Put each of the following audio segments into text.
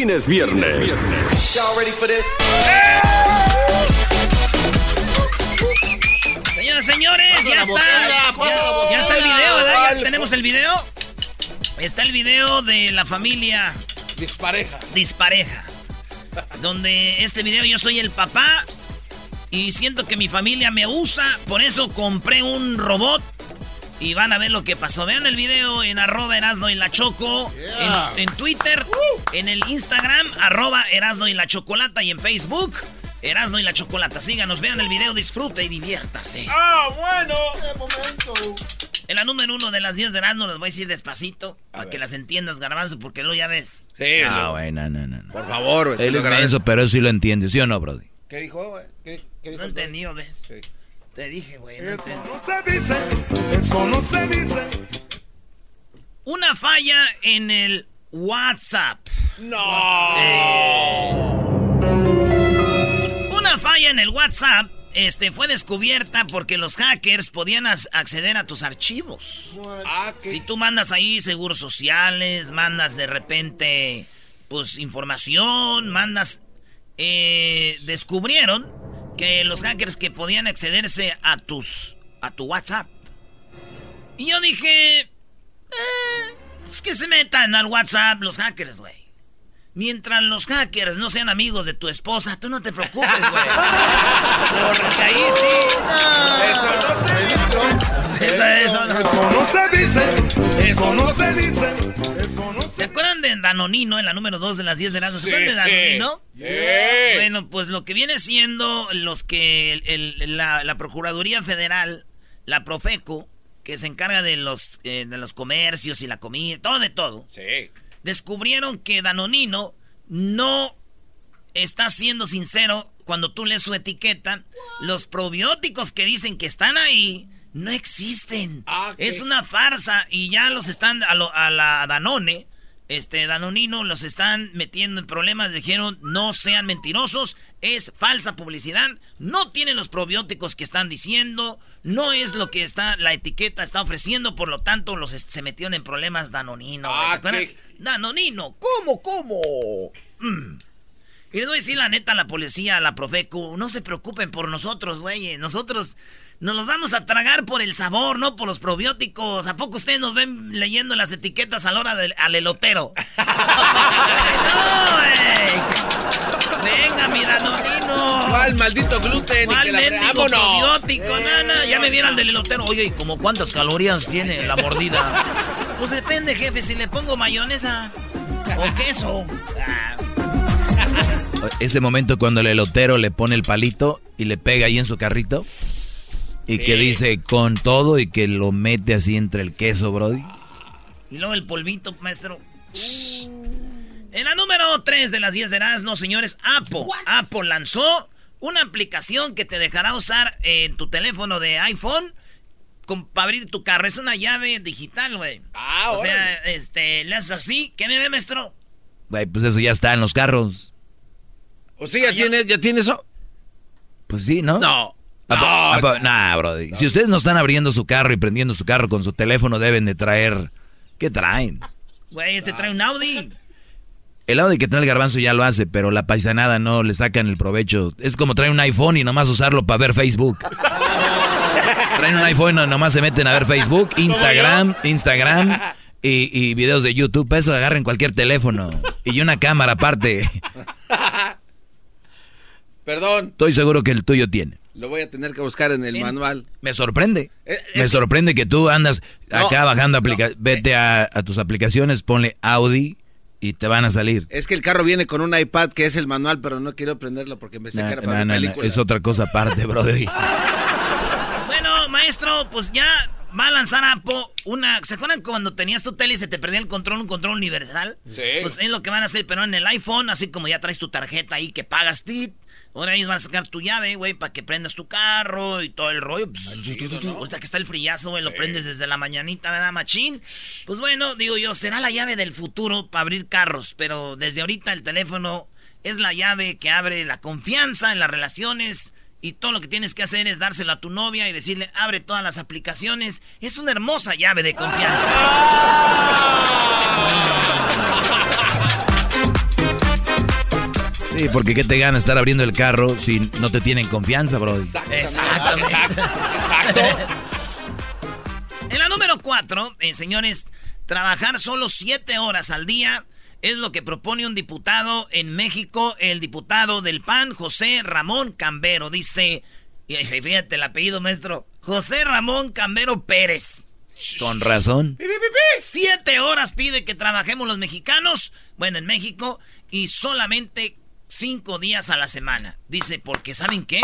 Fines viernes. Señoras, señores, ya está. Ya, ya está el video, ¿verdad? Ya tenemos el video. Está el video de la familia Dispareja. dispareja. Donde este video yo soy el papá y siento que mi familia me usa, por eso compré un robot y van a ver lo que pasó. Vean el video en arroba Erasno y la Choco, Yeah. en, en Twitter, en el Instagram, arroba Erasno y la Chocolata y en Facebook, Erasno y la Chocolata. Síganos, vean el video, disfrute y diviértase. ¡Ah, bueno! ¡Qué momento! En la número uno de las 10 de Erasno les voy a decir despacito, para que las entiendas, garbanzo, porque luego ya ves. Sí, Ah, no. güey, no, no, no. no. Por favor, güey. Él lo es menso, pero eso sí lo entiende, ¿sí o no, Brody? ¿Qué dijo, güey? ¿Qué, qué dijo? No entendí, ¿ves? Sí. Te dije, güey. no Eso no se dice, eso no se dice. Una falla en el WhatsApp. ¡No! Una falla en el WhatsApp este, fue descubierta porque los hackers podían acceder a tus archivos. Ah, ¿qué? Si tú mandas ahí seguros sociales, mandas de repente, pues, información, mandas... eh, descubrieron que los hackers que podían accederse a tus... a tu WhatsApp. Y yo dije... Eh, pues que se metan al WhatsApp los hackers, güey. Mientras los hackers no sean amigos de tu esposa, tú no te preocupes, güey. Porque ahí sí. no. Eso no se dijo. Eso, eso no. Eso no se dice, eso no se dice, ¿Se acuerdan de Danonino en la número 2 de las 10 de la noche? ¿Se acuerdan de Danonino? Sí. Bueno, pues lo que viene siendo los que el- el- la, la Procuraduría Federal, la Profeco, que se encarga de los, eh, de los comercios y la comida, todo de todo, Sí. descubrieron que Danonino no está siendo sincero cuando tú lees su etiqueta. Los probióticos que dicen que están ahí no existen. Ah, es una farsa y ya los están a, lo- a la Danone. Este Danonino los están metiendo en problemas. Dijeron no sean mentirosos, es falsa publicidad. No tienen los probióticos que están diciendo, no es lo que está la etiqueta está ofreciendo. Por lo tanto, los se metieron en problemas Danonino. Ah, ¿Te acuerdas? ¿qué? Danonino, ¿cómo, cómo? Mm. Y les voy a decir la neta a la policía, a la Profeco, no se preocupen por nosotros, güey. Nosotros nos los vamos a tragar por el sabor, no por los probióticos. ¿A poco ustedes nos ven leyendo las etiquetas a la hora del al elotero? ¡No, güey! Venga, mi Danonino. maldito gluten. ¿Cuál la... probiótico, nana? Ya me vieron del elotero. Oye, ¿y como cuántas calorías tiene la mordida? Pues depende, jefe, si le pongo mayonesa o queso. Ah. Ese momento cuando el elotero le pone el palito y le pega ahí en su carrito. Y que dice con todo y que lo mete así entre el queso, Brody. Y luego el polvito, maestro. En la número 3 de las 10 de no señores, Apple. Apple lanzó una aplicación que te dejará usar en tu teléfono de iPhone para abrir tu carro. Es una llave digital, güey. Ah, o sea, este, le haces así. ¿Qué me ve, maestro? Güey, pues eso ya está en los carros. ¿O sí, ya, ah, tiene, ya tiene eso? Pues sí, ¿no? No. No, nah, brody. Si ustedes no están abriendo su carro y prendiendo su carro con su teléfono, deben de traer... ¿Qué traen? Güey, este trae un Audi. El Audi que trae el garbanzo ya lo hace, pero la paisanada no le sacan el provecho. Es como traer un iPhone y nomás usarlo para ver Facebook. Traen un iPhone y nomás se meten a ver Facebook, Instagram, Instagram y, y videos de YouTube. Eso agarren cualquier teléfono. Y una cámara aparte. Perdón. Estoy seguro que el tuyo tiene. Lo voy a tener que buscar en el manual. Me sorprende. Eh, me sorprende que tú andas acá bajando aplicaciones. Vete a, tus aplicaciones, ponle Audi y te van a salir. Es que el carro viene con un iPad que es el manual, pero no quiero prenderlo porque me saca para la película. es otra cosa aparte, brother. bueno, maestro, pues ya va a lanzar Apple una. ¿Se acuerdan cuando tenías tu tele y se te perdía el control, un control universal? Sí. Pues es lo que van a hacer, pero en el iPhone, así como ya traes tu tarjeta ahí que pagas ti. Ahora ellos van a sacar tu llave, güey, para que prendas tu carro y todo el rollo. Ahorita que está el frillazo, güey, lo prendes desde la mañanita, ¿verdad, machín? Pues bueno, digo yo, será la llave del futuro para abrir carros, pero desde ahorita el teléfono es la llave que abre la confianza en las relaciones y todo lo que tienes que hacer es dárselo a tu novia y decirle, abre todas las aplicaciones. Es una hermosa llave de confianza. Sí, porque ¿qué te gana estar abriendo el carro si no te tienen confianza, bro? Exacto, exacto, exacto. En la número cuatro, eh, señores, trabajar solo siete horas al día es lo que propone un diputado en México, el diputado del PAN, José Ramón Cambero. Dice, y fíjate el apellido, maestro, José Ramón Cambero Pérez. Con razón. Siete horas pide que trabajemos los mexicanos, bueno, en México, y solamente cinco días a la semana. Dice, porque ¿saben qué?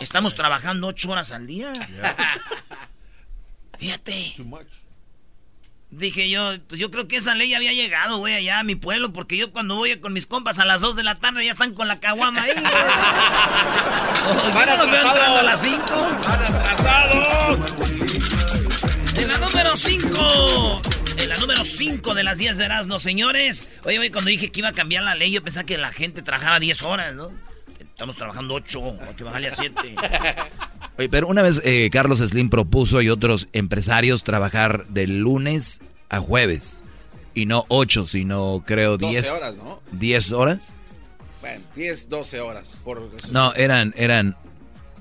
Estamos trabajando ocho horas al día. Fíjate. Dije yo, pues yo creo que esa ley había llegado, güey, allá a mi pueblo, porque yo cuando voy con mis compas a las dos de la tarde ya están con la caguama ahí. Van a entrando a las cinco. Van atrasados. En la número cinco en la número 5 de las 10 de Erasmo, señores. Oye, oye, cuando dije que iba a cambiar la ley, yo pensaba que la gente trabajaba 10 horas, ¿no? Estamos trabajando 8, hay que bajarle a 7. Oye, pero una vez eh, Carlos Slim propuso y otros empresarios trabajar de lunes a jueves. Y no 8, sino creo 10. 12 horas, ¿no? 10 horas. Bueno, 10, 12 horas. Por... No, eran, eran,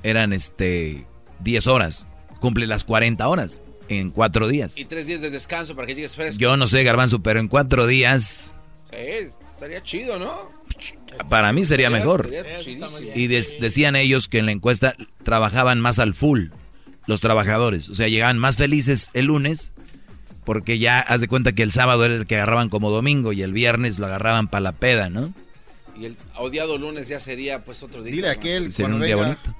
eran este, 10 horas. Cumple las 40 horas en cuatro días. Y tres días de descanso para que llegues fresco. Yo no sé, Garbanzo, pero en cuatro días... Sí, estaría chido, ¿no? Para mí sería mejor. y decían ellos que en la encuesta trabajaban más al full los trabajadores. O sea, llegaban más felices el lunes porque ya haz de cuenta que el sábado era el que agarraban como domingo y el viernes lo agarraban para la peda, ¿no? Y el odiado lunes ya sería pues otro día. Dile aquel. Sería un día bonito.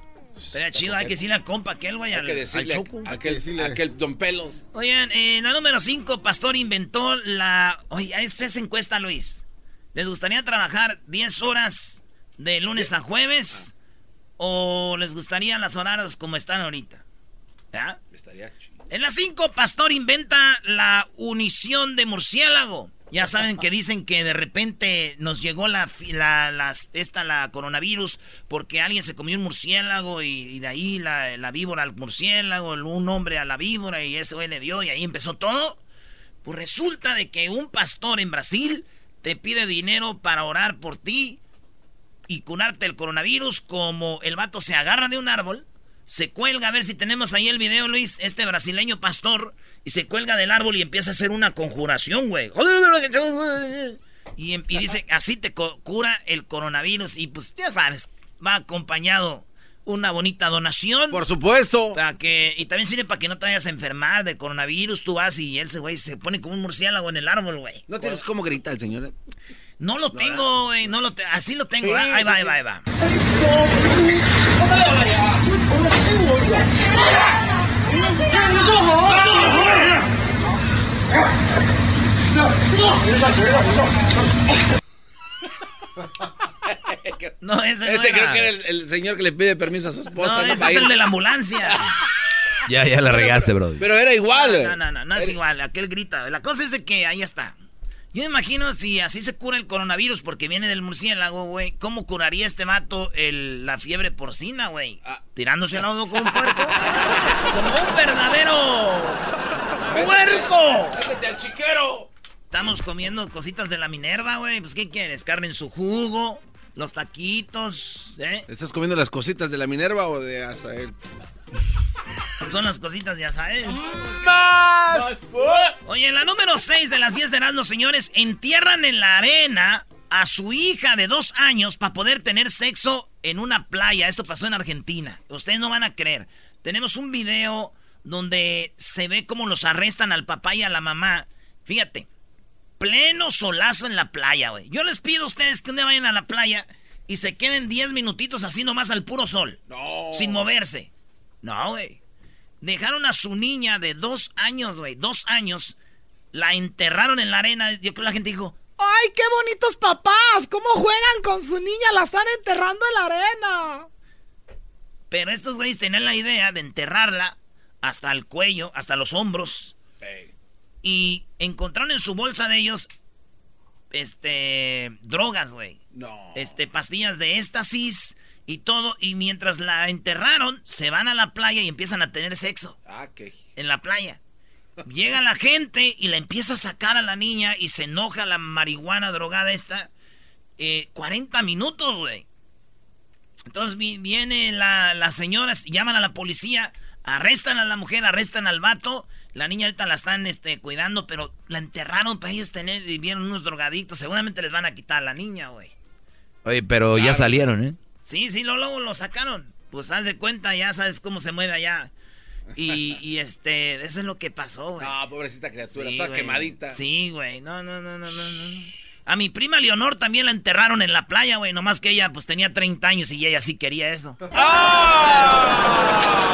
Pero chido, hay que decirle a compa aquel, güey, al, decirle, Choco. Aquel, aquel Don Pelos. Oigan, en la número 5, Pastor inventó la... Oye, es esa encuesta, Luis. ¿Les gustaría trabajar 10 horas de lunes a jueves? ¿O les gustarían las horarios como están ahorita? ¿Ya? Estaría chido. En la 5, Pastor inventa la unición de murciélago. Ya saben que dicen que de repente nos llegó la, la, esta, la coronavirus porque alguien se comió un murciélago y, de ahí la, víbora al murciélago, un hombre a la víbora y este güey le dio y ahí empezó todo. Pues resulta de que un pastor en Brasil te pide dinero para orar por ti y curarte el coronavirus como el vato se agarra de un árbol se cuelga, a ver si tenemos ahí el video, Luis, este brasileño pastor, y se cuelga del árbol y empieza a hacer una conjuración, güey. Y, y dice, así te cura el coronavirus, y pues ya sabes, va acompañado una bonita donación. Por supuesto. Para que, y también sirve para que no te vayas a enfermar del coronavirus. Tú vas y ese güey se pone como un murciélago en el árbol, güey. ¿No tienes cómo gritar el señor? No lo tengo, güey. No lo así lo tengo. ahí va, ahí va, ahí va. No, ese, ese creo que era el, señor que le pide permiso a su esposa. No, ese es el de la ambulancia. ya, ya la regaste, bro. Pero era igual. No, no, no, no, es igual. Aquel grita. La cosa es de que ahí está. Yo me imagino si así se cura el coronavirus porque viene del murciélago, güey. ¿Cómo curaría este mato el, la fiebre porcina, güey? Ah. Tirándose al lado con un puerco. Como un verdadero puerco. al chiquero! Estamos comiendo cositas de la Minerva, güey. Pues, ¿qué quieres? Carne en su jugo, los taquitos, ¿eh? ¿Estás comiendo las cositas de la Minerva o de Azael? Son las cositas de Azael. ¡Más! Oye, en la número 6 de las 10 de Erasmus, señores, entierran en la arena a su hija de dos años para poder tener sexo en una playa. Esto pasó en Argentina. Ustedes no van a creer. Tenemos un video donde se ve cómo los arrestan al papá y a la mamá. Fíjate, pleno solazo en la playa, güey. Yo les pido a ustedes que un día vayan a la playa y se queden 10 minutitos así nomás al puro sol. No. Sin moverse. No, güey. Dejaron a su niña de dos años, güey. Dos años. La enterraron en la arena. Yo creo que la gente dijo, ¡Ay, qué bonitos papás! ¿Cómo juegan con su niña? La están enterrando en la arena. Pero estos güeyes tenían la idea de enterrarla hasta el cuello, hasta los hombros. Y encontraron en su bolsa de ellos, este, drogas, güey. No. Este, pastillas de éxtasis y todo. Y mientras la enterraron, se van a la playa y empiezan a tener sexo. Ah, ¿qué? En la playa. Llega la gente y la empieza a sacar a la niña y se enoja la marihuana drogada esta. 40 eh, minutos, güey. Entonces viene la, las señoras, llaman a la policía, arrestan a la mujer, arrestan al vato la niña ahorita la están este, cuidando, pero la enterraron para ellos tener y vieron unos drogadictos. Seguramente les van a quitar a la niña, güey. Oye, pero ya salieron, ¿eh? Sí, sí, luego, lo sacaron. Pues haz de cuenta, ya sabes cómo se mueve allá. Y, y este, eso es lo que pasó, güey. No, pobrecita criatura, toda quemadita. Sí, güey. No, no, no, no, no, no. A mi prima Leonor también la enterraron en la playa, güey. Nomás que ella pues tenía 30 años y ella sí quería eso. ¡Ah!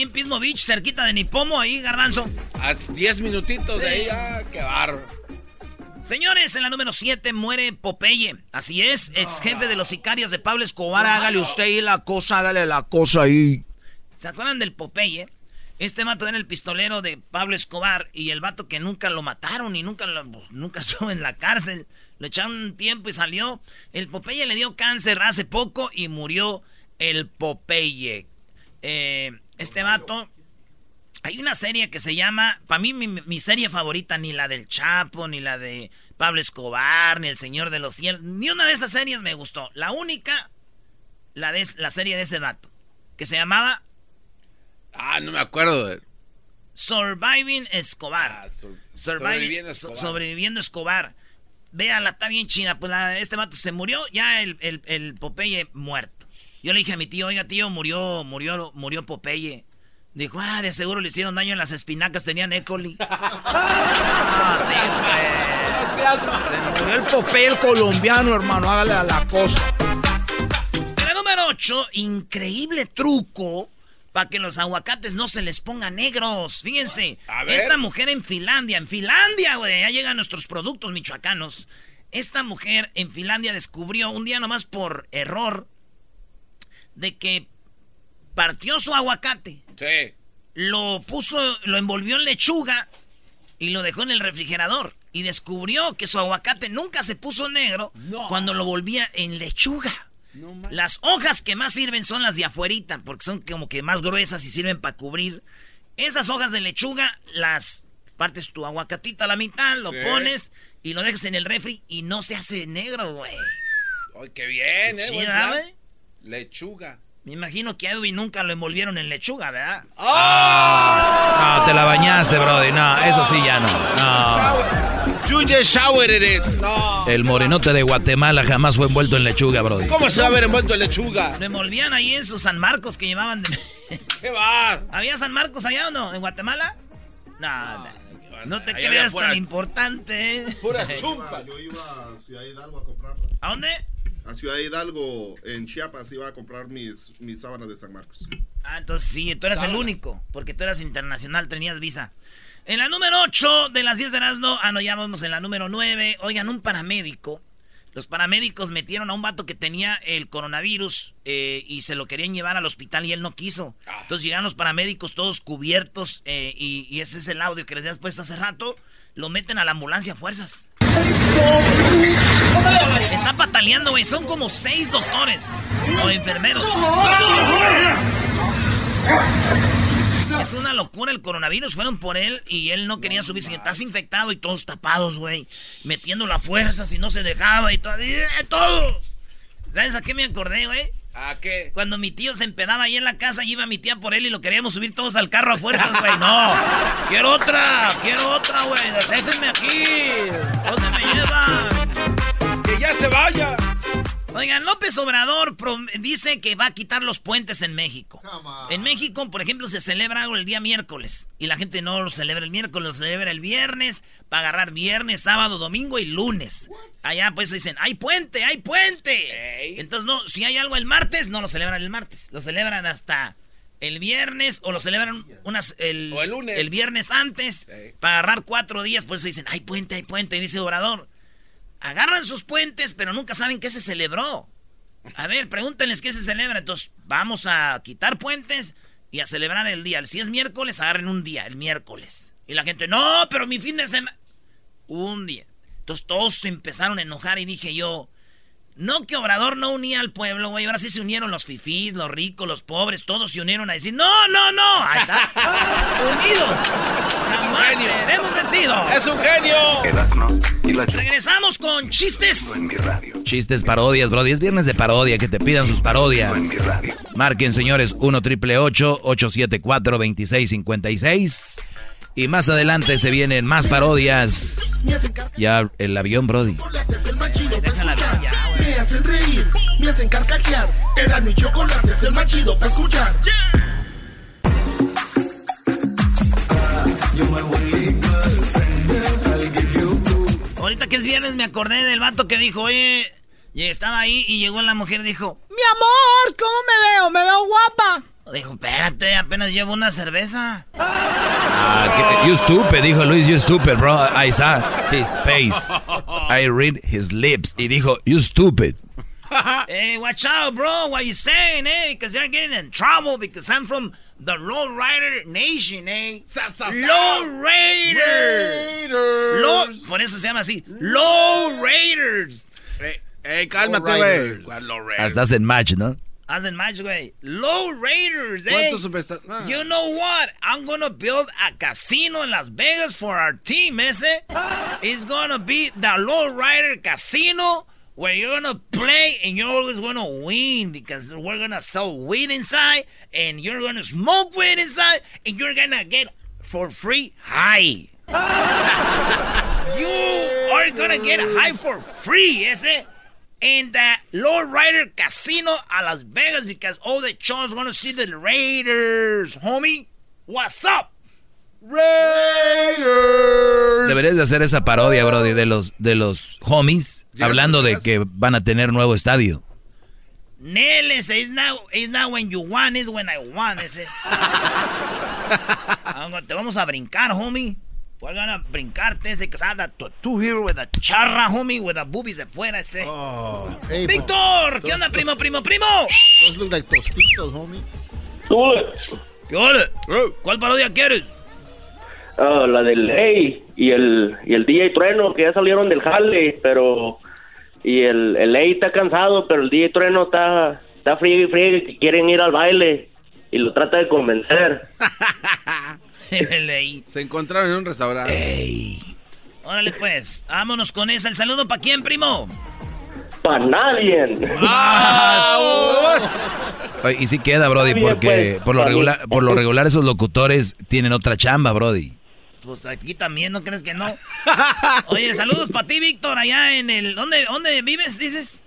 Ahí en Pismo Beach, cerquita de Nipomo, ahí, garbanzo. A 10 minutitos de ahí, ah, qué barro. Señores, en la número 7 muere Popeye. Así es, ex jefe de los sicarios de Pablo Escobar. Hágale usted ahí la cosa, hágale la cosa ahí. ¿Se acuerdan del Popeye? Este vato era el pistolero de Pablo Escobar y el vato que nunca lo mataron y nunca, lo, pues, nunca estuvo en la cárcel. Le echaron un tiempo y salió. El Popeye le dio cáncer hace poco y murió el Popeye. Eh, este vato. Hay una serie que se llama. Para mí, mi, serie favorita, ni la del Chapo, ni la de Pablo Escobar, ni El Señor de los Cielos. Ni una de esas series me gustó. La única, la, de, la serie de ese vato. Que se llamaba Ah, no me acuerdo de Surviving Escobar. Ah, sobreviviendo Escobar. sobreviviendo Escobar. Véala, está bien china. Pues este vato se murió, ya el, el, Popeye muerto. Yo le dije a mi tío, oiga tío, murió, murió, murió Popeye. Dijo, ah, de seguro le hicieron daño en las espinacas, tenían écoli. ah, se murió el Popeye el colombiano, hermano, hágale a la cosa. La número 8, increíble truco para que los aguacates no se les pongan negros. Fíjense, esta mujer en Finlandia, en Finlandia, güey, ya llegan nuestros productos michoacanos. Esta mujer en Finlandia descubrió un día nomás por error de que partió su aguacate. Sí. Lo puso, lo envolvió en lechuga y lo dejó en el refrigerador. Y descubrió que su aguacate nunca se puso negro cuando lo volvía en lechuga las hojas que más sirven son las de afuerita, porque son como que más gruesas y sirven para cubrir. Esas hojas de lechuga las partes tu aguacatita a la mitad, lo pones y lo dejas en el refri y no se hace negro, güey. Ay, qué bien, eh, Lechuga. Me imagino que a Edwin nunca lo envolvieron en lechuga, ¿verdad? ¡Oh! No, te la bañaste, Brody. No, eso sí ya no. No. You just showered it. No. El morenote de Guatemala jamás fue envuelto en lechuga, Brody. ¿Cómo se va a ver envuelto en lechuga? Me envolvían ahí en sus San Marcos que llevaban. ¿Qué va? ¿Había San Marcos allá o no? ¿En Guatemala? No, no. no te creas tan importante. Pura chumpa. Yo iba a Ciudad Hidalgo a comprarla. ¿A dónde? A Ciudad Hidalgo, en Chiapas, iba a comprar mis, mis sábanas de San Marcos. Ah, entonces sí, tú eras el único, porque tú eras internacional, tenías visa. En la número 8 de las 10 de Erasmo, ah, no, ya vamos en la número 9. Oigan, un paramédico. Los paramédicos metieron a un vato que tenía el coronavirus eh, y se lo querían llevar al hospital y él no quiso. Ah. Entonces llegaron los paramédicos todos cubiertos eh, y, y, ese es el audio que les habías puesto hace rato. Lo meten a la ambulancia a fuerzas. Está pataleando, güey. Son como seis doctores o enfermeros. Es una locura el coronavirus. Fueron por él y él no quería subirse. Estás infectado y todos tapados, güey. Metiendo la fuerza si no se dejaba y todo. ¡eh, ¡Todos! ¿Sabes a qué me acordé, güey? ¿A qué? Cuando mi tío se empedaba ahí en la casa y iba mi tía por él y lo queríamos subir todos al carro a fuerzas, güey. No. Quiero otra, quiero otra, güey. Déjenme aquí. ¿Dónde me llevan? Ya se vaya. Oigan, López Obrador dice que va a quitar los puentes en México. En México, por ejemplo, se celebra algo el día miércoles. Y la gente no lo celebra el miércoles, lo celebra el viernes. Para agarrar viernes, sábado, domingo y lunes. Allá pues dicen, ¡hay puente, hay puente! Entonces, no, si hay algo el martes, no lo celebran el martes. Lo celebran hasta el viernes o lo celebran unas, el, el, viernes antes. Para agarrar cuatro días, pues dicen, ¡hay puente, hay puente! Y dice Obrador agarran sus puentes, pero nunca saben qué se celebró. A ver, pregúntenles qué se celebra. Entonces, vamos a quitar puentes y a celebrar el día. Si es miércoles, agarren un día, el miércoles. Y la gente, no, pero mi fin de semana. Un día. Entonces todos se empezaron a enojar y dije yo, no que Obrador no unía al pueblo, güey. Ahora sí se unieron los fifís, los ricos, los pobres, todos se unieron a decir, no, no, no. Ahí está. Unidos. Jamás seremos vencidos. Es un genio. Regresamos con chistes. Chistes, parodias, brody. Es viernes de parodia, que te pidan sus parodias. Marquen, señores, 1 triple 874 2656 y más adelante se vienen más parodias. Ya el avión, Brody. Hacen reír, me hacen carcajear. Era mi chocolate, es el más chido para escuchar. Ahorita que es viernes me acordé del vato que dijo, oye, estaba ahí y llegó la mujer y dijo, mi amor, ¿cómo me veo? Me veo guapa. Dijo, espérate, apenas llevo una cerveza. Ah, you stupid, dijo Luis, you stupid, bro. I saw his face. I read his lips. Y dijo, you stupid. hey, watch out, bro. What you saying, eh? Because you're getting in trouble because I'm from the Low Rider Nation, eh? Low Raiders. Low, por eso se llama así. Low Raiders. Hey, hey cálmate, güey. Hasta hacen match, ¿no? Hacen match, güey. Low Raiders, eh. Ah. You know what? I'm gonna build a casino in Las Vegas for our team, ese. It's gonna be the Low Rider Casino where you're gonna play and you're always gonna win because we're gonna sell weed inside and you're gonna smoke weed inside and you're gonna get for free high. you are gonna get high for free, ese And the Lord Rider Casino a Las Vegas because all the chons want to see the Raiders, homie. What's up? Raiders. Deberías de hacer esa parodia, Brody, de los de los homies hablando de que van a tener nuevo estadio. Nel, ese is not, it's not when you want, it's when I want, ese. Te vamos a brincar, homie. We're gonna brincarte ese casada. Tú here with a charra, homie, with a boobies de fuera ese. Oh, hey, ¡Víctor! ¿Qué onda, primo, primo, primo? Those look like tostitos, homie. ¿Qué onda? ¿Cuál parodia quieres? Uh, la del Ley y el, y el DJ Trueno, que ya salieron del jale, pero... Y el, el Ley está cansado, pero el DJ Trueno está, está frío y frío que quieren ir al baile. Y lo trata de convencer. Se encontraron en un restaurante. Ey. Órale, pues, vámonos con esa. ¿El saludo para quién, primo? Para nadie. y sí queda, Brody, porque pues, por lo regular, por lo regular esos locutores tienen otra chamba, Brody. Pues aquí también, ¿no crees que no? Oye, saludos para ti, Víctor, allá en el... ¿Dónde, dónde vives, dices?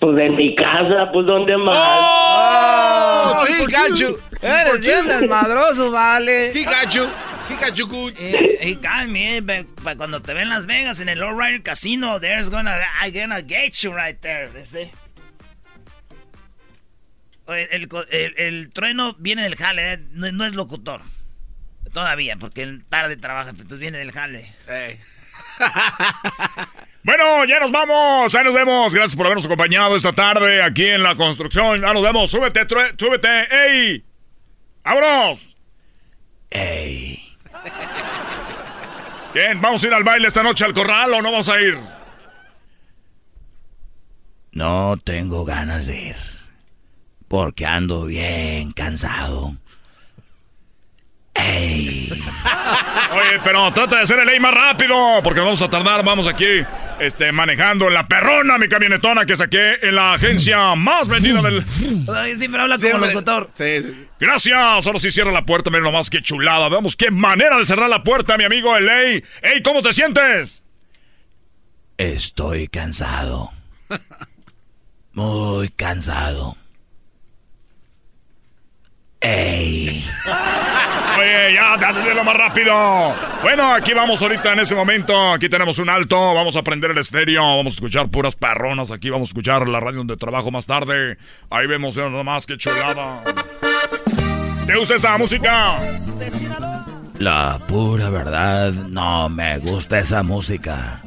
Pues en mi casa, pues ¿dónde más? ¡Oh! Pikachu. Eres bien desmadroso, vale. Pikachu. Pikachu. Eh, hey, eh, cuando te ven en Las Vegas en el Rider Casino, there's gonna, I'm gonna get you right there. El, el, el, trueno viene del jale, eh, no, es locutor. Todavía, porque tarde trabaja, pero viene del jale. Bueno, ya nos vamos. Ahí nos vemos. Gracias por habernos acompañado esta tarde aquí en la construcción. Ya nos vemos. Súbete, súbete. ¡Ey! ¡Vámonos! ¡Ey! ¿Quién? ¿Vamos a ir al baile esta noche al corral o no vamos a ir? No tengo ganas de ir. Porque ando bien cansado. ¡Ey! Oye, pero trata de hacer el ley más rápido, porque vamos a tardar, vamos aquí, este, manejando en la perrona, mi camionetona que saqué en la agencia más vendida del... Siempre habla como locutor. Sí, Gracias, solo si cierra la puerta, miren nomás qué chulada, veamos qué manera de cerrar la puerta, mi amigo Ley. ¡Ey, ¿cómo te sientes? Estoy cansado. Muy cansado. ¡Ey! Oye, ya, lo más rápido. Bueno, aquí vamos ahorita en ese momento. Aquí tenemos un alto. Vamos a prender el estéreo. Vamos a escuchar puras perronas. Aquí vamos a escuchar la radio donde trabajo más tarde. Ahí vemos nada más que chulada. ¿Te gusta esta música? La pura verdad, no me gusta esa música.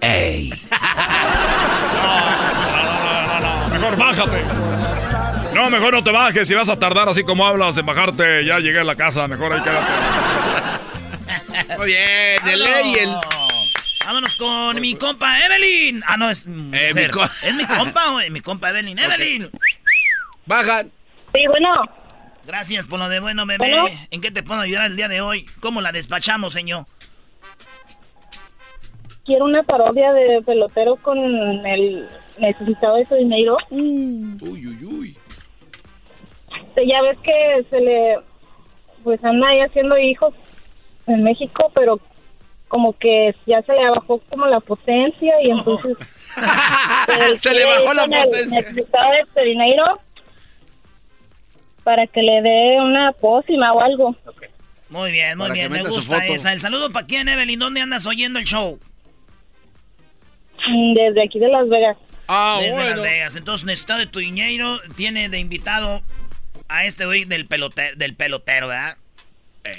¡Ey! Mejor bájate. No, mejor no te bajes. Si vas a tardar así como hablas en bajarte, ya llegué a la casa. Mejor ahí quédate. Muy bien, el ley el. Vámonos con mi compa Evelyn. Ah, no, es eh, mi Es mi compa, güey. Mi compa Evelyn. Evelyn. Bajan. Sí, bueno. Gracias por lo de bueno, bebé. ¿En qué te puedo ayudar el día de hoy? ¿Cómo la despachamos, señor? Quiero una parodia de pelotero con el necesitado de su dinero. Uy, uy, uy. Ya ves que se le, pues anda ahí haciendo hijos en México, pero como que ya se le bajó como la potencia y entonces... se le bajó la potencia. Necesitaba de este dinero para que le dé una pócima o algo. Muy bien, muy bien, me gusta esa. El saludo para quién, Evelyn, ¿dónde andas oyendo el show? Mm, desde aquí de Las Vegas. Ah, Desde Las Vegas. Entonces necesita de tu dinero, tiene de invitado a este güey del, pelotero, del pelotero, ¿verdad?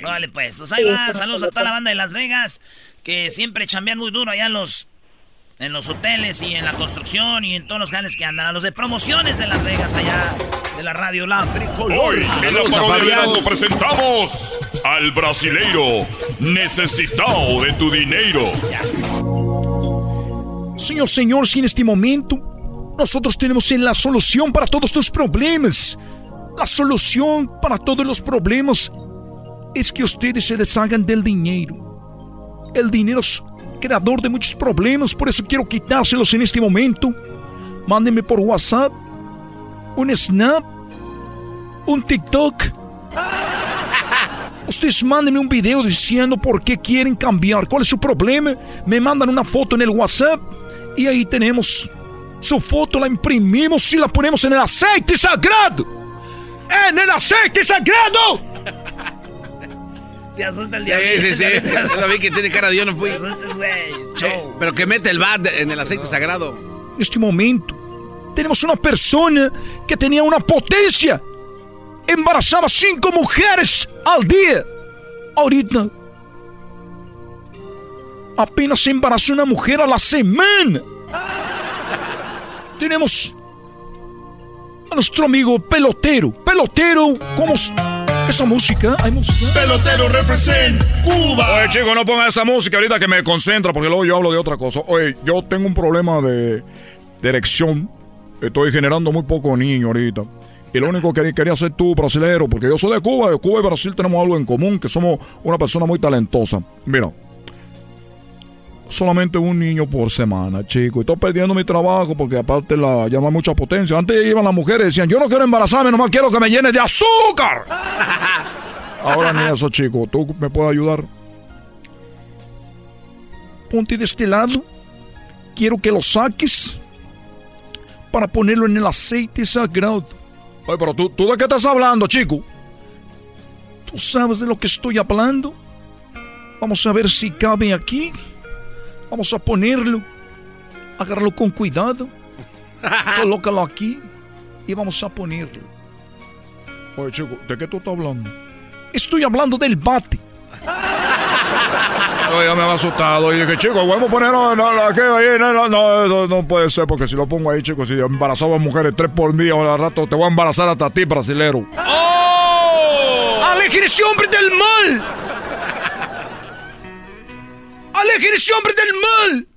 Vale, pues, pues ahí va, saludos a toda la banda de Las Vegas, que siempre chambean muy duro allá en los en los hoteles y en la construcción y en todos los canales que andan. A los de promociones de Las Vegas allá de la radio La Hoy en la parodia presentamos al brasileiro necesitado de tu dinero. Señor, señor, si en este momento nosotros tenemos la solución para todos tus problemas. La solución para todos los problemas es que ustedes se deshagan del dinero. El dinero es creador de muchos problemas, por eso quiero quitárselos en este momento. Mándenme por WhatsApp, un Snap, un TikTok. Ustedes mándenme un video diciendo por qué quieren cambiar, cuál es su problema. Me mandan una foto en el WhatsApp y ahí tenemos su foto, la imprimimos y la ponemos en el aceite sagrado. ¡En el aceite sagrado! Se asusta el día. Sí, sí, sí. Lo vi que tiene cara de yo no fui. Eh, pero que mete el bat en el aceite sagrado. En este momento, tenemos una persona que tenía una potencia. Embarazaba cinco mujeres al día. Ahorita, apenas se embarazó una mujer a la semana. Tenemos nuestro amigo pelotero. Pelotero, ¿cómo esa música? ¿Hay música? Pelotero represent Cuba. Oye, chico, no ponga esa música ahorita que me concentra porque luego yo hablo de otra cosa. Oye, yo tengo un problema de, de erección. Estoy generando muy poco niño ahorita. Y lo único que quería hacer tú, brasilero, porque yo soy de Cuba, de Cuba y Brasil tenemos algo en común, que somos una persona muy talentosa. Mira, solamente un niño por semana, chico. Estoy perdiendo mi trabajo porque aparte la llama mucha potencia. Antes iban las mujeres y decían, yo no quiero embarazarme, nomás quiero que me llene de azúcar. Ahora ni eso, chico. ¿Tú me puedes ayudar? Ponte de este lado. Quiero que lo saques para ponerlo en el aceite sagrado. Ay, pero tú, ¿tú de qué estás hablando, chico? ¿Tú sabes de lo que estoy hablando? Vamos a ver si cabe aquí. Vamos a ponerlo. Agárralo con cuidado. Colócalo aquí. Y vamos a ponerlo. Oye, chico, ¿de qué tú estás hablando? Estoy hablando del bate. Oye, me ha asustado. Y dije, chico, vamos a poner no, no, ahí, no, no, no, no, puede ser, porque si lo pongo ahí, chicos, si embarazaba a mujeres tres por día, al rato te voy a embarazar hasta a ti, brasilero. ¡Oh! ¡Alejen hombre del mal! ¡Alejen ese hombre del mal!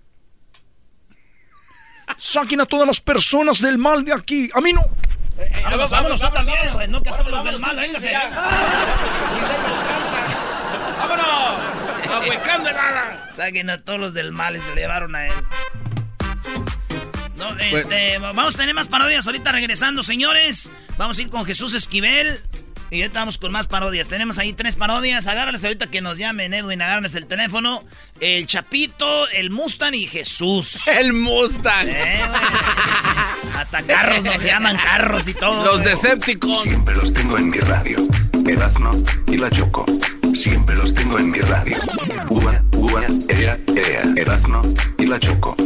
Saquen a todas las personas del mal de aquí. A mí no. Eh, eh, vámonos, vámonos, tú también, güey. No que a todos los del mal, véngase. ¡Vámonos! ¡Ahuecando nada! Saquen a todos los del mal y se llevaron a él. No, este, vamos a tener más parodias ahorita regresando, señores. Vamos a ir con Jesús Esquivel. Y ahorita vamos con más parodias. Tenemos ahí tres parodias. Agárrales ahorita que nos llamen, Edwin. Agárrales el teléfono. El Chapito, el Mustang y Jesús. El Mustang. Eh, Hasta carros nos llaman carros y todo. Los Decepticons. Siempre los tengo en mi radio. Erazno y la Choco. Siempre los tengo en mi radio. Uva, uva, ea, ea. Erazno y la Choco.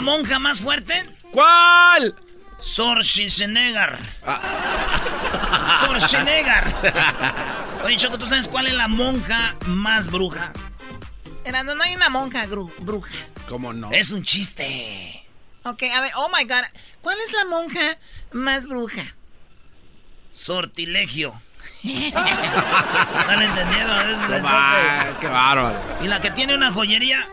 Monja más fuerte? ¿Cuál? Sor Schwarzenegger. Ah. Sor Schwarzenegger. Oye, Choco, ¿tú sabes cuál es la monja más bruja? No, hay una monja bruja. ¿Cómo no? Es un chiste. Ok, a ver, oh my god. ¿Cuál es la monja más bruja? Sortilegio. ¿No lo entendieron? Qué, bárbaro. ¿Y la que tiene una joyería?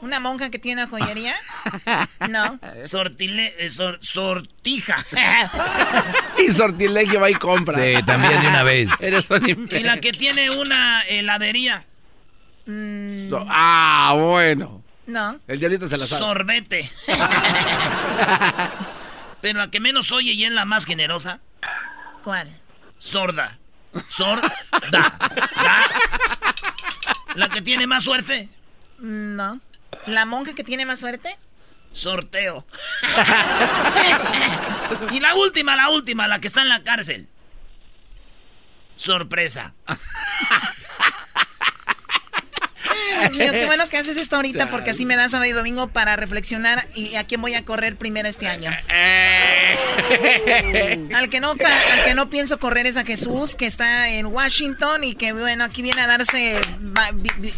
¿Una monja que tiene una joyería? No. Sortile, eh, sortija. y sortilegio va y compra. Sí, también de una vez. y la que tiene una heladería. Mm. ah, bueno. No. El diablito se la sabe. Sorbete. Pero la que menos oye y es la más generosa. ¿Cuál? Sorda. Sorda. Da. La que tiene más suerte. No. ¿La monja que tiene más suerte? Sorteo. y la última, la última, la que está en la cárcel. Sorpresa. Dios mío, qué bueno que haces esto ahorita porque así me da sábado y domingo para reflexionar y a quién voy a correr primero este año. al, que no, al que no pienso correr es a Jesús, que está en Washington y que, bueno, aquí viene a darse,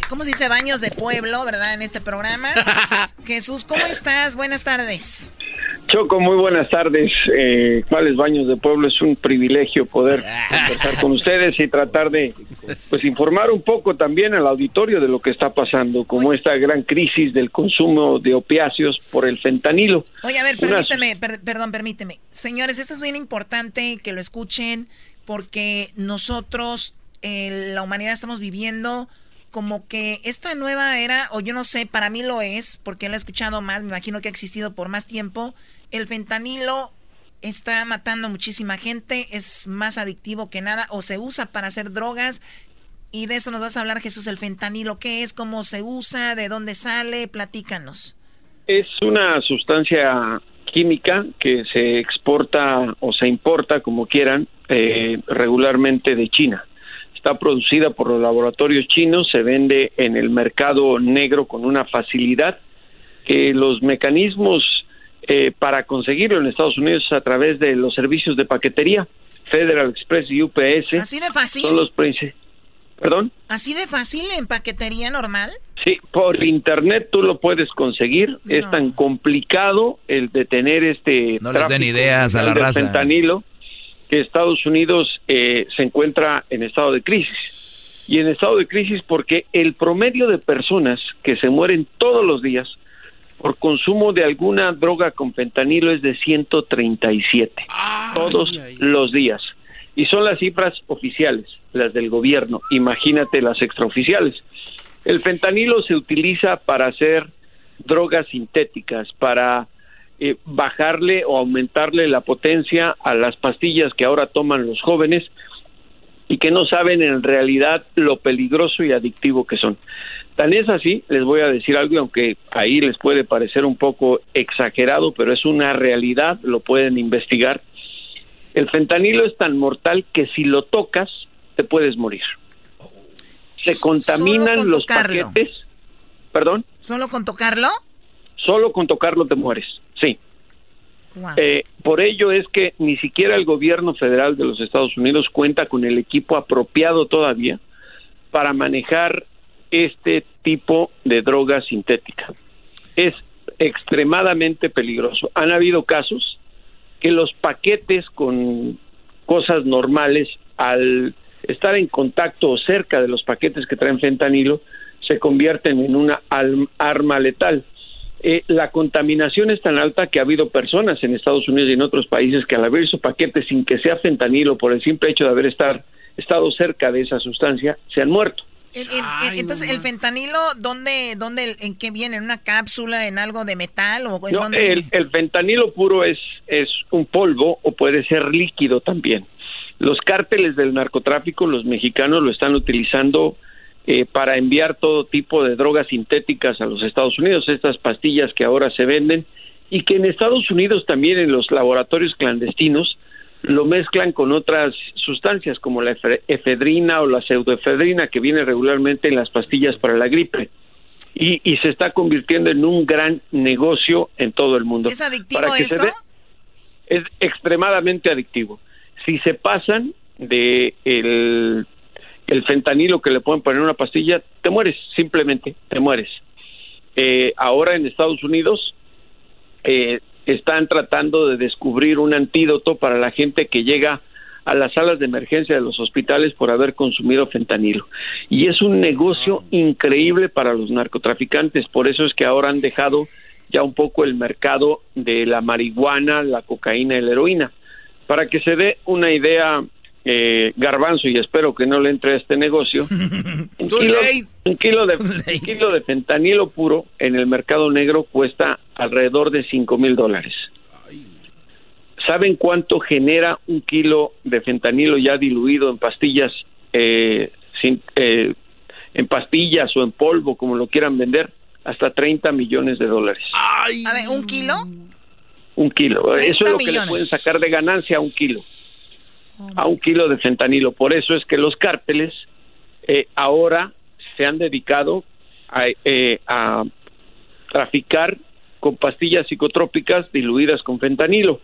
¿cómo se dice? Baños de pueblo, ¿verdad? En este programa. Jesús, ¿cómo estás? Buenas tardes. Choco, muy buenas tardes. Eh, ¿Cuáles baños de pueblo? Es un privilegio poder conversar con ustedes y tratar de pues informar un poco también al auditorio de lo que está pasando, como esta gran crisis del consumo de opiáceos por el fentanilo. Oye, a ver, permíteme, perdón, permíteme. Señores, esto es bien importante que lo escuchen porque nosotros, eh, la humanidad, estamos viviendo como que esta nueva era, o yo no sé, para mí lo es, porque lo he escuchado más, me imagino que ha existido por más tiempo, el fentanilo está matando a muchísima gente, es más adictivo que nada, o se usa para hacer drogas, y de eso nos vas a hablar, Jesús, el fentanilo, ¿qué es? ¿Cómo se usa? ¿De dónde sale? Platícanos. Es una sustancia química que se exporta o se importa, como quieran, eh, regularmente de China. Está producida por los laboratorios chinos, se vende en el mercado negro con una facilidad que los mecanismos eh, para conseguirlo en Estados Unidos a través de los servicios de paquetería, Federal Express y UPS. ¿Así de fácil? Son los ¿Perdón? ¿Así de fácil en paquetería normal? Sí, por internet tú lo puedes conseguir. Es tan complicado el de tener este. No les den ideas a la raza. Fentanilo que Estados Unidos eh, se encuentra en estado de crisis. Y en estado de crisis porque el promedio de personas que se mueren todos los días por consumo de alguna droga con fentanilo es de 137 todos los días. Y son las cifras oficiales, las del gobierno. Imagínate las extraoficiales. El fentanilo se utiliza para hacer drogas sintéticas, para eh, bajarle o aumentarle la potencia a las pastillas que ahora toman los jóvenes y que no saben en realidad lo peligroso y adictivo que son. Tan es así, les voy a decir algo, aunque ahí les puede parecer un poco exagerado, pero es una realidad, lo pueden investigar. El fentanilo es tan mortal que si lo tocas, te puedes morir. Se contaminan los paquetes. ¿Perdón? ¿Solo con tocarlo? Solo con tocarlo te mueres, sí. Eh, por ello es que ni siquiera el gobierno federal de los Estados Unidos cuenta con el equipo apropiado todavía para manejar este tipo de droga sintética. Es extremadamente peligroso. Han habido casos que los paquetes con cosas normales, al estar en contacto o cerca de los paquetes que traen fentanilo, se convierten en una arma letal. Eh, la contaminación es tan alta que ha habido personas en Estados Unidos y en otros países que al abrir su paquete sin que sea fentanilo, por el simple hecho de haber estar, estado cerca de esa sustancia, se han muerto. entonces, ¿el fentanilo dónde, dónde, en qué viene? ¿En una cápsula, en algo de metal? O no, el, el, fentanilo puro es, es un polvo o puede ser líquido también. Los cárteles del narcotráfico, los mexicanos lo están utilizando eh, para enviar todo tipo de drogas sintéticas a los Estados Unidos, estas pastillas que ahora se venden y que en Estados Unidos también en los laboratorios clandestinos lo mezclan con otras sustancias como la efedrina o la pseudoefedrina que viene regularmente en las pastillas para la gripe. Y, y, se está convirtiendo en un gran negocio en todo el mundo. ¿Es adictivo esto? es extremadamente adictivo. Si se pasan de el el fentanilo que le pueden poner en una pastilla, te mueres, simplemente te mueres. Eh, ahora en Estados Unidos eh, están tratando de descubrir un antídoto para la gente que llega a las salas de emergencia de los hospitales por haber consumido fentanilo. Y es un negocio increíble para los narcotraficantes, por eso es que ahora han dejado ya un poco el mercado de la marihuana, la cocaína y la heroína. Para que se dé una idea eh, garbanzo y espero que no le entre a este negocio. un, kilo, de, kilo de fentanilo puro en el mercado negro cuesta alrededor de 5 mil dólares. ¿Saben cuánto genera un kilo de fentanilo ya diluido en pastillas, eh, eh, en pastillas o en polvo, como lo quieran vender? Hasta 30 millones de dólares. A ver, ¿un kilo? Un kilo. Eso es lo que le pueden sacar de ganancia a un kilo a un kilo de fentanilo. Por eso es que los cárteles eh, ahora se han dedicado a, eh, a, traficar con pastillas psicotrópicas diluidas con fentanilo.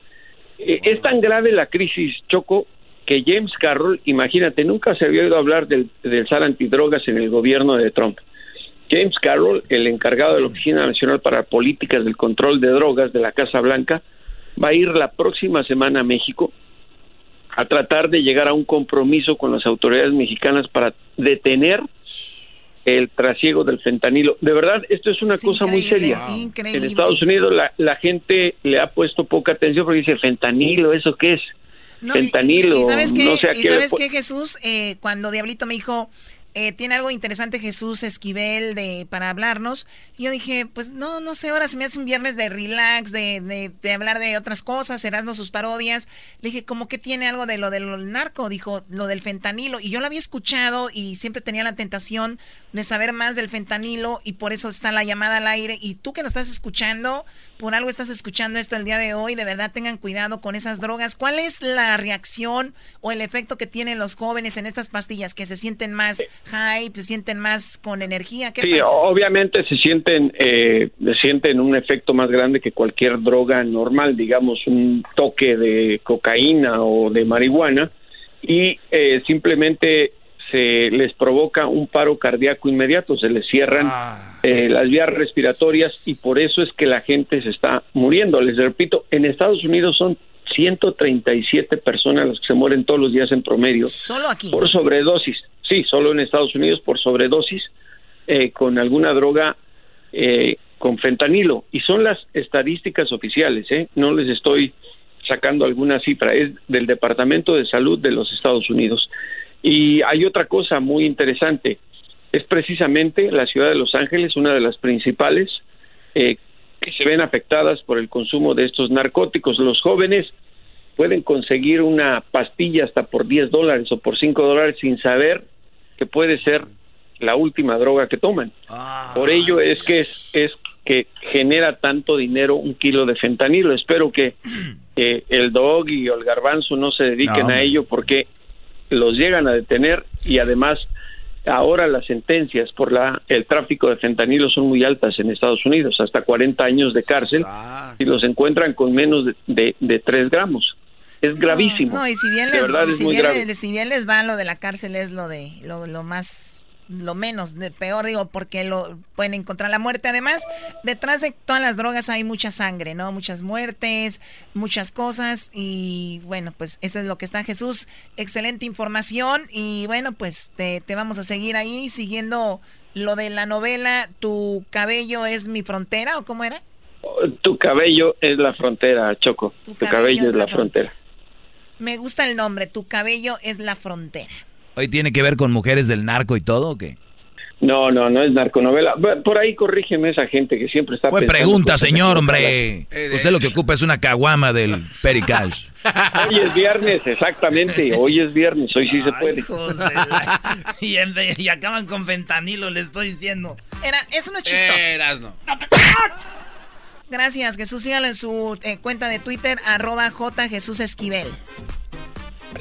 Eh, es tan grave la crisis, Choco, que James Carroll, imagínate, nunca se había oído hablar del, del SAR antidrogas en el gobierno de Trump. James Carroll, el encargado de la Oficina Nacional para Políticas del Control de Drogas de la Casa Blanca, va a ir la próxima semana a México a tratar de llegar a un compromiso con las autoridades mexicanas para detener el trasiego del fentanilo. De verdad, esto es una cosa muy seria. En Estados Unidos la, la, gente le ha puesto poca atención porque dice, fentanilo, ¿eso qué es? fentanilo, ¿sabes qué, no sé ¿sabes qué Jesús? Eh, cuando Diablito me dijo, eh, tiene algo interesante Jesús Esquivel de, para hablarnos. Y yo dije, pues no, no sé, ahora se me hace un viernes de relax, de, de, hablar de otras cosas, no sus parodias. Le dije, como que tiene algo de lo del narco, dijo, lo del fentanilo. Y yo lo había escuchado y siempre tenía la tentación de saber más del fentanilo y por eso está la llamada al aire. Y tú que nos estás escuchando, por algo estás escuchando esto el día de hoy, de verdad tengan cuidado con esas drogas. ¿Cuál es la reacción o el efecto que tienen los jóvenes en estas pastillas? Que se sienten más hype, se sienten más con energía. ¿Qué sí, obviamente se sienten, eh, se sienten un efecto más grande que cualquier droga normal, digamos un toque de cocaína o de marihuana y eh, simplemente se les provoca un paro cardíaco inmediato, se les cierran ah. eh, las vías respiratorias y por eso es que la gente se está muriendo. Les repito, en Estados Unidos son 137 personas las que se mueren todos los días en promedio. Solo aquí. Por sobredosis. Sí, solo en Estados Unidos por sobredosis eh, con alguna droga eh, con fentanilo y son las estadísticas oficiales, ¿eh? no les estoy sacando alguna cifra, es del Departamento de Salud de los Estados Unidos. Y hay otra cosa muy interesante, es precisamente la ciudad de Los Ángeles, una de las principales eh, que se ven afectadas por el consumo de estos narcóticos. Los jóvenes pueden conseguir una pastilla hasta por 10 dólares o por 5 dólares sin saber que puede ser la última droga que toman. Por ello es que es, es que genera tanto dinero un kilo de fentanilo. Espero que el dog y el garbanzo no se dediquen a ello porque los llegan a detener y además ahora las sentencias por la el tráfico de fentanilo son muy altas en Estados Unidos, hasta 40 años de cárcel y los encuentran con menos de, de, 3 gramos. Es gravísimo. No, y si bien, les, si, bien, si bien les va lo de la cárcel es lo de lo, lo más lo menos de peor, digo, porque lo pueden encontrar la muerte. Además, detrás de todas las drogas hay mucha sangre, ¿no? Muchas muertes, muchas cosas. Y bueno, pues eso es lo que está Jesús. Excelente información. Y bueno, pues te, te vamos a seguir ahí siguiendo lo de la novela Tu cabello es mi frontera, ¿o cómo era? Tu cabello es la frontera, Choco. Tu, cabello, es la, frontera. Me gusta el nombre, Tu cabello es la frontera. ¿Hoy tiene que ver con mujeres del narco y todo o qué? No, no, no es narconovela. Por ahí corrígeme esa gente que siempre está. Fue pregunta, señor, hombre. Eh, Usted lo que ocupa es una caguama del Pericash. Hoy es viernes, exactamente. Hoy es viernes, hoy sí se puede. y, acaban con fentanilo, le estoy diciendo. Era, eso no es chistoso. Gracias, Jesús. Síganlo en su eh, cuenta de Twitter, arroba J Jesús Esquivel.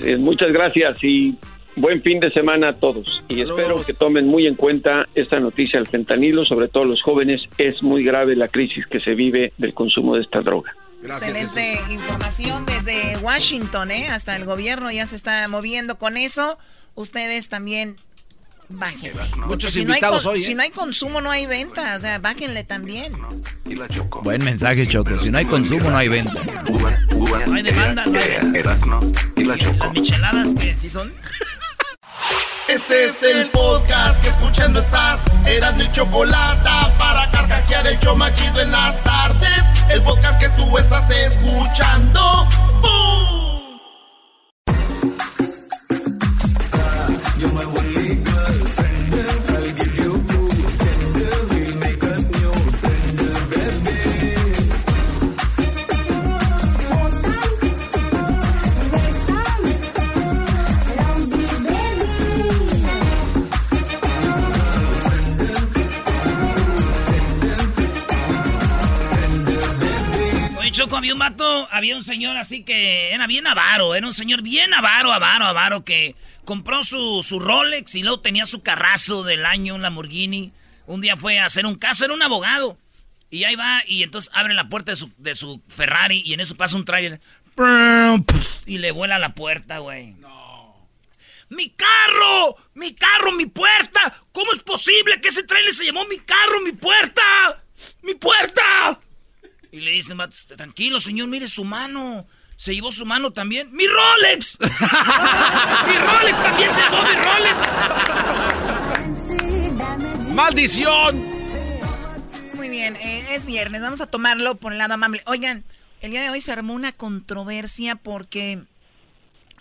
Eh, muchas gracias y Buen fin de semana a todos y espero que tomen muy en cuenta esta noticia del fentanilo, sobre todo los jóvenes. Es muy grave la crisis que se vive del consumo de esta droga. Excelente información desde Washington, ¿eh? hasta el gobierno ya se está moviendo con eso. Ustedes también bajen. Muchos invitados hoy. Si ¿eh? no hay consumo, no hay venta. O sea, bájenle también. Buen mensaje, Choco. Si no hay consumo, no hay venta. no hay demanda. y la Choco. Las micheladas que sí son. Este es el podcast que escuchando estás. Eran mi chocolate para carcajear el yo machido en las tardes. El podcast que tú estás escuchando. ¡Bum! Había un vato, había un señor así que era bien avaro, era un señor bien avaro, avaro, avaro, que compró su, su Rolex y luego tenía su carrazo del año, un Lamborghini. Un día fue a hacer un caso, era un abogado. Y ahí va, y entonces abre la puerta de su, de su Ferrari y en eso pasa un trailer. Y le vuela la puerta, güey. No. ¡Mi carro! ¡Mi carro, mi puerta! ¿Cómo es posible que ese trailer se llamó mi carro, mi puerta? ¡Mi puerta! Y le dicen, tranquilo, señor, mire su mano. Se llevó su mano también. ¡Mi Rolex! ¡Mi Rolex también se llevó mi Rolex! ¡Maldición! Muy bien, eh, es viernes. Vamos a tomarlo por el lado amable. Oigan, el día de hoy se armó una controversia porque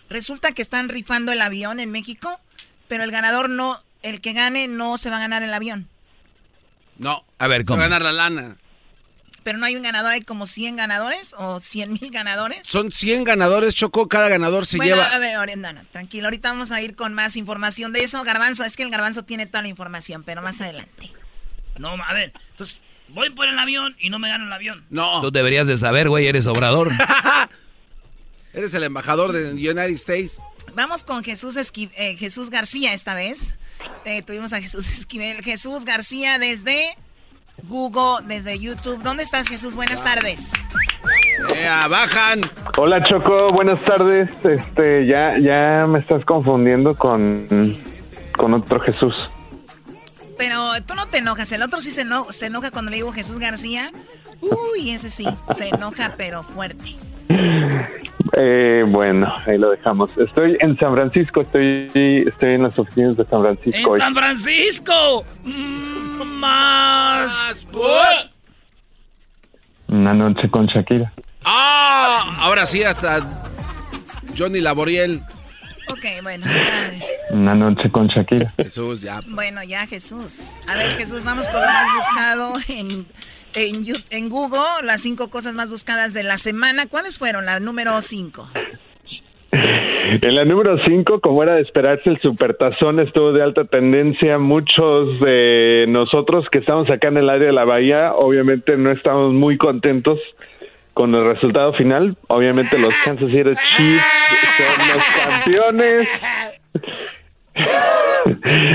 resulta que están rifando el avión en México, pero el ganador no, el que gane no se va a ganar el avión. No. A ver, ¿cómo? Se va a ganar la lana pero no hay un ganador, hay como 100 ganadores o 100 mil ganadores. Son 100 ganadores, Chocó, cada ganador se lleva... A ver, no, no, tranquilo, ahorita vamos a ir con más información de eso. Garbanzo, es que el Garbanzo tiene toda la información, pero más adelante. No, a ver, entonces voy por el avión y no me gano el avión. No. Tú deberías de saber, güey, eres obrador. eres el embajador de United States. Vamos con Jesús, eh, Jesús García esta vez. Eh, tuvimos a Jesús Esquivel. Jesús García desde... Google, desde YouTube. ¿Dónde estás, Jesús? Buenas tardes. bajan. Hola, Choco. Buenas tardes. Este, ya, ya me estás confundiendo con, con otro Jesús. Pero tú no te enojas. El otro sí se, se enoja cuando le digo Jesús García. Uy, ese sí, se enoja, pero fuerte. Eh, bueno, ahí lo dejamos. Estoy en San Francisco, estoy, estoy en las oficinas de San Francisco. ¡En San Francisco! Mm, más. Una noche con Shakira. ¡Ah! Ahora sí, hasta Johnny Laboriel. Ok, bueno. Una noche con Shakira. Jesús, ya. Bueno, ya Jesús. A ver, Jesús, vamos con lo más buscado en, en, Google, las cinco cosas más buscadas de la semana. ¿Cuáles fueron? La número cinco. En la número 5, como era de esperarse, el supertazón estuvo de alta tendencia. Muchos de nosotros que estamos acá en el área de la bahía, obviamente no estamos muy contentos con el resultado final. Obviamente los Kansas City Chiefs son los campeones.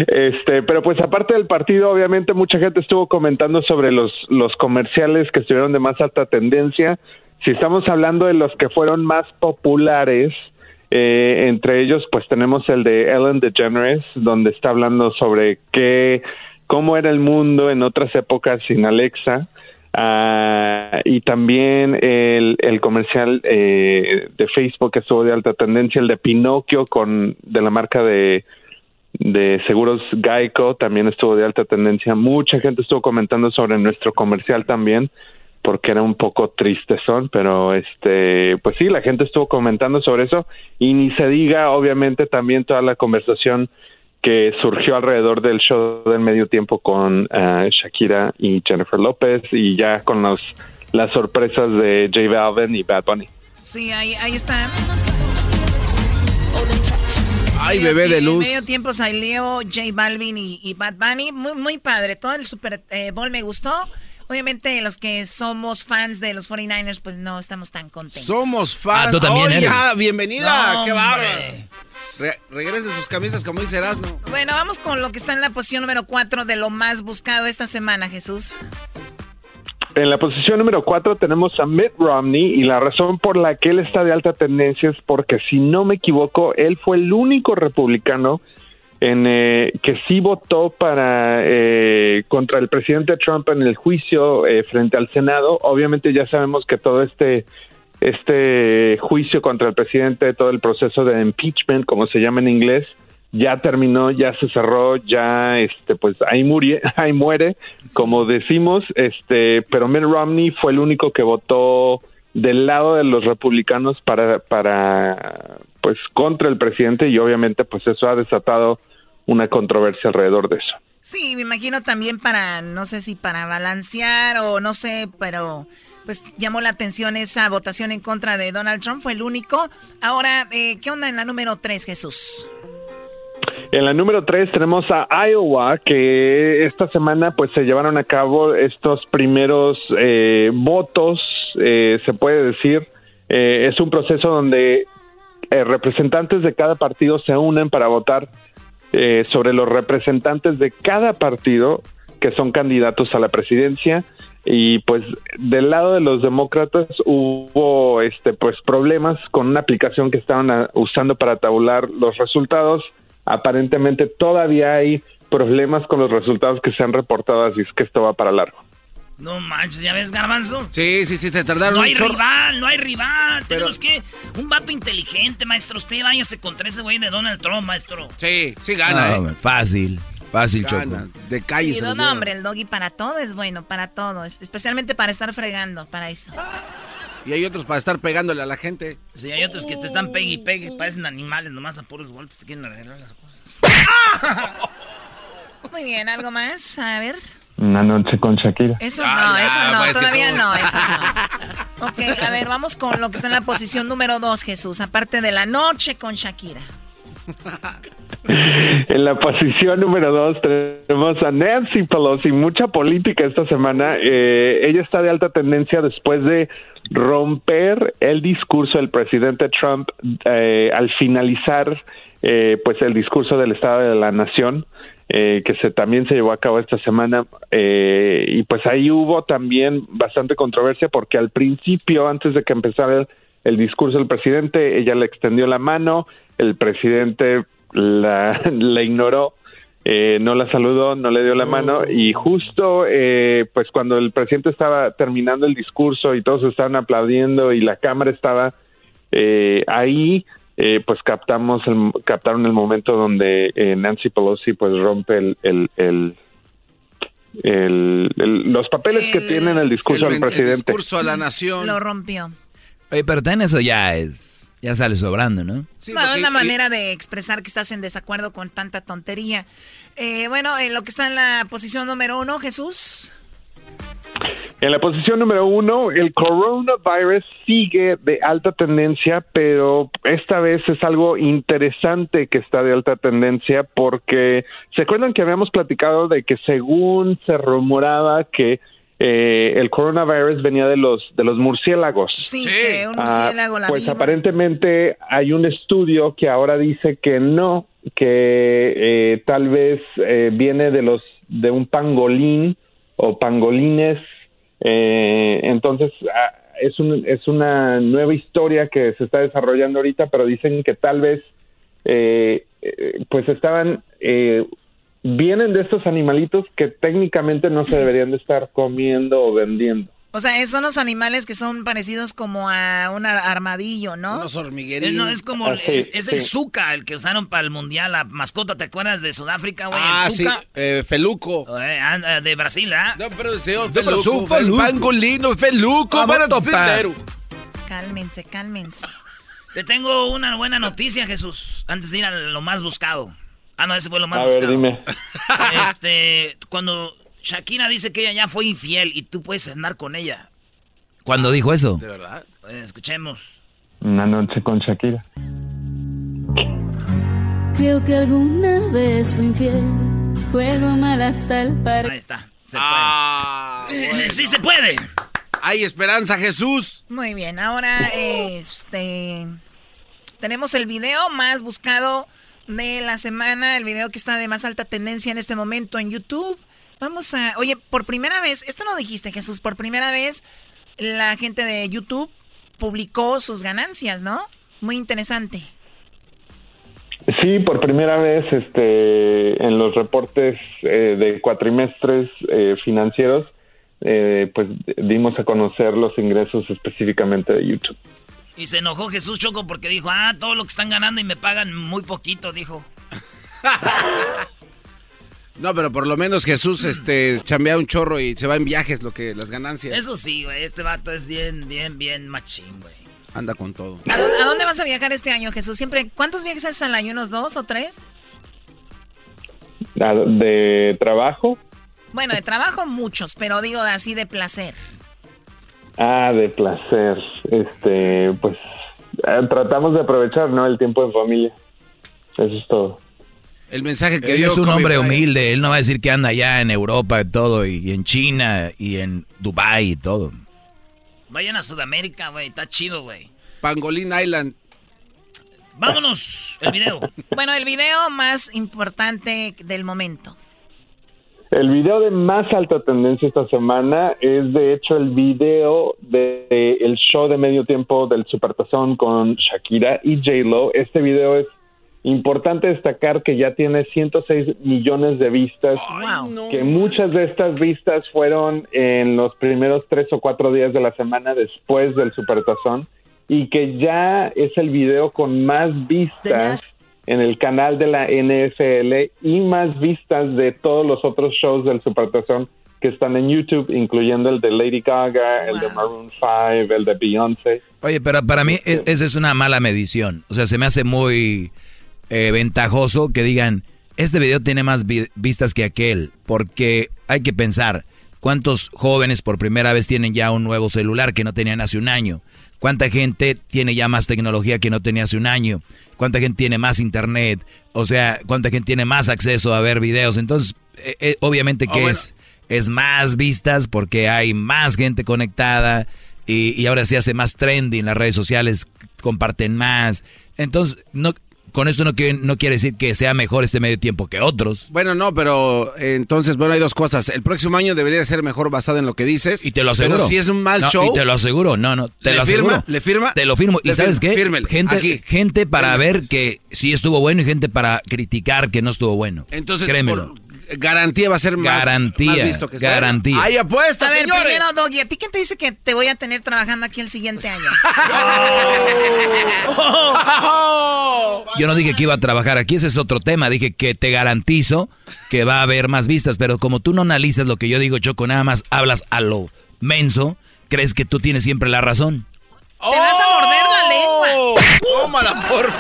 Este, pero pues aparte del partido, obviamente mucha gente estuvo comentando sobre los, los comerciales que estuvieron de más alta tendencia. Si estamos hablando de los que fueron más populares, eh, entre ellos, pues tenemos el de Ellen DeGeneres, donde está hablando sobre qué, cómo era el mundo en otras épocas sin Alexa. Ah, y también el, el comercial eh, de Facebook que estuvo de alta tendencia, el de Pinocchio con de la marca de, de seguros Geico también estuvo de alta tendencia. Mucha gente estuvo comentando sobre nuestro comercial también porque era un poco triste son, pero este, pues sí, la gente estuvo comentando sobre eso y ni se diga, obviamente, también toda la conversación que surgió alrededor del show del medio tiempo con eh, Shakira y Jennifer López y ya con los las sorpresas de J Balvin y Bad Bunny. Sí, ahí, ahí está. Ay, bebé de luz. En medio tiempo salió J Balvin y, Bad Bunny. Muy, muy padre. Todo el Super eh, Bowl me gustó. Obviamente los que somos fans de los 49ers, pues no estamos tan contentos. Somos fans. Ah, tú también bienvenida. Qué bárbaro. regrese sus camisas como dice Erasmo. Bueno, vamos con lo que está en la posición número 4 de lo más buscado esta semana, Jesús. En la posición número 4 tenemos a Mitt Romney y la razón por la que él está de alta tendencia es porque, si no me equivoco, él fue el único republicano en eh, que sí votó para eh, contra el presidente Trump en el juicio eh, frente al Senado. Obviamente ya sabemos que todo este este juicio contra el presidente, todo el proceso de impeachment, como se llama en inglés, ya terminó, ya se cerró, ya este pues ahí muere, ahí muere, como decimos, este, pero Mitt Romney fue el único que votó del lado de los republicanos para para pues contra el presidente y obviamente pues eso ha desatado una controversia alrededor de eso. Sí, me imagino también para, no sé si para balancear o no sé, pero pues llamó la atención esa votación en contra de Donald Trump, fue el único. Ahora, eh, ¿qué onda en la número 3, Jesús? En la número 3 tenemos a Iowa, que esta semana pues se llevaron a cabo estos primeros eh, votos, eh, se puede decir. es un proceso donde representantes de cada partido se unen para votar eh, sobre los representantes de cada partido que son candidatos a la presidencia y pues del lado de los demócratas hubo este pues problemas con una aplicación que estaban ah, usando para tabular los resultados aparentemente todavía hay problemas con los resultados que se han reportado así es que esto va para largo no manches, ¿ya ves, Garbanzo? Sí, sí, sí, te tardaron No hay rival, no hay rival. Tenemos que... Un vato inteligente, maestro. Usted váyase contra ese güey de Donald Trump, maestro. Sí, sí gana, eh. Fácil, fácil, Choco. De calle. Sí, no, hombre, el doggy para todo es bueno, para todo. Especialmente para estar fregando, para eso. Y hay otros para estar pegándole a la gente. Sí, hay otros que te están pegue y pegue, parecen animales, nomás a puros golpes, quieren arreglar las cosas. Muy bien, ¿algo más? A ver. Una noche con Shakira. Eso no, eso no, pues, todavía no, eso no. Ok, a ver, vamos con lo que está en la posición número dos, Jesús, aparte de la noche con Shakira. En la posición número dos tenemos a Nancy Pelosi, mucha política esta semana. Eh, ella está de alta tendencia después de romper el discurso del presidente Trump eh, al finalizar eh, pues el discurso del Estado de la Nación. Eh, que se también se llevó a cabo esta semana eh, y pues ahí hubo también bastante controversia porque al principio antes de que empezara el, discurso del presidente ella le extendió la mano el presidente la, ignoró eh, no la saludó, no le dio la mano y justo pues cuando el presidente estaba terminando el discurso y todos estaban aplaudiendo y la cámara estaba ahí, eh, pues captamos el, captaron el momento donde eh, Nancy Pelosi pues rompe el, el, el- el- los papeles que tiene en el discurso del presidente. discurso a la nación. Lo rompió. Oye, pero también eso ya es, ya sale sobrando, ¿no? Bueno, una manera de expresar que estás en desacuerdo con tanta tontería. Eh, bueno, en lo que está en la posición número uno, Jesús. En la posición número uno, el coronavirus sigue de alta tendencia, pero esta vez es algo interesante que está de alta tendencia porque se acuerdan que habíamos platicado de que según se rumoraba que eh, el coronavirus venía de los de los murciélagos. Sí, que un Ah, murciélago la pues aparentemente hay un estudio que ahora dice que no, que eh, tal vez eh, viene de los de un pangolín o pangolines. Eh, entonces ah, es un, es una nueva historia que se está desarrollando ahorita, pero dicen que tal vez eh, pues estaban eh, vienen de estos animalitos que técnicamente no se deberían de estar comiendo o vendiendo. O sea, son los animales que son parecidos como a un ar- armadillo, ¿no? Unos hormigueros. no, es como, Ah, sí, es, es el. Zuka, el que usaron para el mundial, la mascota, ¿te acuerdas de Sudáfrica, güey? Ah, el sí, eh, Feluco. Eh, anda, de Brasil, ¿ah? No, pero señor pero Feluco, su Feluco. pangolino, Feluco, para topar. Cálmense, cálmense. Te tengo una buena noticia, Jesús, antes de ir a lo más buscado. Ah, no, ese fue lo más A ver, buscado. dime. Este, cuando Shakira dice que ella ya fue infiel y tú puedes andar con ella. ¿Cuándo dijo eso? ¿De verdad? Eh, escuchemos. Una noche con Shakira. Creo que alguna vez fui infiel. Juego mal hasta el par. Ahí está. Se Ah, puede. bueno. Sí se puede. Hay esperanza, Jesús. Muy bien, ahora este tenemos el video más buscado de la semana, el video que está de más alta tendencia en este momento en YouTube. Vamos a, oye, por primera vez, esto no dijiste Jesús, por primera vez la gente de YouTube publicó sus ganancias, ¿no? Muy interesante. Sí, por primera vez este, en los reportes eh, de cuatrimestres eh, financieros, eh, pues dimos a conocer los ingresos específicamente de YouTube. Y se enojó Jesús Choco porque dijo, ah, todo lo que están ganando y me pagan muy poquito, dijo. No, pero por lo menos Jesús este, chambea un chorro y se va en viajes, lo que las ganancias. Eso sí, güey, este vato es bien, bien, bien machín, güey. Anda con todo. ¿A dónde, a dónde vas a viajar este año, Jesús? Siempre, ¿cuántos viajes haces al año? ¿Unos dos o tres? De trabajo, Bueno, de trabajo muchos, pero digo así de placer. Ah, de placer, este, pues eh, tratamos de aprovechar, ¿no? El tiempo en familia. Eso es todo. El mensaje que dio es un hombre humilde, él no va a decir que anda allá en Europa y todo, y, y en China, y en Dubai y todo. Vayan a Sudamérica, güey, está chido, güey. Pangolin Island. Vámonos, el video. Bueno, el video más importante del momento. El video de más alta tendencia esta semana es de hecho el video del de, el show de medio tiempo del Supertazón con Shakira y J-Lo. Este video es importante destacar que ya tiene 106 millones de vistas, que muchas de estas vistas fueron en los primeros tres o cuatro días de la semana después del Supertazón y que ya es el video con más vistas en el canal de la NFL y más vistas de todos los otros shows del Supertazón que están en YouTube, incluyendo el de Lady Gaga, el de Maroon 5, el de Beyoncé. Oye, pero para mí es- esa es una mala medición. O sea, se me hace muy eh, ventajoso que digan, este video tiene más vi- vistas que aquel, porque hay que pensar, ¿cuántos jóvenes por primera vez tienen ya un nuevo celular que no tenían hace un año? ¿Cuánta gente tiene ya más tecnología que no tenía hace un año? ¿Cuánta gente tiene más internet? O sea, ¿cuánta gente tiene más acceso a ver videos? Entonces, eh, eh, obviamente que bueno. es, es más vistas porque hay más gente conectada y, y ahora se hace más trendy en las redes sociales, comparten más. Entonces, no, con esto no, quiere- no quiere decir que sea mejor este medio tiempo que otros. Bueno, no, pero eh, entonces, bueno, hay dos cosas. El próximo año debería ser mejor basado en lo que dices. Y te lo aseguro. Pero si es un mal No, show. Y te lo aseguro, no, no, te ¿Le lo firma? aseguro. ¿Le firma? Te lo firmo. ¿Y sabes firma. qué? Fírmele. Gente, Aquí. gente para ver pues. que sí estuvo bueno y gente para criticar que no estuvo bueno. Entonces, Créemelo. por- garantía va a ser más, Garantía, más visto que garantía. Hay apuestas, A ver, señores. primero, Doggy, ¿a ti quién te dice que te voy a tener trabajando aquí el siguiente año? Yo no dije que iba a trabajar aquí, ese es otro tema. Dije que te garantizo que va a haber más vistas, pero como tú no analizas lo que yo digo, Choco, nada más hablas a lo menso, crees que tú tienes siempre la razón. Te vas a morder la lengua. Tómala por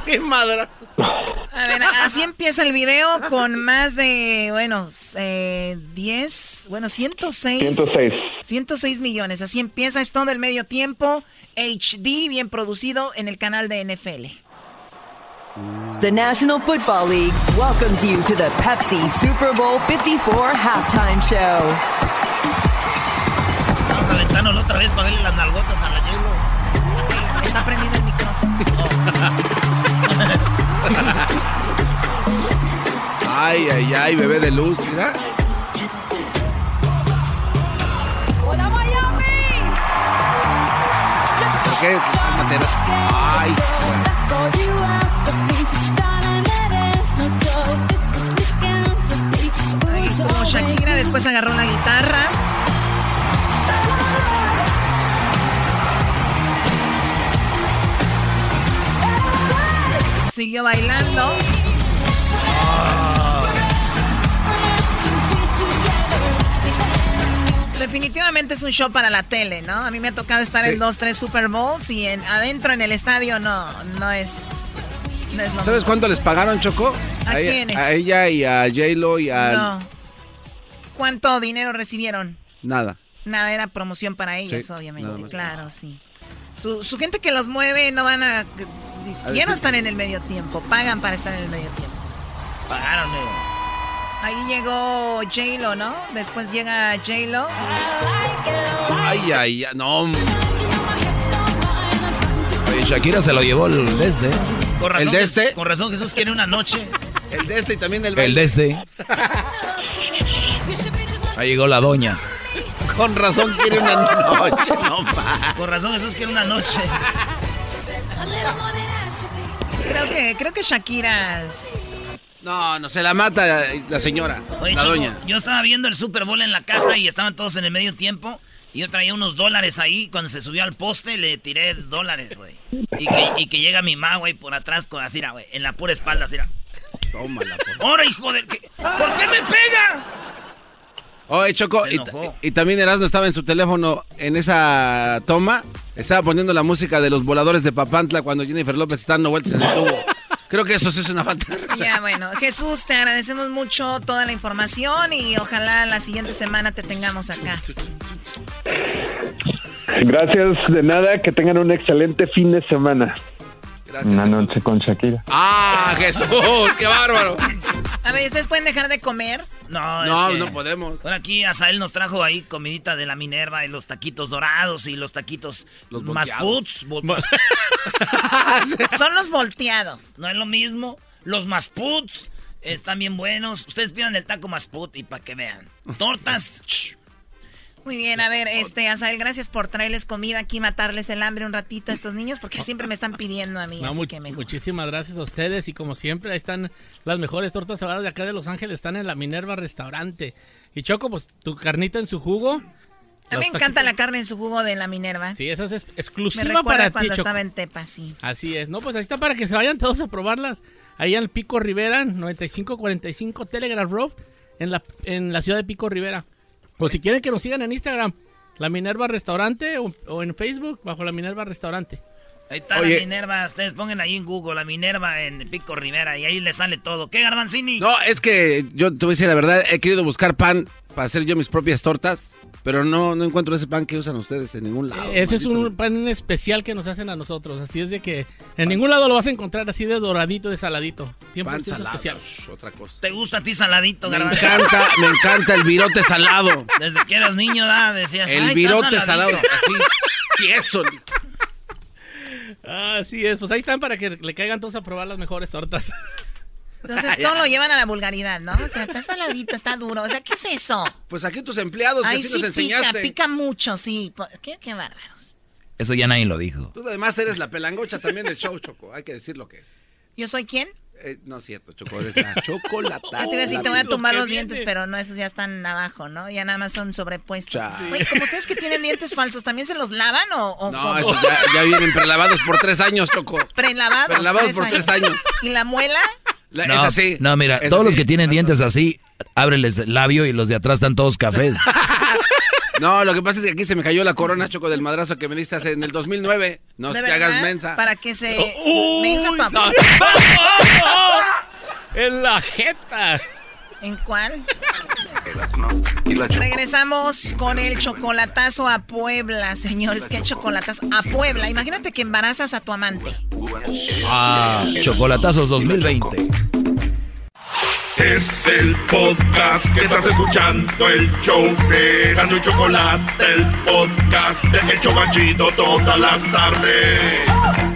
¡Qué madre! A ver, así empieza el video con más de, bueno, eh, 10, bueno, 106. 106. 106 millones. Así empieza, es todo el medio tiempo. HD, bien producido en el canal de NFL. The National Football League welcomes you to the Pepsi Super Bowl 54 halftime show. Vamos a aventarnos otra vez para verle las nalgotas a la hielo. Está prendido el micrófono. Ay, ay, ay, bebé de luz, mira. ¡Hola, Miami! ¿Por qué? Ay, Ahí como Shakira después agarró la guitarra. Siguió bailando. Definitivamente es un show para la tele, ¿no? A mí me ha tocado estar Sí. en dos, tres Super Bowls y en, adentro en el estadio no, no es, no es lo ¿Sabes mismo. cuánto les pagaron, Choco? ¿A ella- quiénes? A ella y a J-Lo y a... No. ¿Cuánto dinero recibieron? Nada. Nada, era promoción para ellos, Sí, obviamente. Claro, sí. Su, su gente que los mueve no van a... A Ya no están en el medio tiempo, pagan para estar en el medio tiempo. Pagaron, eh. Ahí llegó J-Lo, ¿no? Después llega J-Lo. Ay, ay, ay, no. Oye, Shakira se lo llevó el desde. Con razón, ¿El de este? Con razón Jesús quiere una noche. El de este y también el El desde. Ahí llegó la doña. Con razón quiere una noche, no ma. Con razón Jesús quiere una noche. Creo que, creo que Shakira... No, no, se la mata la señora, Oye, la Choco, doña. yo estaba viendo el Super Bowl en la casa y estaban todos en el medio tiempo. Y yo traía unos dólares ahí. Cuando se subió al poste, le tiré dólares, güey. Y que, y que llega mi ma, güey, por atrás con así, güey, en la pura espalda, así. Tómala, por ¡Ahora, hijo de... ¿qué? ¿Por qué me pega? Oye, Choco, y, y también Erasmo estaba en su teléfono en esa toma. Estaba poniendo la música de los voladores de Papantla cuando Jennifer López está dando vueltas en el tubo. Creo que eso sí es una falta. Ya, bueno, Jesús, te agradecemos mucho toda la información y ojalá la siguiente semana te tengamos acá. Gracias de nada, que tengan un excelente fin de semana. Gracias, Una Jesús. noche con Shakira. ¡Ah, Jesús! ¡Qué bárbaro! A ver, ¿ustedes pueden dejar de comer? No, No, es que- no podemos. Bueno, aquí Asael nos trajo ahí comidita de la Minerva y los taquitos dorados y los taquitos Los más volteados. puts. vol- Son los volteados. no es lo mismo. Los más puts están bien buenos. Ustedes pidan el taco más put y para que vean. Tortas. Muy bien, a ver, este, Asael, gracias por traerles comida aquí, matarles el hambre un ratito a estos niños, porque siempre me están pidiendo a mí, No, así mu- que mejor. muchísimas gracias a ustedes y como siempre ahí están las mejores tortas ahogadas de acá de Los Ángeles, están en la Minerva Restaurante. Y Choco, pues tu carnita en su jugo. A mí me encanta la carne en su jugo de la Minerva. Sí, esa es ex- me exclusiva recuerda para ti, cuando estaba en Tepa, sí. Así es, no, pues ahí está para que se vayan todos a probarlas. Ahí en el Pico Rivera, 9545 Telegraph Road, en la, en la ciudad de Pico Rivera. O si quieren que nos sigan en Instagram, La Minerva Restaurante, o, o en Facebook, bajo La Minerva Restaurante. Ahí está Oye. la Minerva. Ustedes pongan ahí en Google la Minerva en Pico Rivera y ahí les sale todo. ¿Qué, Garbanzini? No, es que yo te voy a decir la verdad, he querido buscar pan para hacer yo mis propias tortas, pero no, no encuentro ese pan que usan ustedes en ningún lado. Ese es un pan especial que nos hacen a nosotros. Así es de que en ningún lado lo vas a encontrar así de doradito, de saladito. 100% pan salado, especial. otra cosa. ¿Te gusta a ti saladito, Me encanta, me encanta el virote salado. Desde que eras niño, ¿da? decías, El "Ay, virote salado, saladito". así, tieso. Así es, pues ahí están para que le caigan todos a probar las mejores tortas. Entonces todo lo llevan a la vulgaridad, ¿no? O sea, está saladito, está duro. O sea, ¿qué es eso? Pues aquí tus empleados que Ay, así sí nos pica, enseñaste. pica mucho, sí. Po- ¿Qué, qué bárbaros. Eso ya nadie lo dijo. Tú además eres la pelangocha también del show, Choco. Hay que decir lo que es. ¿Yo soy quién? Eh, no es cierto, chocolate. chocolate. Te voy a decir, te voy a tumbar los dientes, pero no, esos ya están abajo, ¿no? Ya nada más son sobrepuestos. Oye, como ustedes que tienen dientes falsos, ¿también se los lavan o, o No, cómo? esos ya, ya vienen prelavados por tres años, Choco. Prelavados. Prelavados por tres años. ¿Y la muela? La- no, es así. no, mira, todos los que tienen dientes así, ábreles el labio y los de atrás están todos cafés. No, lo que pasa es que aquí se me cayó la corona, Choco, del madrazo que me diste hace- en el 2009. No ¿De te hagas mensa. Para que se... Uy, mensa pa- no. En la jeta. ¿En cuál? Y la Choco. Regresamos con el chocolatazo a Puebla, señores. ¿Qué chocolatazo? A Puebla. Imagínate que embarazas a tu amante. Ah, Chocolatazos 2020. Es el podcast que estás escuchando, el show de Gano y Chocolate, el podcast de El Chobachito todas las tardes.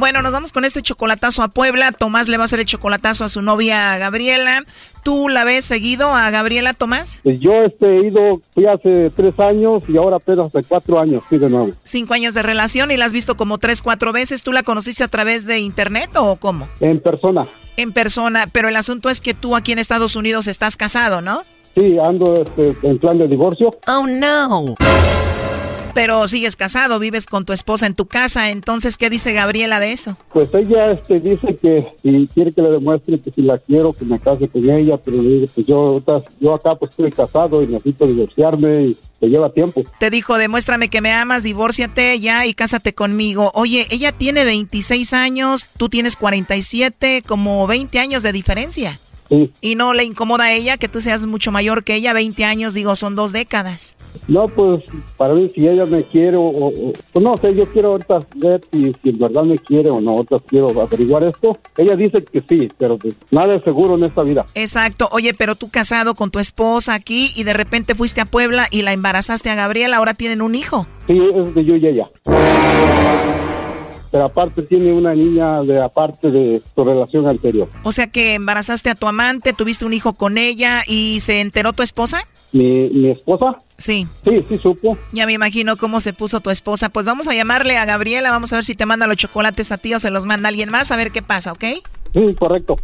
Bueno, nos vamos con este chocolatazo a Puebla. Tomás le va a hacer el chocolatazo a su novia Gabriela. ¿Tú la ves seguido a Gabriela, Tomás? Pues yo este, he ido, fui hace tres años y ahora apenas hace cuatro años, sí, de nuevo. Cinco años de relación y la has visto como tres, cuatro veces. ¿Tú la conociste a través de internet o cómo? En persona. En persona, pero el asunto es que tú aquí en Estados Unidos estás casado, ¿no? Sí, ando este, en plan de divorcio. Oh, no. Pero sigues casado, vives con tu esposa en tu casa, entonces, ¿qué dice Gabriela de eso? Pues ella este, dice que si quiere que le demuestre que si la quiero, que me case con ella, pero pues yo, yo acá pues estoy casado y necesito divorciarme y te lleva tiempo. Te dijo, demuéstrame que me amas, divórciate ya y cásate conmigo. Oye, ella tiene 26 años, tú tienes 47, como 20 años de diferencia. Sí. Y no le incomoda a ella que tú seas mucho mayor que ella, 20 años, digo, son dos décadas. No, pues para ver si ella me quiere o, o- pues no sé, yo quiero ahorita ver si, si en verdad me quiere o no, ahorita quiero averiguar esto. Ella dice que sí, pero pues nada es seguro en esta vida. Exacto. Oye, pero tú casado con tu esposa aquí y de repente fuiste a Puebla y la embarazaste a Gabriela, ahora tienen un hijo. Sí, es de yo y ella. Pero aparte tiene una niña de aparte de su relación anterior. O sea que embarazaste a tu amante, tuviste un hijo con ella y se enteró tu esposa. Mi, mi esposa, Sí. sí, sí supo. Ya me imagino cómo se puso tu esposa. Pues vamos a llamarle a Gabriela, vamos a ver si te manda los chocolates a ti o se los manda alguien más, a ver qué pasa, ¿ok? Sí, correcto.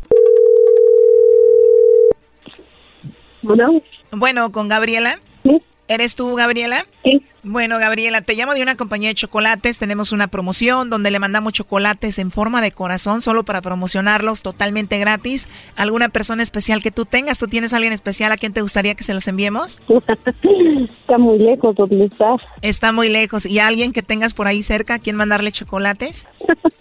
Bueno. Bueno, con Gabriela. Sí. ¿Eres tú, Gabriela? Sí. Bueno, Gabriela, te llamo de una compañía de chocolates. Tenemos una promoción donde le mandamos chocolates en forma de corazón solo para promocionarlos totalmente gratis. ¿Alguna persona especial que tú tengas? ¿Tú tienes alguien especial a quien te gustaría que se los enviemos? Está muy lejos donde estás. Está muy lejos. ¿Y alguien que tengas por ahí cerca a quien mandarle chocolates?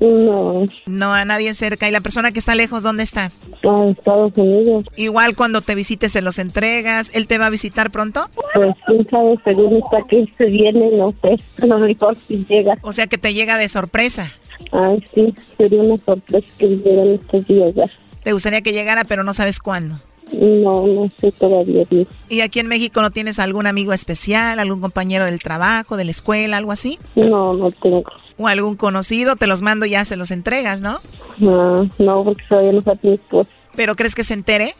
No. No, a nadie cerca. ¿Y la persona que está lejos, dónde está? A Estados Unidos. Igual cuando te visites se los entregas. ¿Él te va a visitar pronto? Pues quién sabe, según está que se viene, no sé. A lo mejor si llega. O sea que te llega de sorpresa. Ay, sí, sería una sorpresa que lleguen estos días ya. Te gustaría que llegara, pero no sabes cuándo. No, no sé todavía bien. ¿Y aquí en México no tienes algún amigo especial, algún compañero del trabajo, de la escuela, algo así? No, no tengo. ¿O algún conocido? Te los mando y ya se los entregas, ¿no? No, no, porque todavía no sabe mi esposa. ¿Pero crees que se entere?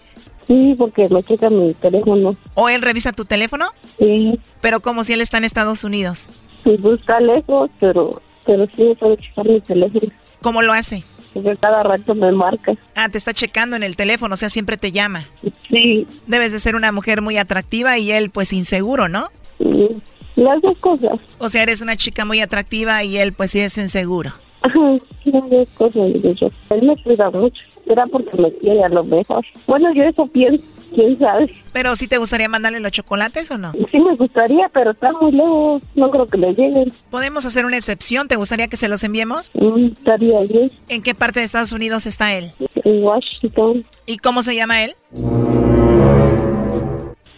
Sí, porque me checa mi teléfono. ¿O él revisa tu teléfono? Sí, Pero como si él está en Estados Unidos. sí, está lejos, pero, pero sí puede checar mi teléfono. ¿Cómo lo hace? Porque cada rato me marca. Ah, te está checando en el teléfono, o sea, siempre te llama. Sí. Debes de ser una mujer muy atractiva y él pues inseguro, ¿no? Mm, Las dos cosas. O sea, eres una chica muy atractiva y él pues sí es inseguro. Ajá, dos cosas, digo yo. Él me cuida mucho. Será porque me quiere a lo mejor. Bueno, yo eso pienso, quién sabe. Pero sí te gustaría mandarle los chocolates o no? Sí me gustaría, pero está muy lejos. No creo que le lleguen. Podemos hacer una excepción, ¿te gustaría que se los enviemos? Mm, estaría bien. ¿En qué parte de Estados Unidos está él? En Washington. ¿Y cómo se llama él?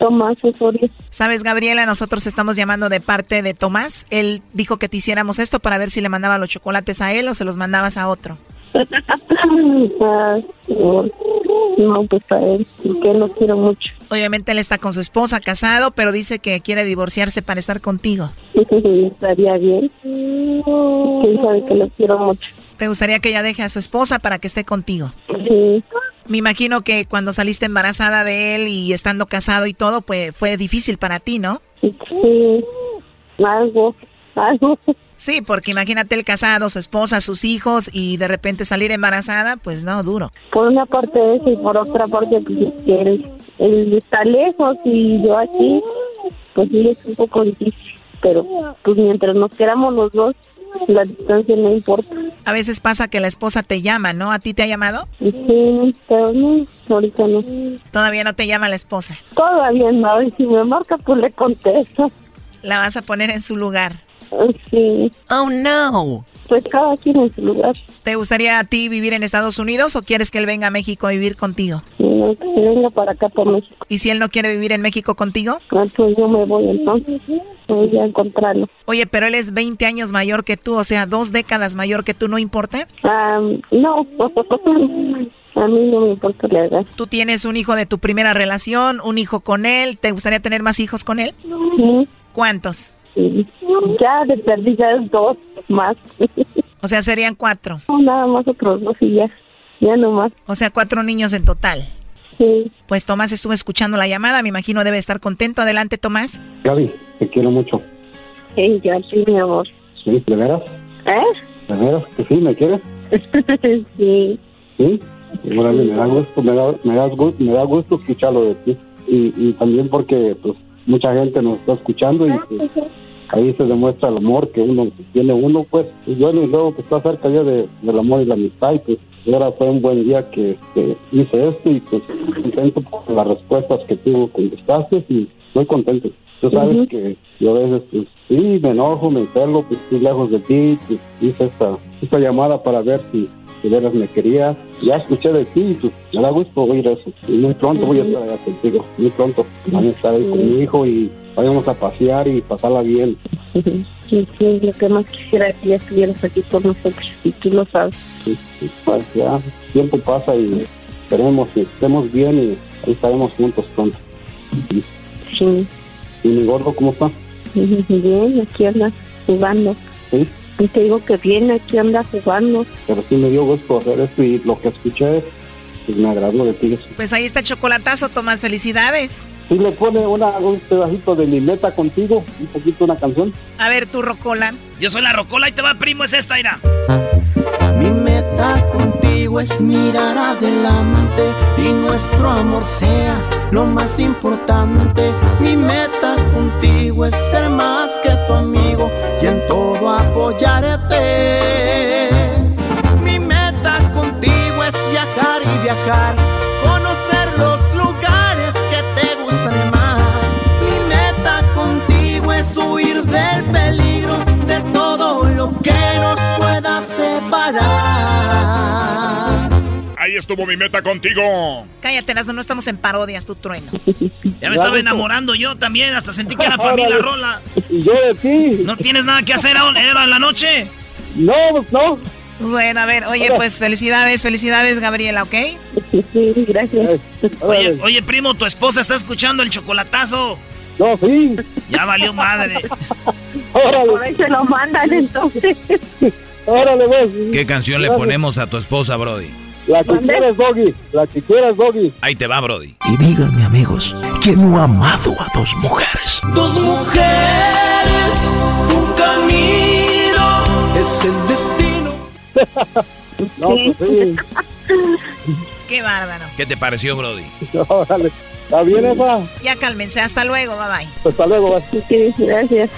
Tomás Osorio. Sabes, Gabriela, nosotros estamos llamando de parte de Tomás. Él dijo que te hiciéramos esto para ver si le mandaba los chocolates a él o se los mandabas a otro. Ah, no, no, pues a él, que lo quiero mucho. Obviamente él está con su esposa, casado, pero dice que quiere divorciarse para estar contigo. Estaría bien. Él sabe que lo quiero mucho. ¿Te gustaría que ella deje a su esposa para que esté contigo? Sí. Me imagino que cuando saliste embarazada de él y estando casado y todo, pues fue difícil para ti, ¿no? Sí, algo, algo. Sí, porque imagínate el casado, su esposa, sus hijos y de repente salir embarazada, pues no, duro. Por una parte eso y por otra parte pues es que él, él está lejos y yo aquí, pues sí es un poco difícil. Pero pues mientras nos queramos los dos, la distancia no importa. A veces pasa que la esposa te llama, ¿no? ¿A ti te ha llamado? Sí, pero no, ahorita no. Todavía no te llama la esposa. Todavía no, y si me marca pues le contesto. La vas a poner en su lugar. Sí. Oh, no. Pues cada quien en su lugar. ¿Te gustaría a ti vivir en Estados Unidos o quieres que él venga a México a vivir contigo? No, que venga para acá, por México. ¿Y si él no quiere vivir en México contigo? Ah, pues yo me voy entonces. Voy a encontrarlo. Oye, pero él es 20 años mayor que tú, o sea, dos décadas mayor que tú, ¿no importa? Ah, no. A mí no me importa la edad. ¿Tú tienes un hijo de tu primera relación, un hijo con él? ¿Te gustaría tener más hijos con él? Sí. ¿Cuántos? Sí. Ya de perdida es dos más. O sea, serían cuatro. No, nada más otros dos y ya. Ya no más. O sea, cuatro niños en total. Sí. Pues Tomás estuvo escuchando la llamada, me imagino debe estar contento. Adelante, Tomás. Gaby, te quiero mucho. Sí, ya sí, mi amor. ¿Sí? ¿De veras? ¿Eh? ¿De veras? ¿Que sí? ¿Me quieres? sí. ¿Sí? Me da gusto, me da, me da gusto, me da gusto escucharlo de ti. Y, y también porque pues mucha gente nos está escuchando y pues, ahí se demuestra el amor que uno tiene uno pues y bueno y luego que está cerca ya de, del amor y la amistad y pues y ahora fue un buen día que, que hice esto y pues contento por las respuestas que tú contestaste y muy contento. Tú sabes que yo a veces pues sí me enojo me encelo pues estoy lejos de ti pues hice esta esta llamada para ver si de veras me querías ya escuché de ti y pues me da gusto oír eso y muy pronto voy a estar allá contigo muy pronto van a estar ahí con mi hijo y vayamos a pasear y pasarla bien Sí, sí, lo que más quisiera es que ya estuvieras aquí con nosotros y tú lo sabes. Sí, sí, pues ya el tiempo pasa y esperemos que estemos bien y ahí estaremos juntos pronto. Sí. y mi gordo, ¿cómo está? Bien, aquí anda jugando. Sí, Y te digo que bien, aquí anda jugando. pero sí me dio gusto hacer esto y lo que escuché, pues me agradó de ti. Pues ahí está el chocolatazo, Tomás, felicidades. Sí le pone una, un pedacito de mi meta contigo, un poquito una canción. A ver, tú, Rocola. Yo soy la Rocola y te va, primo, es esta, ira. Mi meta contigo es mirar adelante y nuestro amor sea lo más importante. Mi meta contigo es ser más que tu amigo y en todo apoyarte. Mi meta contigo es viajar y viajar, conocer los lugares que te gustan más. Mi meta contigo es huir del peligro, de todo lo que nos pueda separar. Ahí estuvo mi meta contigo. Cállate, no estamos en parodias, tu trueno. Ya me estaba enamorando yo también, hasta sentí que era para mí la rola. Y yo de ti. ¿No tienes nada que hacer ahora en la noche? No, no. Bueno, a ver, oye, pues felicidades, felicidades, Gabriela, ¿ok? Sí, gracias. Oye, oye, primo, tu esposa está escuchando el chocolatazo. No, sí. Ya valió madre. Por ahí se lo mandan entonces. Órale, vos. ¿Qué canción le ponemos a tu esposa, Brody? La que quieras, Doggy. La que quieras, Doggy. Ahí te va, Brody. Y díganme, amigos, ¿quién no ha amado a dos mujeres? Dos mujeres, un camino, es el destino. No, pues sí. Qué bárbaro. ¿Qué te pareció, Brody? Órale. ¿Está bien esa? Ya cálmense, hasta luego, bye bye. Pues hasta luego. vas. Gracias.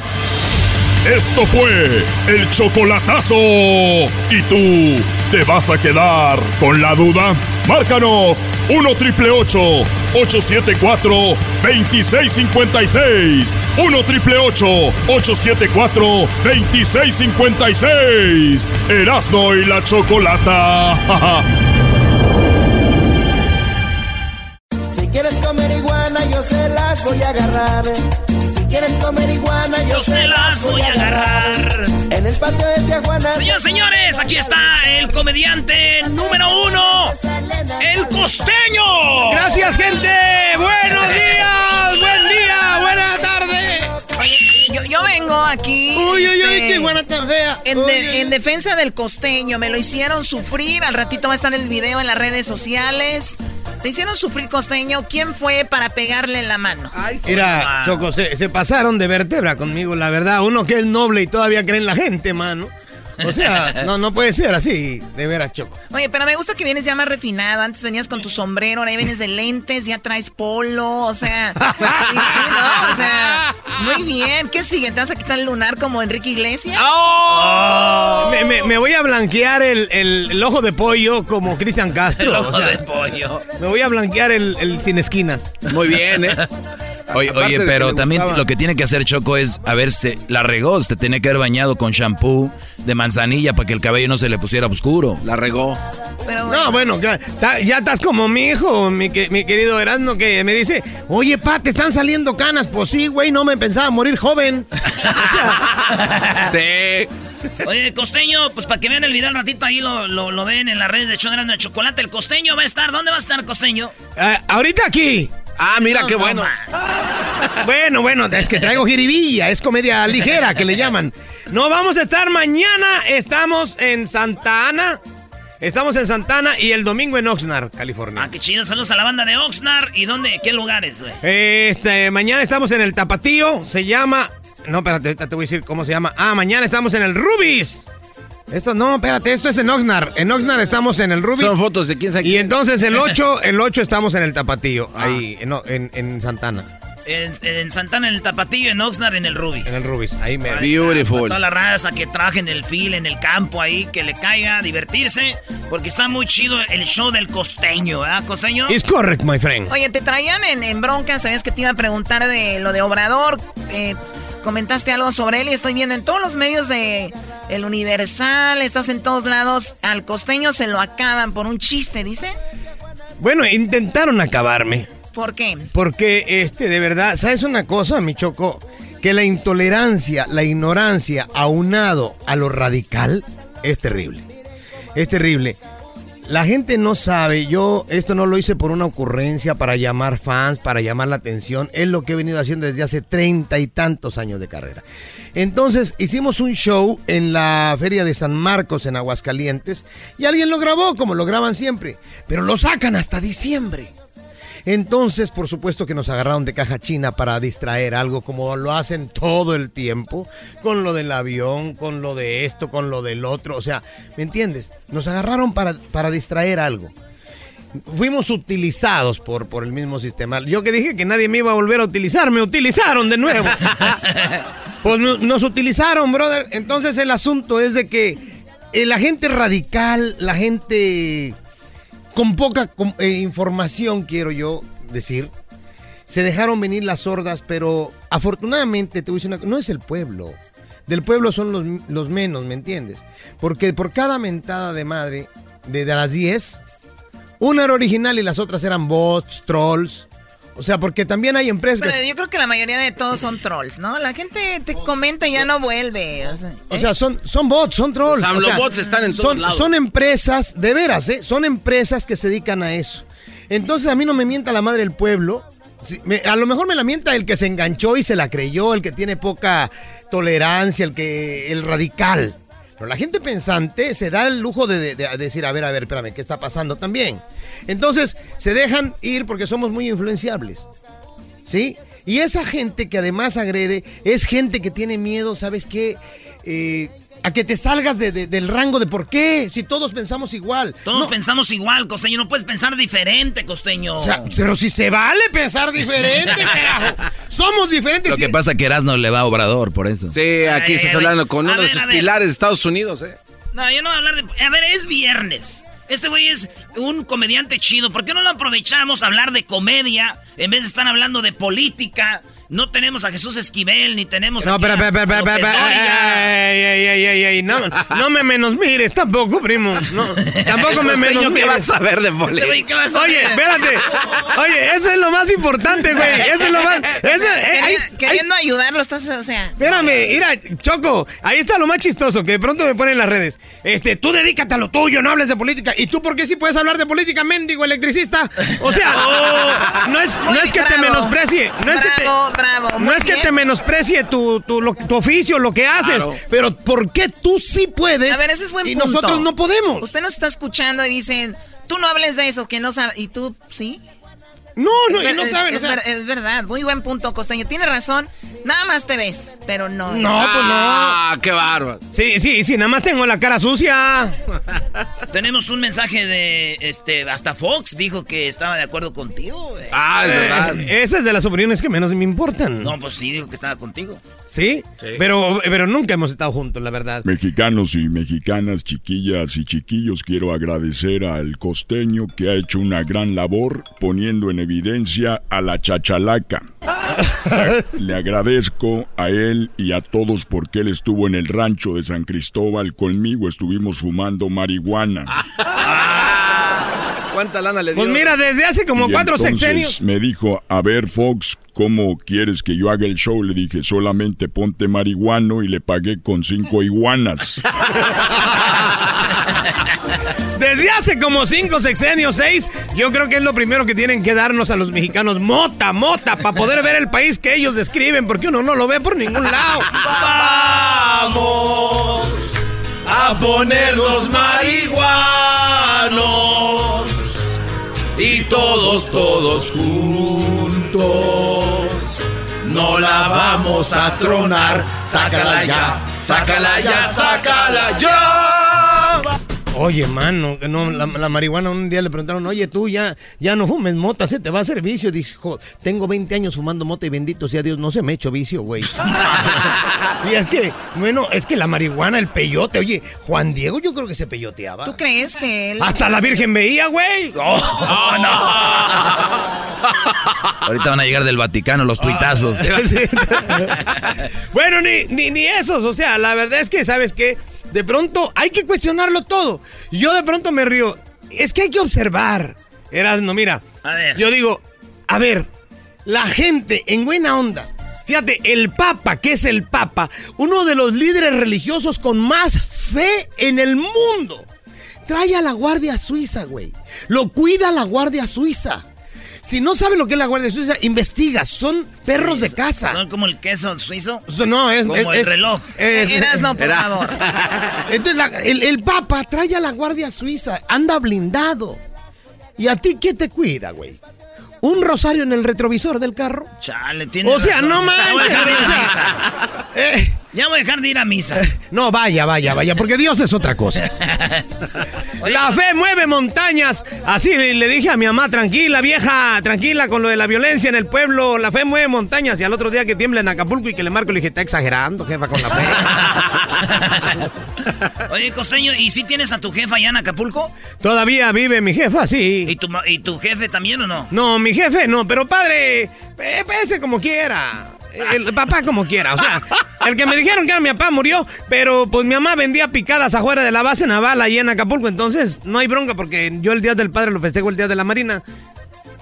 Esto fue el chocolatazo. ¿Y tú te vas a quedar con la duda? Márcanos 1 triple 874 2656. 1 triple 874 2656. Erasno y la chocolata. Si quieres comer iguana, yo se las voy a agarrar. Si quieres comer iguana, yo, Yo se las voy a agarrar. En el patio de Tijuana. Señores, señores, aquí está el comediante número uno, el costeño. Gracias, gente. Buenos días, buen día, buena tarde. Oye, yo, yo vengo aquí. Uy, uy, uy, este, qué buena tan fea. En, de- defensa del costeño, me lo hicieron sufrir. Al ratito va a estar el video en las redes sociales. Te hicieron sufrir costeño. ¿Quién fue para pegarle en la mano? Mira, Choco, se, se pasaron de vértebra conmigo, la verdad. Uno que es noble y todavía cree en la gente, mano. O sea, no, no puede ser así, de veras, Choco. Oye, pero me gusta que vienes ya más refinado. Antes venías con tu sombrero, ahora ya vienes de lentes, ya traes polo. O sea, pues sí, sí, ¿no? O sea, muy bien. ¿Qué sigue? ¿Te vas a quitar el lunar como Enrique Iglesias? Me, me- me voy a blanquear el, el- el ojo de pollo como Cristian Castro. El o ojo sea, de pollo. Me voy a blanquear el, el sin esquinas. Muy bien, ¿eh? Oye, oye, pero también gustaba. lo que tiene que hacer Choco es, a ver, se la regó, te tenía que haber bañado con shampoo de manzanilla para que el cabello no se le pusiera oscuro. La regó. No, bueno, ya, ta- ya estás como mi hijo, mi, que- mi querido Erasmo, que me dice, oye, pa, te están saliendo canas. Pues sí, güey, no me pensaba morir joven. Sí. Oye, costeño, pues para que vean el video al ratito, ahí lo, lo, lo ven en las redes de Chodrán de Chocolate. El costeño va a estar. ¿Dónde va a estar costeño? Ah, ahorita aquí. Ah, mira No, qué no, bueno. Bueno, bueno, es que traigo jiribilla, es comedia ligera que le llaman. No vamos a estar mañana, estamos en Santa Ana. Estamos en Santana y el domingo en Oxnard, California. Ah, qué chido. Saludos a la banda de Oxnard. ¿Y dónde? ¿Qué lugares, güey? Este, mañana estamos en el Tapatío, se llama... No, espérate, ahorita te voy a decir cómo se llama. Ah, mañana estamos en el Rubis. Esto, no, espérate, esto es en Oxnard. En Oxnard estamos en el Rubis. Son fotos de quién sabe Y quién. entonces el 8, el 8 estamos en el Tapatío, ahí, en, en, en Santana, En, en Santana, en el Tapatillo, en Oxnard, en el Rubis. en el Rubis, ahí me... Para Beautiful. toda la raza que trabaje en el fil, en el campo ahí, que le caiga, divertirse. Porque está muy chido el show del costeño, ¿verdad, costeño? It's correct, my friend. Oye, te traían en, en bronca, sabías que te iba a preguntar de lo de Obrador. eh, comentaste algo sobre él y estoy viendo en todos los medios de El Universal, estás en todos lados. Al costeño se lo acaban por un chiste, dice. Bueno, intentaron acabarme. ¿Por qué? Porque, este, de verdad, ¿sabes una cosa, mi choco? Que la intolerancia, la ignorancia, aunado a lo radical, es terrible. Es terrible. La gente no sabe, yo esto no lo hice por una ocurrencia para llamar fans, para llamar la atención, es lo que he venido haciendo desde hace treinta y tantos años de carrera. Entonces hicimos un show en la feria de San Marcos en Aguascalientes y alguien lo grabó como lo graban siempre, pero lo sacan hasta diciembre. Entonces, por supuesto que nos agarraron de caja china para distraer algo como lo hacen todo el tiempo, con lo del avión, con lo de esto, con lo del otro. O sea, ¿me entiendes? Nos agarraron para, para distraer algo. Fuimos utilizados por, por el mismo sistema. Yo que dije que nadie me iba a volver a utilizar, me utilizaron de nuevo. Pues no- nos utilizaron, brother. Entonces el asunto es de que eh, la gente radical, la gente con poca eh, información, quiero yo decir, se dejaron venir las sordas, pero afortunadamente, te voy a decir una co- no es el pueblo. Del pueblo son los, los menos, ¿me entiendes? Porque por cada mentada de madre, de, de las 10, una era original y las otras eran bots, trolls. O sea, porque también hay empresas que... Pero yo creo que la mayoría de todos son trolls, ¿no? La gente te comenta y ya no vuelve. O sea, O sea, son, son bots, son trolls. Los O sea, AMLO-bots están en todos son, lados. Son empresas, de veras, ¿eh? Son empresas que se dedican a eso. Entonces a mí no me mienta la madre del pueblo. Sí, me- a lo mejor me la mienta el que se enganchó y se la creyó, el que tiene poca tolerancia, el que el radical. Pero la gente pensante se da el lujo de, de- de decir, a ver, a ver, espérame, ¿qué está pasando también? Entonces se dejan ir porque somos muy influenciables. ¿Sí? Y esa gente que además agrede es gente que tiene miedo, ¿sabes qué? Eh, a que te salgas de- de- del rango de por qué, si todos pensamos igual. Todos No, pensamos igual, costeño. No puedes pensar diferente, costeño. o sea, pero si se vale pensar diferente, carajo. Somos diferentes. Lo que pasa es que Erasmo le va a Obrador, por eso. Sí, aquí Ay, estás ay, hablando ay. con uno de sus pilares de Estados Unidos, ¿eh? No, yo no voy a hablar de... A ver, es viernes. Este güey es un comediante chido. ¿Por qué no lo aprovechamos a hablar de comedia en vez de estar hablando de política? No tenemos a Jesús Esquivel, ni tenemos No, a pero, pero, pero, López pero, Dóriga. ey, ey, ey, ey, ey, no, no me menos mires tampoco, primo. No, tampoco me menos ¿qué vas a ver de boleto? güey, ¿qué vas a Oye, espérate. Oye, eso es lo más importante, güey. Eso es lo más. Eso, eh, Queri- ahí- queriendo ayudarlo, estás, o sea. Espérame, mira, Choco, ahí está lo más chistoso, que de pronto me ponen en las redes. Este, tú dedícate a lo tuyo, no hables de política. ¿Y tú por qué sí puedes hablar de política, mendigo electricista? O sea, no es, no es que te bravo. menosprecie, no es que te, Bravo, no es que te menosprecie tu, tu, lo- tu oficio, lo que haces, Claro. pero ¿por qué tú sí puedes A ver, ese es buen y punto. nosotros no podemos? Usted nos está escuchando y dicen, tú no hables de eso, que no sabes. ¿Y tú sí? No, no, es, y no es- saben, o es sea- ver- es verdad, muy buen punto, Costeño. Tiene razón, nada más te ves, pero no. No, pues no. Ah, qué bárbaro. Sí, sí, sí, nada más tengo la cara sucia. Tenemos un mensaje de, este, hasta Fox dijo que estaba de acuerdo contigo. güey. Ah, es verdad. Eh, esa es de las opiniones que menos me importan. No, pues sí, dijo que estaba contigo. ¿Sí? Pero, pero nunca hemos estado juntos, la verdad. Mexicanos y mexicanas, chiquillas y chiquillos, quiero agradecer al costeño que ha hecho una gran labor poniendo en evidencia a la chachalaca. Le agradezco a él y a todos porque él estuvo en el rancho de San Cristóbal conmigo, estuvimos fumando marihuana. ¿Cuánta lana le dio? Pues mira, desde hace como Y cuatro sexenios. Me dijo, a ver Fox, ¿cómo quieres que yo haga el show? Le dije, solamente ponte marihuano y le pagué con cinco iguanas. Desde hace como cinco sexenios, seis, yo creo que es lo primero que tienen que darnos a los mexicanos. Mota, mota, para poder ver el país que ellos describen, porque uno no lo ve por ningún lado. Vamos a ponernos marihuanos y todos, todos juntos. No la vamos a tronar, sácala ya, sácala ya, sácala ya. Oye, mano, que no, la, la marihuana un día le preguntaron, oye, tú ya, ya no fumes mota, se te va a hacer vicio. Dijo, tengo 20 años fumando mota y bendito sea Dios, no se me ha hecho vicio, güey. y es que, bueno, es que la marihuana, el peyote, oye, Juan Diego yo creo que se peyoteaba. ¿Tú crees que él... Hasta la Virgen veía, güey. Ahorita van a llegar del Vaticano los tuitazos. Bueno, ni, ni, ni esos, o sea, la verdad es que, ¿sabes qué? De pronto hay que cuestionarlo todo. Yo de pronto me río. Es que hay que observar. Eras, no, mira. A ver. Yo digo, a ver, la gente en buena onda. Fíjate, el Papa, que es el Papa, uno de los líderes religiosos con más fe en el mundo, trae a la Guardia Suiza, güey. Lo cuida la Guardia Suiza. Si no sabe lo que es la Guardia Suiza, investiga. Son perros de casa. Son como el queso suizo. No, es Como es- el es- reloj. es- Erasno, por Era- favor. Entonces, la- el, el Papa trae a la Guardia Suiza, anda blindado. ¿Y a ti qué te cuida, güey? ¿Un rosario en el retrovisor del carro? Chale, tiene O sea, razón. no manches, o. Eh, Ya voy a dejar de ir a misa. no, vaya, vaya, vaya, porque Dios es otra cosa. La fe mueve montañas. Así le, dije a mi mamá, tranquila, vieja, tranquila con lo de la violencia en el pueblo. La fe mueve montañas. Y al otro día que tiembla en Acapulco y que le marco, le dije, está exagerando, jefa, con la fe. Oye, Costeño, ¿y si tienes a tu jefa allá en Acapulco? Todavía vive mi jefa, sí. ¿Y tu, ¿Y tu jefe también o no? No, mi jefe no, pero padre, eh, ese como quiera. El papá como quiera, o sea, el que me dijeron que era mi papá murió, pero pues mi mamá vendía picadas afuera de la base naval ahí en Acapulco, entonces no hay bronca porque yo el Día del Padre lo festejo el Día de la Marina.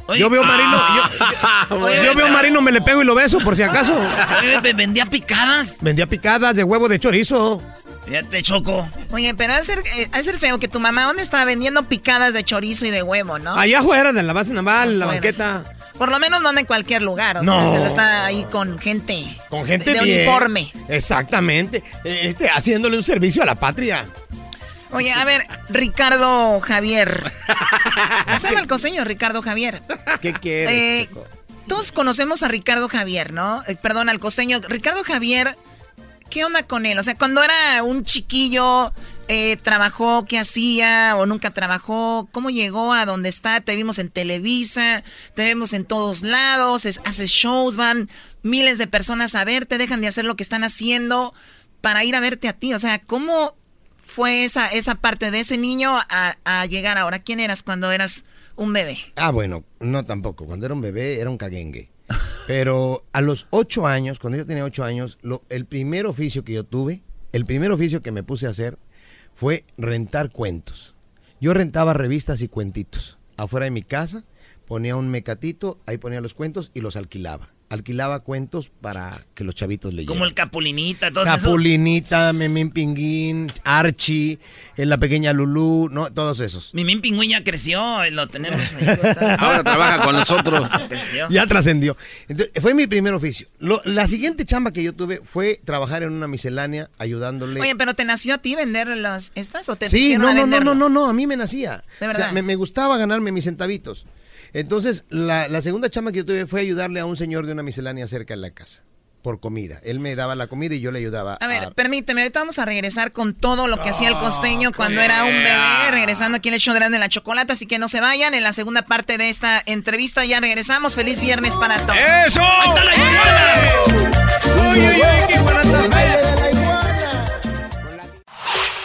Oye, yo veo marino, ah, yo, yo- oye, yo veo pero- marino, me le pego y lo beso por si acaso. Oye, ¿ve- ¿Vendía picadas? Vendía picadas de huevo de chorizo. Ya te choco. Oye, pero ha de ser, eh, ha de ser feo que tu mamá, ¿dónde estaba vendiendo picadas de chorizo y de huevo, no? Allá afuera de la base naval, la Afuera. banqueta. Por lo menos no anda en cualquier lugar, o No. sea, se lo está ahí con gente. Con gente de bien. uniforme. Exactamente. eh, Este, haciéndole un servicio a la patria. Oye, a ver, Ricardo Javier. ¿Cómo se llama el coseño, Ricardo Javier? ¿Qué quieres? Eh, todos conocemos a Ricardo Javier, ¿no? Eh, perdón, al costeño. Ricardo Javier, ¿qué onda con él? O sea, cuando era un chiquillo, eh, trabajó, ¿qué hacía? ¿O nunca trabajó? ¿Cómo llegó a donde está? Te vimos en Televisa, te vemos en todos lados, es- haces shows, van miles de personas a verte, dejan de hacer lo que están haciendo para ir a verte a ti. O sea, ¿cómo fue esa, esa parte de ese niño a, a llegar ahora? ¿Quién eras cuando eras un bebé? Ah, bueno, no tampoco. Cuando era un bebé era un caguengue. Pero a los ocho años, cuando yo tenía ocho años, lo- el primer oficio que yo tuve, el primer oficio que me puse a hacer fue rentar cuentos. Yo rentaba revistas y cuentitos. Afuera de mi casa ponía un mecatito, ahí ponía los cuentos y los alquilaba. Alquilaba cuentos para que los chavitos leyeran. Como el Capulinita, todos esos. Capulinita, Memín Pinguín, Archie, eh, la pequeña Lulú, no, todos esos. Mimín Pingüín ya creció, lo tenemos ahí. Ahora trabaja con nosotros. Ya trascendió. Entonces, fue mi primer oficio. Lo- la siguiente chamba que yo tuve fue trabajar en una miscelánea ayudándole. Oye, pero ¿te nació a ti vender las estas o te sí, no, a no, no, no, no, no, a mí me nacía. ¿De O verdad? sea, me, me gustaba ganarme mis centavitos. Entonces, la, la segunda chamba que yo tuve fue ayudarle a un señor de una miscelánea cerca de la casa. Por comida. Él me daba la comida y yo le ayudaba A ver, permíteme, ahorita vamos a regresar con todo lo que hacía el costeño cuando era un bebé, regresando aquí en el show de Grande la Chocolata, así que no se vayan, en la segunda parte de esta entrevista ya regresamos, feliz viernes para todos. ¡Eso! ¡Ahí está la iguana! ¡Uy, uy, uy! ¡Qué buena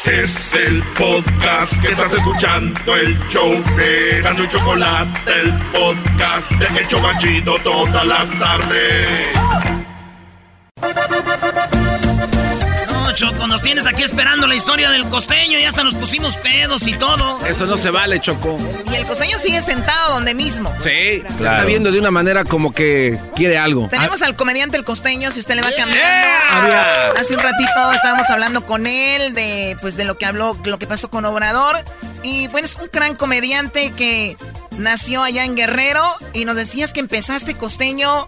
Es el podcast que estás escuchando, el show de Gano y Chocolate, el podcast de El Chobachito todas las tardes. Choco, nos tienes aquí esperando la historia del costeño. Ya hasta nos pusimos pedos y todo. Eso no se vale, Choco. Y el costeño sigue sentado donde mismo. Sí, se está viendo de una manera como que quiere algo. Tenemos al comediante El Costeño, si usted le va cambiando. Había- Hace un ratito estábamos hablando con él de pues de lo que habló, lo que pasó con Obrador. Y bueno, es un gran comediante que nació allá en Guerrero. Y nos decías que empezaste Costeño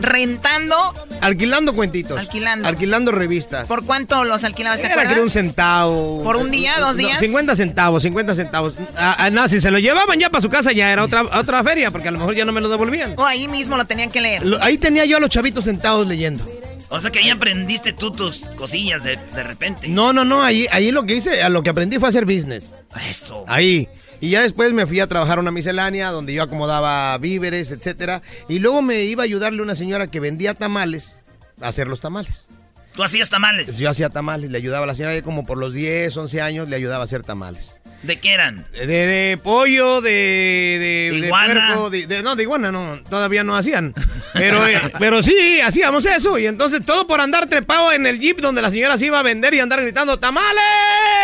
rentando. Alquilando cuentitos. Alquilando. Alquilando revistas. ¿Por cuánto los alquilabas? ¿Te Era acuerdas? que era un centavo. ¿Por un día, dos No, días? 50 centavos, 50 centavos. Ah, ah, no, si se lo llevaban ya para su casa ya era otra, otra feria, porque a lo mejor ya no me lo devolvían. O ahí mismo lo tenían que leer. Lo- ahí tenía yo a los chavitos sentados leyendo. O sea que ahí aprendiste tú tus cosillas de, de repente. No, no, no, ahí, ahí lo que hice, a lo que aprendí fue hacer business. Eso. Ahí. Y ya después me fui a trabajar a una miscelánea donde yo acomodaba víveres, etcétera. Y luego me iba a ayudarle una señora que vendía tamales a hacer los tamales. ¿Tú hacías tamales? Yo hacía tamales, le ayudaba a la señora, como por los 10, 11 años, le ayudaba a hacer tamales. ¿De qué eran? De, de pollo, de, de, ¿De iguana? puerco, de- de- no, de iguana no, todavía no hacían. Pero, eh, pero sí, hacíamos eso. Y entonces todo por andar trepado en el jeep donde la señora se iba a vender y andar gritando ¡Tamales!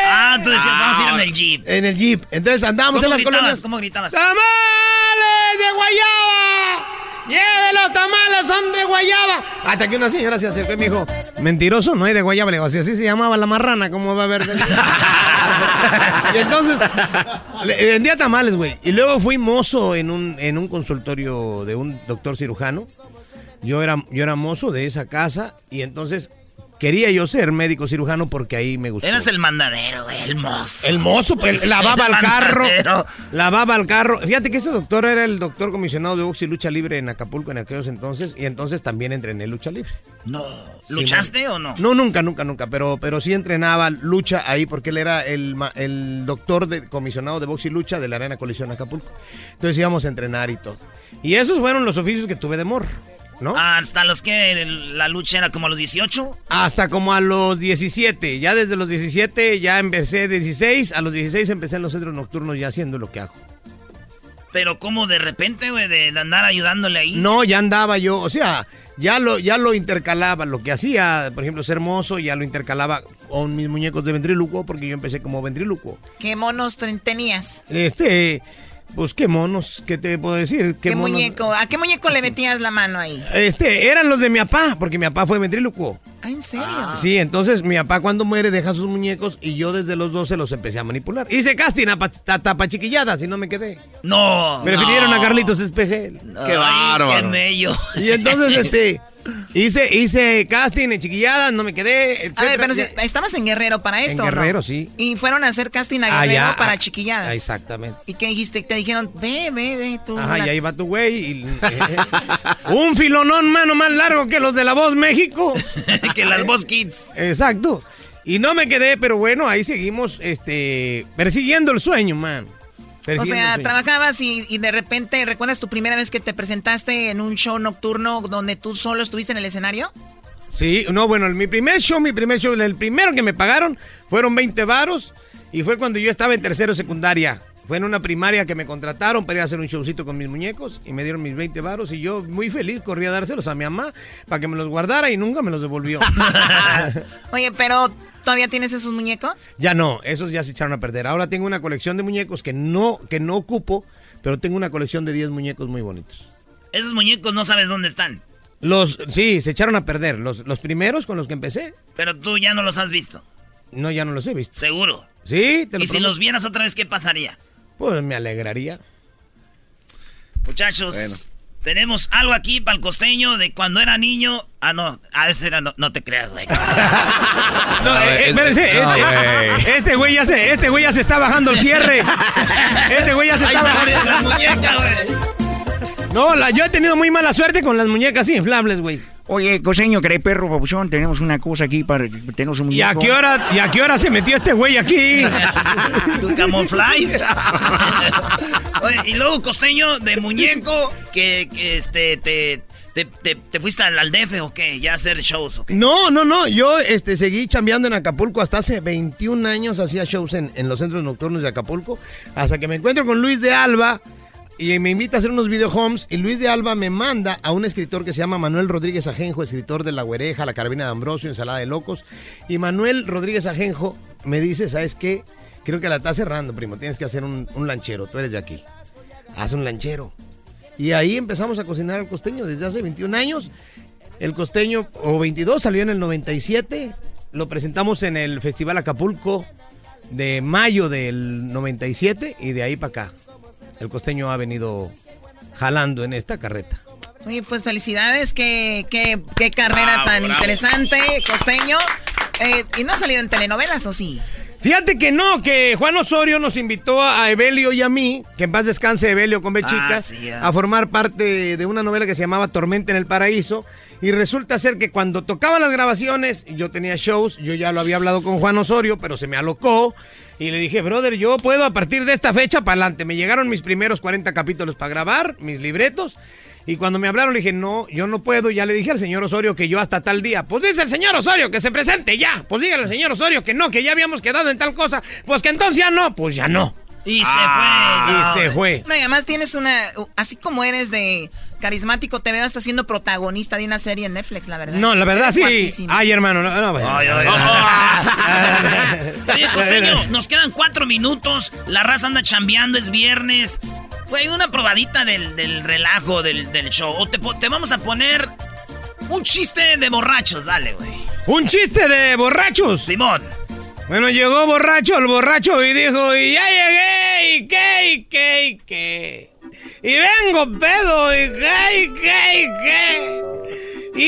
Ah, tú decías, vamos a ir en el jeep. En el jeep. Entonces andábamos ¿Cómo en las gritabas? colonias. ¿Cómo gritabas? ¡Tamales de guayaba! ¡Lleve los tamales, son de guayaba! Hasta que una señora se acercó y me dijo, mentiroso, no hay de guayaba. Le digo, si así se llamaba la marrana, ¿cómo va a haber de Y entonces, le- vendía tamales, güey. Y luego fui mozo en un, en un consultorio de un doctor cirujano. Yo era, yo era mozo de esa casa y entonces quería yo ser médico cirujano porque ahí me gustó. Eras el mandadero, güey, el mozo. El mozo, pues, lavaba El el carro. Lavaba el carro. Fíjate que ese doctor era el doctor comisionado de box y lucha libre en Acapulco en aquellos entonces. Y entonces también entrené lucha libre. No. Sí, ¿Luchaste o no? No, nunca, nunca, nunca. Pero, pero sí entrenaba lucha ahí porque él era el, el doctor de, comisionado de box y lucha de la Arena Colisión Acapulco. Entonces íbamos a entrenar y todo. Y esos fueron los oficios que tuve de morro, ¿no? Ah, Hasta los que la lucha era como a los 18. Hasta como a los 17. Ya desde los 17 ya empecé 16. A los 16 empecé en los centros nocturnos ya haciendo lo que hago. Pero como de repente, güey, de, de andar ayudándole ahí. No, ya andaba yo, o sea, ya lo, ya lo intercalaba. Lo que hacía, por ejemplo, ser mozo, ya lo intercalaba con mis muñecos de ventrílocuo, porque yo empecé como ventrílocuo. ¿Qué monos ten- tenías? Este, pues qué monos, ¿qué te puedo decir? ¿Qué, monos? muñeco? ¿A qué muñeco le metías la mano ahí? Este, eran los de mi papá, porque mi papá fue ventrílocuo. Ah, ¿en serio? Sí, entonces mi papá cuando muere deja sus muñecos y yo desde los 12 los empecé a manipular. Hice casting a pa- ta- tapachiquilladas y no me quedé. No. Prefirieron no. a Carlitos Espejel. Qué bárbaro. Qué bello. Y entonces, este, hice, hice casting en chiquilladas, no me quedé, A ver, pero si- estabas en Guerrero para esto, En. Guerrero, sí. Y fueron a hacer casting a Guerrero Allá, para ah, chiquilladas. Exactamente. ¿Y qué dijiste? Te dijeron, ve, ve, ve, tú. Ajá, la- y ahí va tu güey. y- un filonón, mano, más largo que los de La Voz México. que las Voz Kids. Exacto. Y no me quedé, pero bueno, ahí seguimos, este, persiguiendo el sueño, man. O sea, trabajabas y, y de repente, ¿recuerdas tu primera vez que te presentaste en un show nocturno donde tú solo estuviste en el escenario? Sí, no, bueno, mi primer show, mi primer show, el primero que me pagaron fueron 20 varos y fue cuando yo estaba en tercero secundaria. Fue en una primaria que me contrataron para ir a hacer un showcito con mis muñecos y me dieron mis 20 varos y yo muy feliz corrí a dárselos a mi mamá para que me los guardara y nunca me los devolvió. Oye, pero ¿todavía tienes esos muñecos? ya no, esos ya se echaron a perder. Ahora tengo una colección de muñecos que no, que no ocupo, pero tengo una colección de 10 muñecos muy bonitos. Esos muñecos no sabes dónde están. Los, sí, se echaron a perder. Los, los primeros con los que empecé, Pero tú ya no los has visto. no, ya no los he visto. Seguro. Sí, te lo Y si los vieras otra vez, ¿qué pasaría? Pues me alegraría. Muchachos, tenemos algo aquí para el costeño de cuando era niño. Ah, no, a ese era, no, no te creas, güey. No, eh, eh, espérense, No, este- güey. este güey ya se, este güey ya se está bajando el cierre. Este güey ya se está bajando la muñeca, güey. No, la- yo he tenido muy mala suerte con las muñecas inflables, güey. Oye, coseño, ¿querés perro, papuchón? Tenemos una cosa aquí para... Tenemos un ¿Y a muñeco. qué hora, y a qué hora se metió este güey aquí? ¿Tu camuflaje? Oye, y luego costeño de muñeco que, que este, te, te, te, te fuiste al, al DF o qué, ya a hacer shows o qué. No, no, no. Yo este, seguí chambeando en Acapulco hasta hace 21 años. Hacía shows en, en los centros nocturnos de Acapulco. Hasta que me encuentro con Luis de Alba y me invita a hacer unos video homes. Y Luis de Alba me manda a un escritor que se llama Manuel Rodríguez Ajenjo, escritor de La Güereja, La Carabina de Ambrosio, Ensalada de Locos. Y Manuel Rodríguez Ajenjo me dice: ¿Sabes qué? Creo que la está cerrando, primo. Tienes que hacer un, un lanchero. Tú eres de aquí. Haz un lanchero. Y ahí empezamos a cocinar al costeño desde hace 21 años. El costeño, o 22, salió en el 97. Lo presentamos en el Festival Acapulco de mayo del 97 y de ahí para acá. El costeño ha venido jalando en esta carreta. Oye, pues felicidades, qué, qué, qué carrera Bravo, tan bravo. interesante, costeño. Eh, ¿Y no ha salido en telenovelas o sí? Fíjate que no, que Juan Osorio nos invitó a Evelio y a mí, que en paz descanse Evelio con Bechicas, Ah, sí, a formar parte de una novela que se llamaba Tormenta en el Paraíso. Y resulta ser que cuando tocaban las grabaciones, y yo tenía shows, yo ya lo había hablado con Juan Osorio, pero se me alocó. Y le dije, brother, yo puedo a partir de esta fecha para adelante. Me llegaron mis primeros 40 capítulos para grabar, mis libretos. Y cuando me hablaron le dije, no, yo no puedo. Ya le dije al señor Osorio que yo hasta tal día. Pues dice el señor Osorio que se presente ya. Pues dígale al señor Osorio que no, que ya habíamos quedado en tal cosa. Pues que entonces ya no, pues ya no. Y se Ah, fue. y se fue. No, y además tienes una, así como eres de carismático, te veo hasta siendo protagonista de una serie en Netflix, la verdad. No, la verdad Eres sí. guapísimo. Ay, hermano, no, no, bueno. Ay, ay, Oye, costeño, nos quedan cuatro minutos. La raza anda chambeando, es viernes. Güey, una probadita del, del relajo del, del show. O te, te vamos a poner un chiste de borrachos, dale, güey. Un chiste de borrachos. Simón. Bueno, llegó borracho el borracho y dijo, y ya llegué, y qué, y qué, y qué. Y vengo pedo, y qué, y qué, y qué. Y,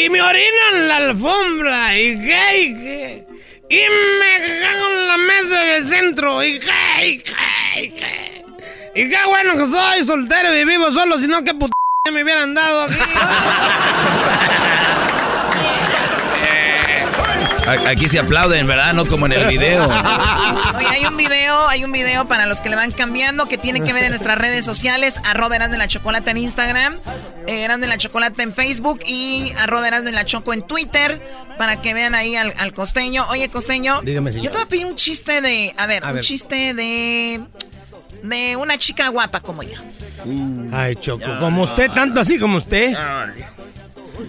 y, y me orino en la alfombra, y qué, y qué. Y me cago en la mesa del centro, y qué, y qué, y qué. Y qué bueno que soy soltero y vivo solo, sino que puta me hubieran dado aquí. Aquí se aplauden, ¿verdad? No como en el video. Oye, hay un video, hay un video para los que le van cambiando que tiene que ver en nuestras redes sociales, arroba Erasmo en la Chocolata en Instagram, eh, Erasmo en la Chocolata en Facebook y arroba Erasmo en la Choco en Twitter, para que vean ahí al, al costeño. Oye, costeño, Dígame, señor. yo te voy a pedir un chiste de, a ver, A un ver. chiste de, de una chica guapa como yo. Ay, Choco, como usted, tanto así como usted.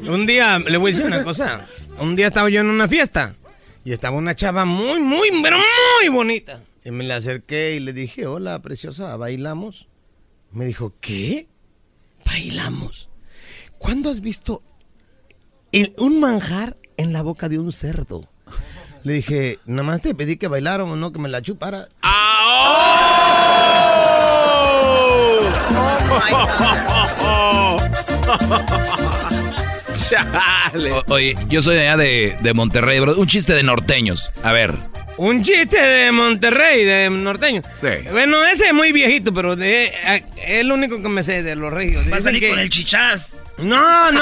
Un día, le voy a decir una cosa. Un día estaba yo en una fiesta y estaba una chava muy, muy, pero muy bonita. Y me le acerqué y le dije, hola, preciosa, ¿bailamos? Me dijo, ¿qué? ¿Bailamos? ¿Cuándo has visto el- un manjar en la boca de un cerdo? Le dije, nada más te pedí que bailáramos, no que me la chupara. O- oye, yo soy de allá de, de Monterrey, bro. Un chiste de norteños. A ver. Un chiste de Monterrey, de norteño. Bueno, ese es muy viejito, pero de, es lo único que me sé de los regios. Va a salir que- con el chichás. No, no.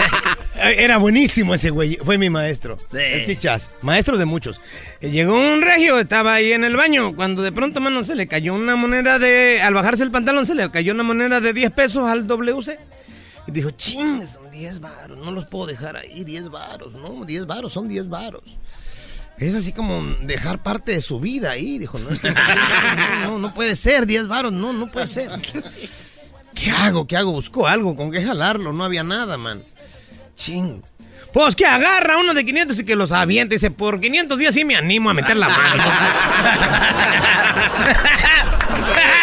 Era buenísimo ese güey. Fue mi maestro. Sí. El chichás. Maestro de muchos. Eh, Llegó un regio, estaba ahí en el baño. Cuando de pronto, mano, se le cayó una moneda de. Al bajarse el pantalón, se le cayó una moneda de 10 pesos al WC. Dijo, ching, son 10 varos. No los puedo dejar ahí, 10 varos. No, 10 varos, son 10 varos. Es así como dejar parte de su vida ahí. Dijo, no, esto- no, no, no puede ser, 10 varos, no, no puede ser. ¿Qué hago? ¿Qué hago? Buscó algo, con qué jalarlo, no había nada, man. Ching. Pues que agarra uno de 500 y que los aviente. Dice, por 500 días sí me animo a meter la mano.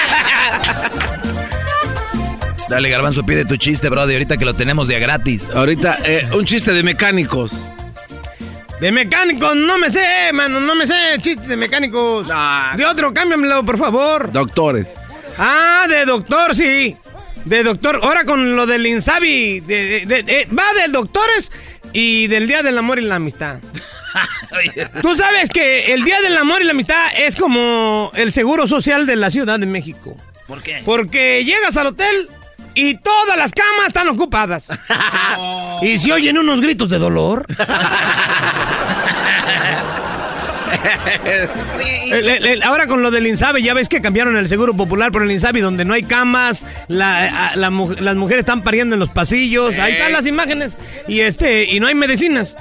Dale, Garbanzo, pide tu chiste, Brody, ahorita que lo tenemos de gratis. Ahorita, eh, un chiste de mecánicos. De mecánicos, no me sé, mano, no me sé chistes de mecánicos. De otro, cámbiamelo, por favor. Doctores. Ah, de doctor, sí. De doctor. Ahora con lo del Insabi. de- de- de- va del doctores y del Día del Amor y la Amistad. Tú sabes que el Día del Amor y la Amistad es como el seguro social de la Ciudad de México. ¿Por qué? Porque llegas al hotel y todas las camas están ocupadas. y se oyen unos gritos de dolor. El- el- el- ahora con lo del Insabi, ya ves que cambiaron el seguro popular por el Insabi, donde no hay camas, la- las mujeres están pariendo en los pasillos, ahí están las imágenes, y este, y no hay medicinas.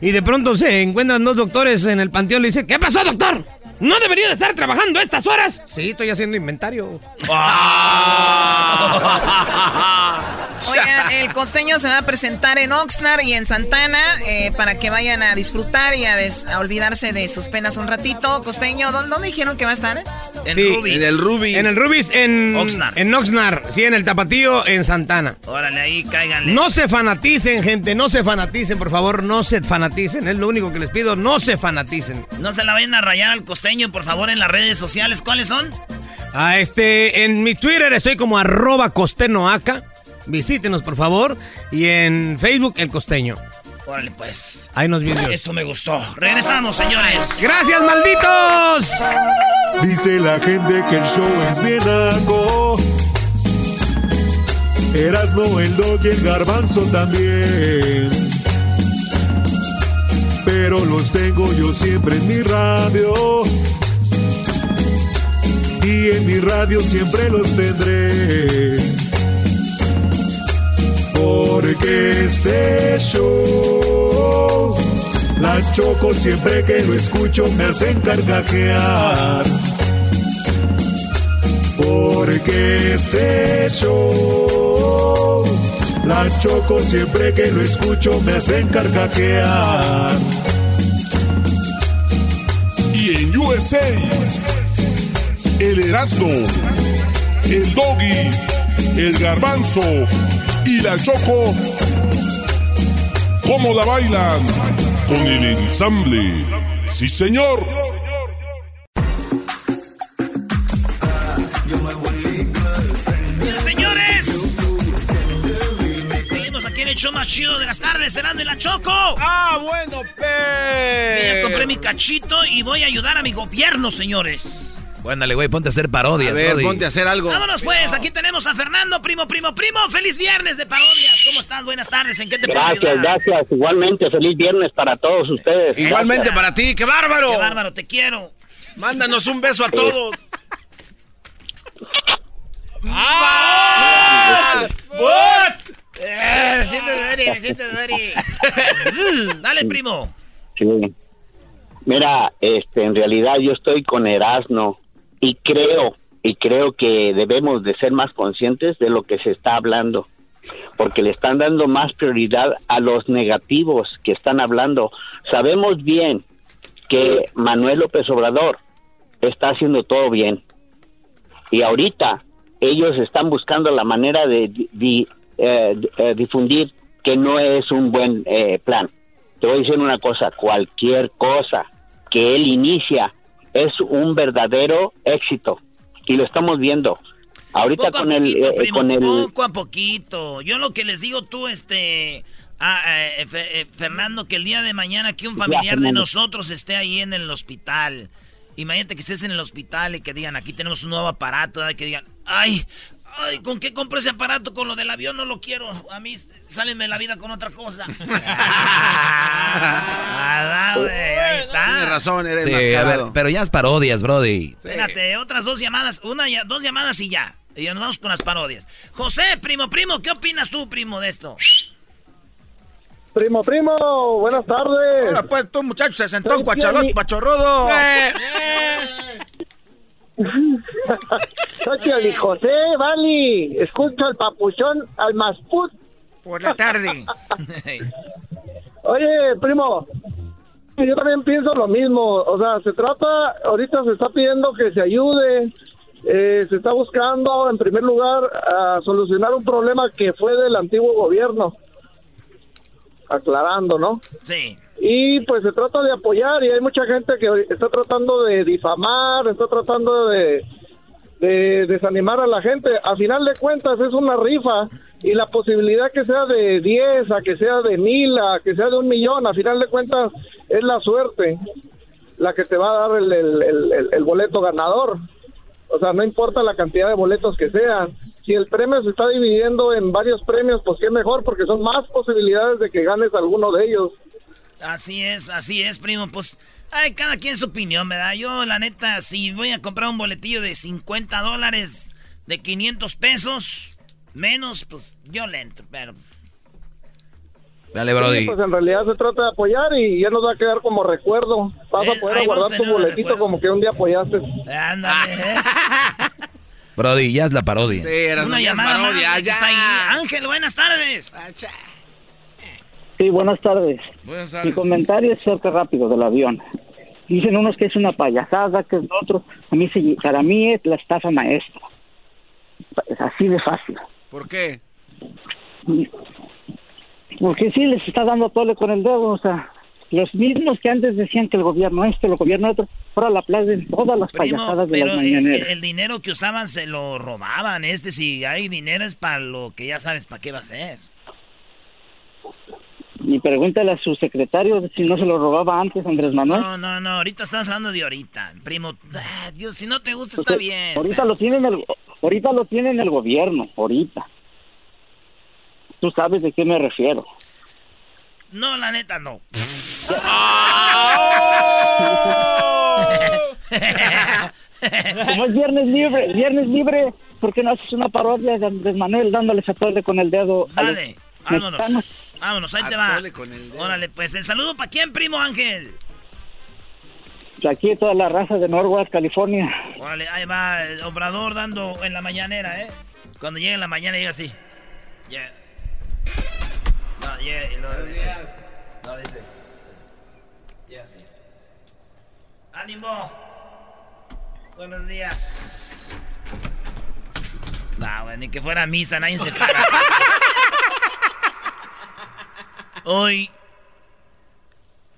Y de pronto se encuentran dos doctores en el panteón y le dice, ¿qué pasó, doctor? ¿No debería de estar trabajando a estas horas? Sí, estoy haciendo inventario. Oigan, el costeño se va a presentar en Oxnard y en Santana eh, para que vayan a disfrutar y a, des- a olvidarse de sus penas un ratito. Costeño, ¿dó- ¿dónde, dijeron que va a estar? Sí, En el Rubis, en Oxnard. En Oxnard, sí, en el Tapatío, en Santana. Órale, ahí cáiganle. No se fanaticen, gente, no se fanaticen, por favor, no se fanaticen. Es lo único que les pido, no se fanaticen. No se la vayan a rayar al costeño, por favor, en las redes sociales. ¿Cuáles son? Ah, este, en mi Twitter estoy como arroba costenoaca. Visítenos, por favor. Y en Facebook, El Costeño. Órale, pues. Ahí nos vemos. Eso me gustó. Regresamos, señores. ¡Gracias, malditos! Dice la gente que el show es bien naco. Erasno, el dog y el garbanzo también. Pero los tengo yo siempre en mi radio. Y en mi radio siempre los tendré. Porque este show, la choco siempre que lo escucho me hacen carcajear. Porque este show, la choco siempre que lo escucho me hacen carcajear. Y en USA, el Erasmo, el Doggy, el Garbanzo y la Choco, ¿cómo la bailan? Con el ensamble. Sí, señor. Señores, seguimos aquí en el show más chido de las tardes, serán de la Choco. Ah, bueno, Ya compré mi cachito y voy a ayudar a mi gobierno, señores. Ándale, güey, ponte a hacer parodias, A ver, Brody. ponte a hacer algo. Vámonos pues, aquí tenemos a Fernando, primo, primo, primo. Feliz viernes de parodias. ¿Cómo estás? Buenas tardes. ¿En qué te puedo Gracias, ayudar? gracias. Igualmente, feliz viernes para todos ustedes. Igualmente para ti, qué bárbaro. Qué bárbaro, te quiero. Mándanos un beso a todos. ¡Ah! Eh, me siento Dory, me siento. Dale, primo. Sí. Mira, este, en realidad yo estoy con Erasno y creo, y creo que debemos de ser más conscientes de lo que se está hablando, porque le están dando más prioridad a los negativos que están hablando. Sabemos bien que Manuel López Obrador está haciendo todo bien y ahorita ellos están buscando la manera de di- eh, eh, difundir que no es un buen eh, plan. Te voy a decir una cosa, cualquier cosa que él inicia es un verdadero éxito y lo estamos viendo. Ahorita Poco a con el eh, primo, con el poco a poquito. Yo lo que les digo tú, este, ah, eh, eh, Fernando, que el día de mañana que un familiar de nosotros esté ahí en el hospital. Imagínate que estés en el hospital y que digan, aquí tenemos un nuevo aparato, ¿verdad? que digan, ay, ay, ¿con qué compro ese aparato? Con lo del avión no lo quiero. A mí salen de la vida con otra cosa. Ah, ahí está. Tienes razón, eres Sí, a ver, mascarado. pero ya es parodias, Brody. Espérate, otras dos llamadas, una ya, dos llamadas y ya. Y ya nos vamos con las parodias. José, primo, primo, ¿qué opinas tú, primo, de esto? Primo, primo, buenas tardes. Hola, pues tú, muchacho, se sentó guachalot, Pioli- pachorrudo. Eh. Soy Pioli José, Vali. Escucho al papuchón, al masput. Por la tarde. Oye, primo, yo también pienso lo mismo. O sea, se trata, ahorita se está pidiendo que se ayude. eh, se está buscando, en primer lugar, a solucionar un problema que fue del antiguo gobierno. Aclarando, ¿no? Sí. Y pues se trata de apoyar y hay mucha gente que está tratando de difamar, está tratando de, de desanimar a la gente. A final de cuentas es una rifa y la posibilidad que sea de 10, a que sea de mil, a que sea de un millón, a final de cuentas es la suerte la que te va a dar el, el- boleto ganador. O sea, no importa la cantidad de boletos que sean. Si el premio se está dividiendo en varios premios, pues qué mejor, porque son más posibilidades de que ganes alguno de ellos. Así es, así es, primo. Pues, hay cada quien su opinión, ¿verdad? Yo, la neta, si voy a comprar un boletillo de 50 dólares, de 500 pesos, menos, pues yo le entro, pero... Dale, Brody. Sí, pues en realidad se trata de apoyar y ya nos va a quedar como recuerdo. Vas a poder ahí vamos a guardar tu boletito como que un día apoyaste. Ándale, ¿eh? Brody, ya es la parodia. Una llamada más, ya, está ahí. Ángel, buenas tardes. Sí, buenas tardes. Buenas Mi comentario es cerca rápido del avión. Dicen unos que es una payasada, que es lo otro. A mí, para mí es la estafa maestra. Es así de fácil. ¿Por qué? Porque sí les está dando tole con el dedo, o sea, los mismos que antes decían que el gobierno este, el gobierno otro, ahora la aplauden todas las Primo, payasadas de pero las el, mañaneras. el dinero que usaban se lo robaban. Este, si hay dinero es para lo que ya sabes para qué va a ser. Y pregúntale a su secretario si no se lo robaba antes Andrés Manuel. No, no, no, ahorita estamos hablando de ahorita. Primo, ah, Dios, si no te gusta O está bien. Ahorita lo tienen el, ahorita lo tienen el gobierno, ahorita. Tú sabes de qué me refiero. No, la neta no. Como es viernes libre, viernes libre, ¿por qué no haces una parodia de Andrés Manuel dándoles a tole con el dedo? Dale, vámonos. Vámonos, ahí te va. Órale, pues el saludo para quién, primo Ángel. Aquí toda la raza de Norwalk, California. Órale, ahí va el obrador dando en la mañanera, ¿eh? Cuando llega en la mañana llega así. Yeah. No, yeah, y luego dice. No, dice. Yeah, sí. ¡Ánimo! Buenos días. No, ni que fuera misa, nadie se para. Hoy.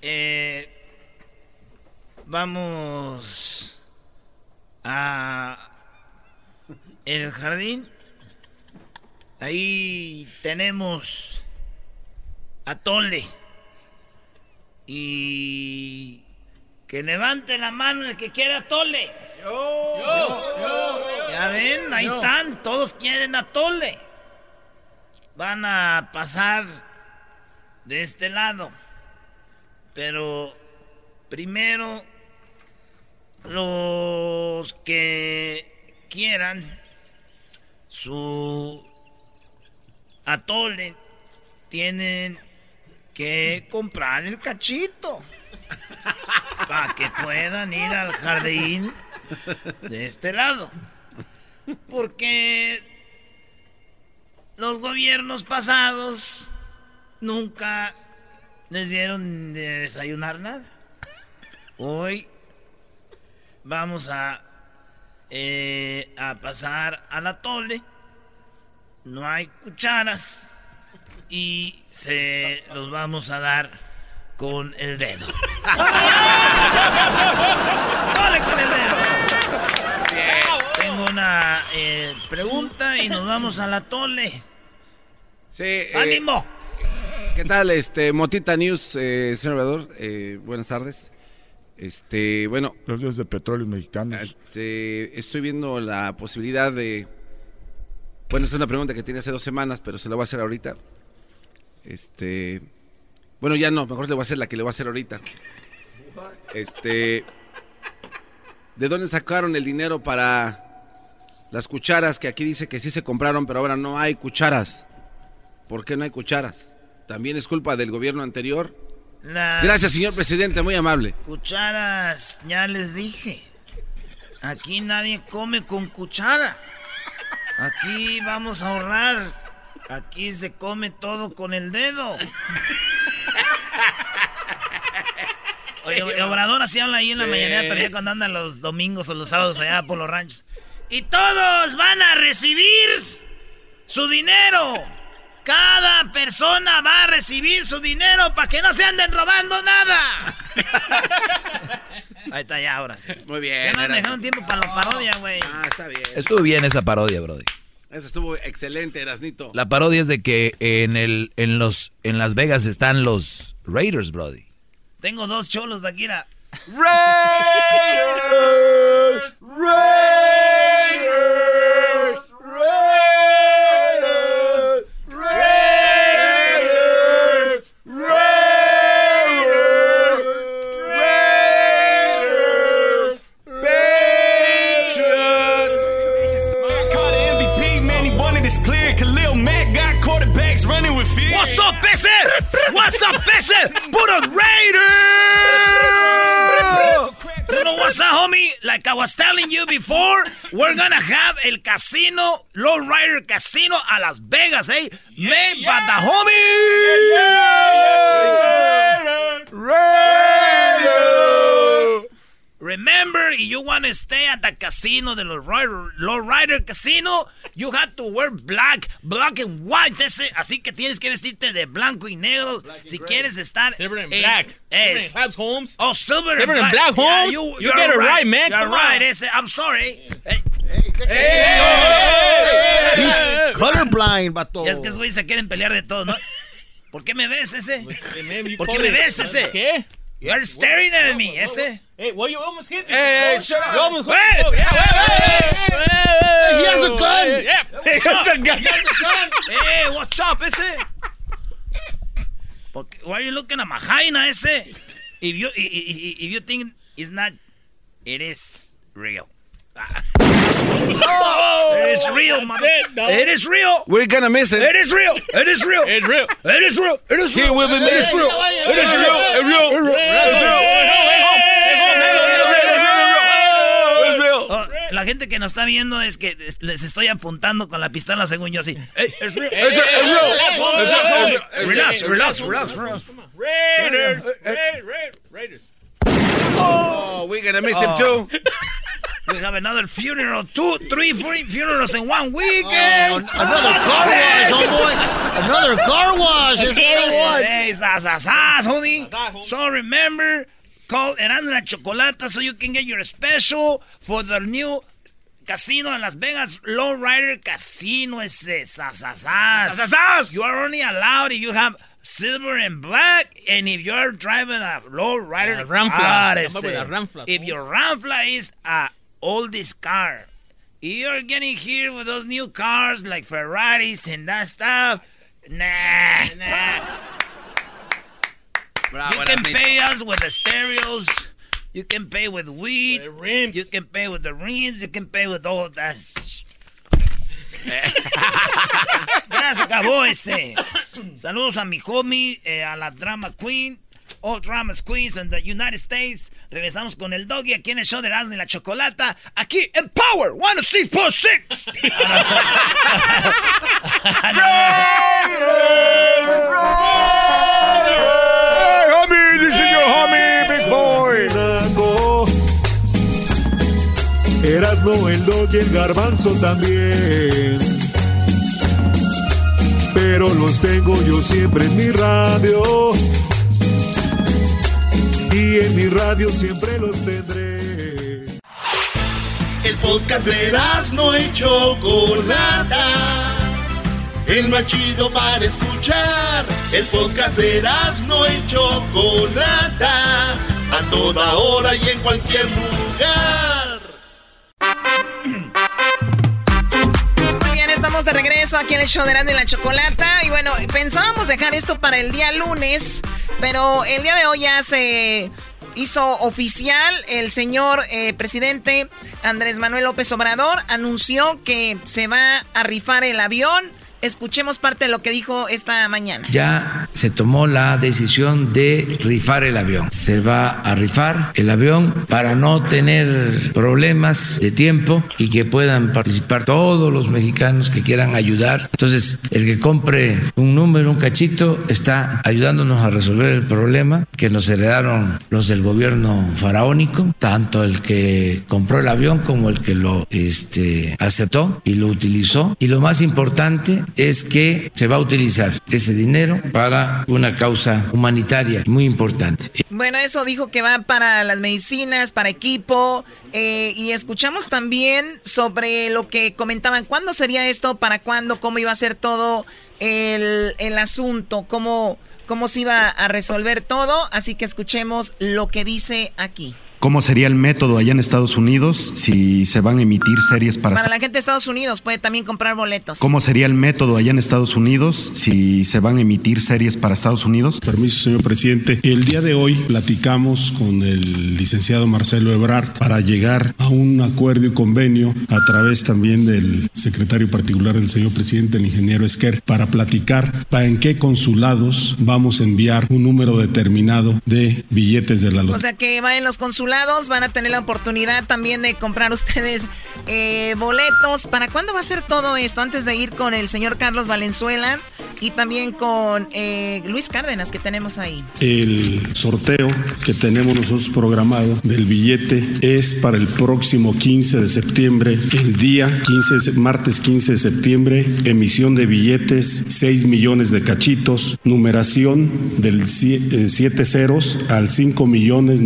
Eh. Vamos. A. El jardín. Ahí tenemos. Atole. Y. Que levante la mano el que quiera atole. Ya ven, ahí están, todos quieren atole. Van a pasar de este lado. Pero primero los que quieran su atole tienen que comprar el cachito para que puedan ir al jardín de este lado. Porque los gobiernos pasados nunca les dieron de desayunar nada. Hoy vamos a, eh, a pasar a la tole. No hay cucharas y se los vamos a dar con el dedo. ¡Dale con el dedo! Tengo una eh, pregunta y nos vamos a la tole. Sí. eh, ¡Ánimo! ¿Qué tal, este, Motita News, eh, señor Obrador? Eh, buenas tardes. Este, bueno. Los dios de petróleo mexicanos. Este, estoy viendo la posibilidad de. Bueno, es una pregunta que tiene hace dos semanas, pero se la voy a hacer ahorita. Este. Bueno, ya no, mejor le voy a hacer la que le voy a hacer ahorita. Este. ¿De dónde sacaron el dinero para las cucharas que aquí dice que sí se compraron, pero ahora no hay cucharas? ¿Por qué no hay cucharas? También es culpa del gobierno anterior. Las Gracias, señor presidente, muy amable. Cucharas, ya les dije. Aquí nadie come con cuchara. Aquí vamos a ahorrar. Aquí se come todo con el dedo. Oye, Oye, Obrador así habla ahí en la Sí. mañana, pero ya cuando andan los domingos o los sábados allá por los ranchos. Y todos van a recibir su dinero. Cada persona va a recibir su dinero para que no se anden robando nada. Ahí está ya, ahora sí. Muy bien. Ya no me dejaron tiempo para la parodia, güey. Ah, está bien. Estuvo bien esa parodia, Brody. Eso estuvo excelente, Erasnito. La parodia es de que en el en los en Las Vegas están los Raiders, Brody. Tengo dos cholos de aquí. Raiders, Raiders, What's up, ese? Puro Raider! You know what's up, homie? Like I was telling you before, we're gonna have el casino, Low Rider Casino a Las Vegas, eh? Made by the homie! Remember, if you want to stay at the casino, the Low Rider, Low Rider Casino, you have to wear black, black and white. Ese, así que tienes que vestirte de blanco y negro si quieres estar. Silver and en- black. Es. Silver and black, Holmes. Oh, silver, Silver and and black. black, Holmes. Yeah, You you're get it right, man. You're Come right. on. Ese, I'm sorry. Hey. He's colorblind, vato. Ya es que esos güeyes se quieren pelear de todo, ¿no? ¿Por qué me ves ese? Pues, ¿Por qué me ves ese? ¿Qué? You're staring at me, ese. Hey, well, you almost hit me. Hey, Oh, shut up. You almost Hey, oh, yeah, hey, hey, hey, He has a gun. Yeah. He has a gun. He has a gun. Hey, what's up, ese? Porque, why are you looking at my hyena, ese? If you, if you think it's not, it is real. Ah. It is real, mother. It is real. We're gonna miss it. It is real. It is real. It's real. It is real. It is real. He will be It is real. It is real. It's real. It's real. Oh, la gente que nos está viendo es que es- les estoy apuntando con la pistola según yo así. It's real. Real. Real. Real. Relax, relax, relax, relax. Raiders. Raiders. Raiders. Raiders. Oh, we're gonna miss him too. We have another funeral, two, three, four funerals in one weekend. Oh, another car wash, homeboy. Another car wash. It's Hey, hey, zas, zas, homie. So remember, call Erasmo la Chocolata so you can get your special for the new casino in Las Vegas, Low Rider Casino. Zas. Zas, zas. You are only allowed if you have silver and black, and if you're driving a Low Rider. Ramfla. a Ramfla, If your Ramfla is a oldest car, you're getting here with those new cars like Ferraris and that stuff. Nah, nah. Bravo, You can Erasmito. pay us with the stereos. You can pay with weed. The rims. You can pay with the rims. You can pay with all that. sh- ya se acabó este. Saludos a mi homie, eh, a la drama queen, all dramas queens in the United States. Regresamos con el doggy aquí en el show de Erasmo y la Chocolata. Aquí en Power 106.6. Hey, homie, this is your homie, big boy. Erasno, el dog y el garbanzo también. Pero los tengo yo siempre en mi radio. Y en mi radio siempre los tendré. El podcast de no y Chocolata. El más chido para escuchar. El podcast de no y Chocolata. A toda hora y en cualquier lugar. De regreso aquí en el show de y la Chocolata. Y bueno, pensábamos dejar esto para el día lunes, pero el día de hoy ya se hizo oficial. El señor eh, presidente Andrés Manuel López Obrador anunció que se va a rifar el avión Escuchemos parte de lo que dijo esta mañana. Ya se tomó la decisión de rifar el avión. Se va a rifar el avión para no tener problemas de tiempo y que puedan participar todos los mexicanos que quieran ayudar. Entonces, el que compre un número, un cachito, está ayudándonos a resolver el problema que nos heredaron los del gobierno faraónico, tanto el que compró el avión como el que lo este, aceptó y lo utilizó. Y lo más importante es que se va a utilizar ese dinero para una causa humanitaria muy importante. Bueno, eso dijo que va para las medicinas, para equipo, eh, y escuchamos también sobre lo que comentaban, ¿cuándo sería esto? ¿Para cuándo? ¿Cómo iba a ser todo el, el asunto? ¿Cómo, ¿Cómo se iba a resolver todo? Así que escuchemos lo que dice aquí. ¿Cómo sería el método allá en Estados Unidos si se van a emitir series para... Para la gente de Estados Unidos puede también comprar boletos. ¿Cómo sería el método allá en Estados Unidos si se van a emitir series para Estados Unidos? Permiso, señor presidente. El día de hoy platicamos con el licenciado Marcelo Ebrard para llegar a un acuerdo y convenio a través también del secretario particular del señor presidente, el ingeniero Esquer, para platicar para en qué consulados vamos a enviar un número determinado de billetes de la lotería. O sea que va en los consulados van a tener la oportunidad también de comprar ustedes eh, boletos. ¿Para cuándo va a ser todo esto? Antes de ir con el señor Carlos Valenzuela y también con eh, Luis Cárdenas que tenemos ahí. El sorteo que tenemos nosotros programado del billete es para el próximo 15 de septiembre, el día 15 de, martes 15 de septiembre, emisión de billetes 6 millones de cachitos, numeración del 7 ceros al 5 millones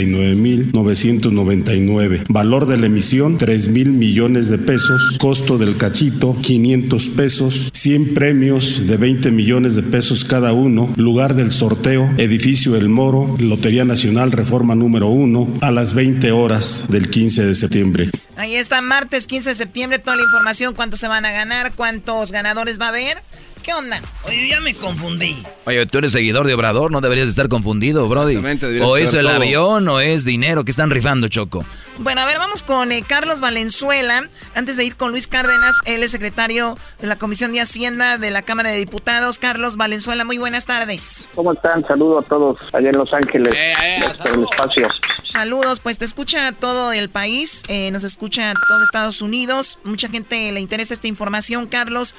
999.999. Valor de la emisión 3 mil millones de pesos. Costo del cachito 500 pesos. 100 premios de 20 millones de pesos cada uno. Lugar del sorteo edificio El Moro, Lotería Nacional Reforma número 1 a las 20 horas del 15 de septiembre. Ahí está, martes 15 de septiembre, toda la información, cuántos se van a ganar, cuántos ganadores va a haber. ¿Qué onda? Oye, ya me confundí. Oye, tú eres seguidor de Obrador, no deberías estar confundido, Brody. O es el avión o es dinero que están rifando, Choco. Bueno, a ver, vamos con eh, Carlos Valenzuela. Antes de ir con Luis Cárdenas, él es secretario de la Comisión de Hacienda de la Cámara de Diputados. Carlos Valenzuela, muy buenas tardes. ¿Cómo están? Saludo a todos allá en Los Ángeles, Eh, por el espacio. Saludos, pues te escucha todo el país, eh, nos escucha todo Estados Unidos. Mucha gente le interesa esta información, Carlos.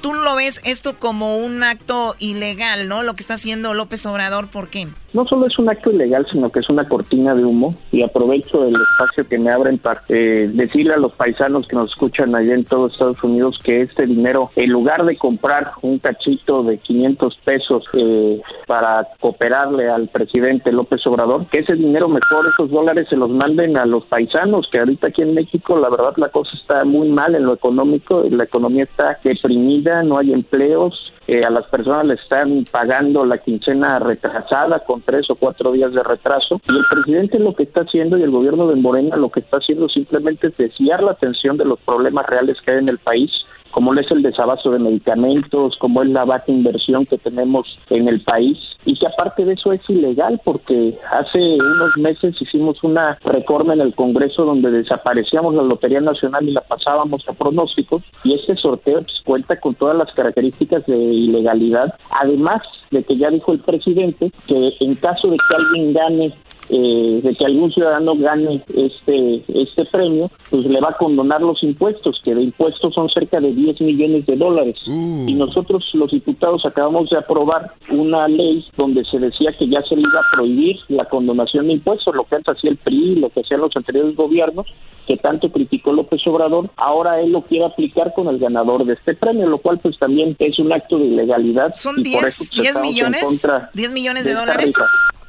Tú lo ves esto como un acto ilegal, ¿no? Lo que está haciendo López Obrador, ¿por qué? No solo es un acto ilegal, sino que es una cortina de humo y aprovecho el espacio que me abren para eh, decirle a los paisanos que nos escuchan allá en todo Estados Unidos que este dinero, en lugar de comprar un cachito de 500 pesos eh, para cooperarle al presidente López Obrador, que ese dinero mejor, esos dólares se los manden a los paisanos, que ahorita aquí en México la verdad la cosa está muy mal en lo económico, la economía está deprimida, no hay empleos, eh, a las personas le están pagando la quincena retrasada con tres o cuatro días de retraso y el presidente lo que está haciendo y el gobierno de Lo que está haciendo simplemente es desviar la atención de los problemas reales que hay en el país como es el desabasto de medicamentos, como es la baja inversión que tenemos en el país y que aparte de eso es ilegal porque hace unos meses hicimos una reforma en el Congreso donde desaparecíamos la Lotería Nacional y la pasábamos a pronósticos y este sorteo pues, cuenta con todas las características de ilegalidad, además de que ya dijo el presidente que en caso de que alguien gane eh, de que algún ciudadano gane este este premio, pues le va a condonar los impuestos, que de impuestos son cerca de 10 millones de dólares. Y nosotros los diputados acabamos de aprobar una ley donde se decía que ya se le iba a prohibir la condonación de impuestos, lo que antes hacía el PRI, lo que hacían los anteriores gobiernos, que tanto criticó López Obrador, ahora él lo quiere aplicar con el ganador de este premio, lo cual pues también es un acto de ilegalidad. ¿Son y por 10, eso, pues, 10 estamos en millones? contra ¿10 millones de dólares?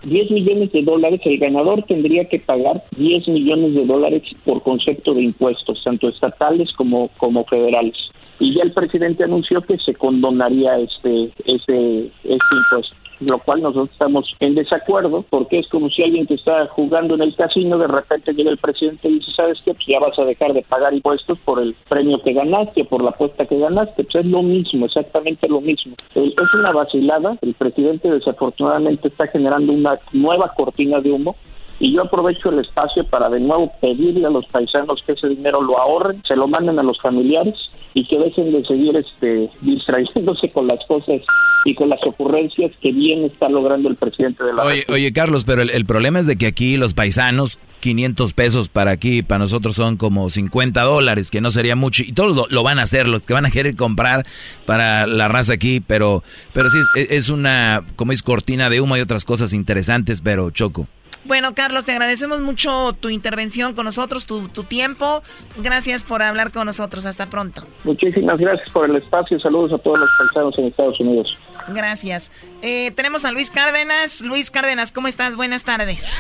10 millones de dólares, el ganador tendría que pagar 10 millones de dólares por concepto de impuestos, tanto estatales como, como federales. Y ya el presidente anunció que se condonaría este, este, este impuesto, lo cual nosotros estamos en desacuerdo, porque es como si alguien que está jugando en el casino, de repente llega el presidente y dice, ¿sabes qué? Pues ya vas a dejar de pagar impuestos por el premio que ganaste, por la apuesta que ganaste, pues es lo mismo, exactamente lo mismo. Eh, es una vacilada, el presidente desafortunadamente está generando una nueva cortina de humo Y yo aprovecho el espacio para de nuevo pedirle a los paisanos que ese dinero lo ahorren, se lo manden a los familiares y que dejen de seguir este distrayéndose con las cosas y con las ocurrencias que bien está logrando el presidente de la Oye, oye Carlos, pero el, el problema es de que aquí los paisanos, 500 pesos para aquí, para nosotros son como 50 dólares, que no sería mucho, y todos lo, lo van a hacer, los que van a querer comprar para la raza aquí, pero, pero sí, es, es una, como es cortina de humo y otras cosas interesantes, pero choco. Bueno, Carlos, te agradecemos mucho tu intervención con nosotros, tu, tu tiempo. Gracias por hablar con nosotros. Hasta pronto. Muchísimas gracias por el espacio. Saludos a todos los paisanos en Estados Unidos. Gracias. Eh, tenemos a Luis Cárdenas. Luis Cárdenas, ¿cómo estás? Buenas tardes.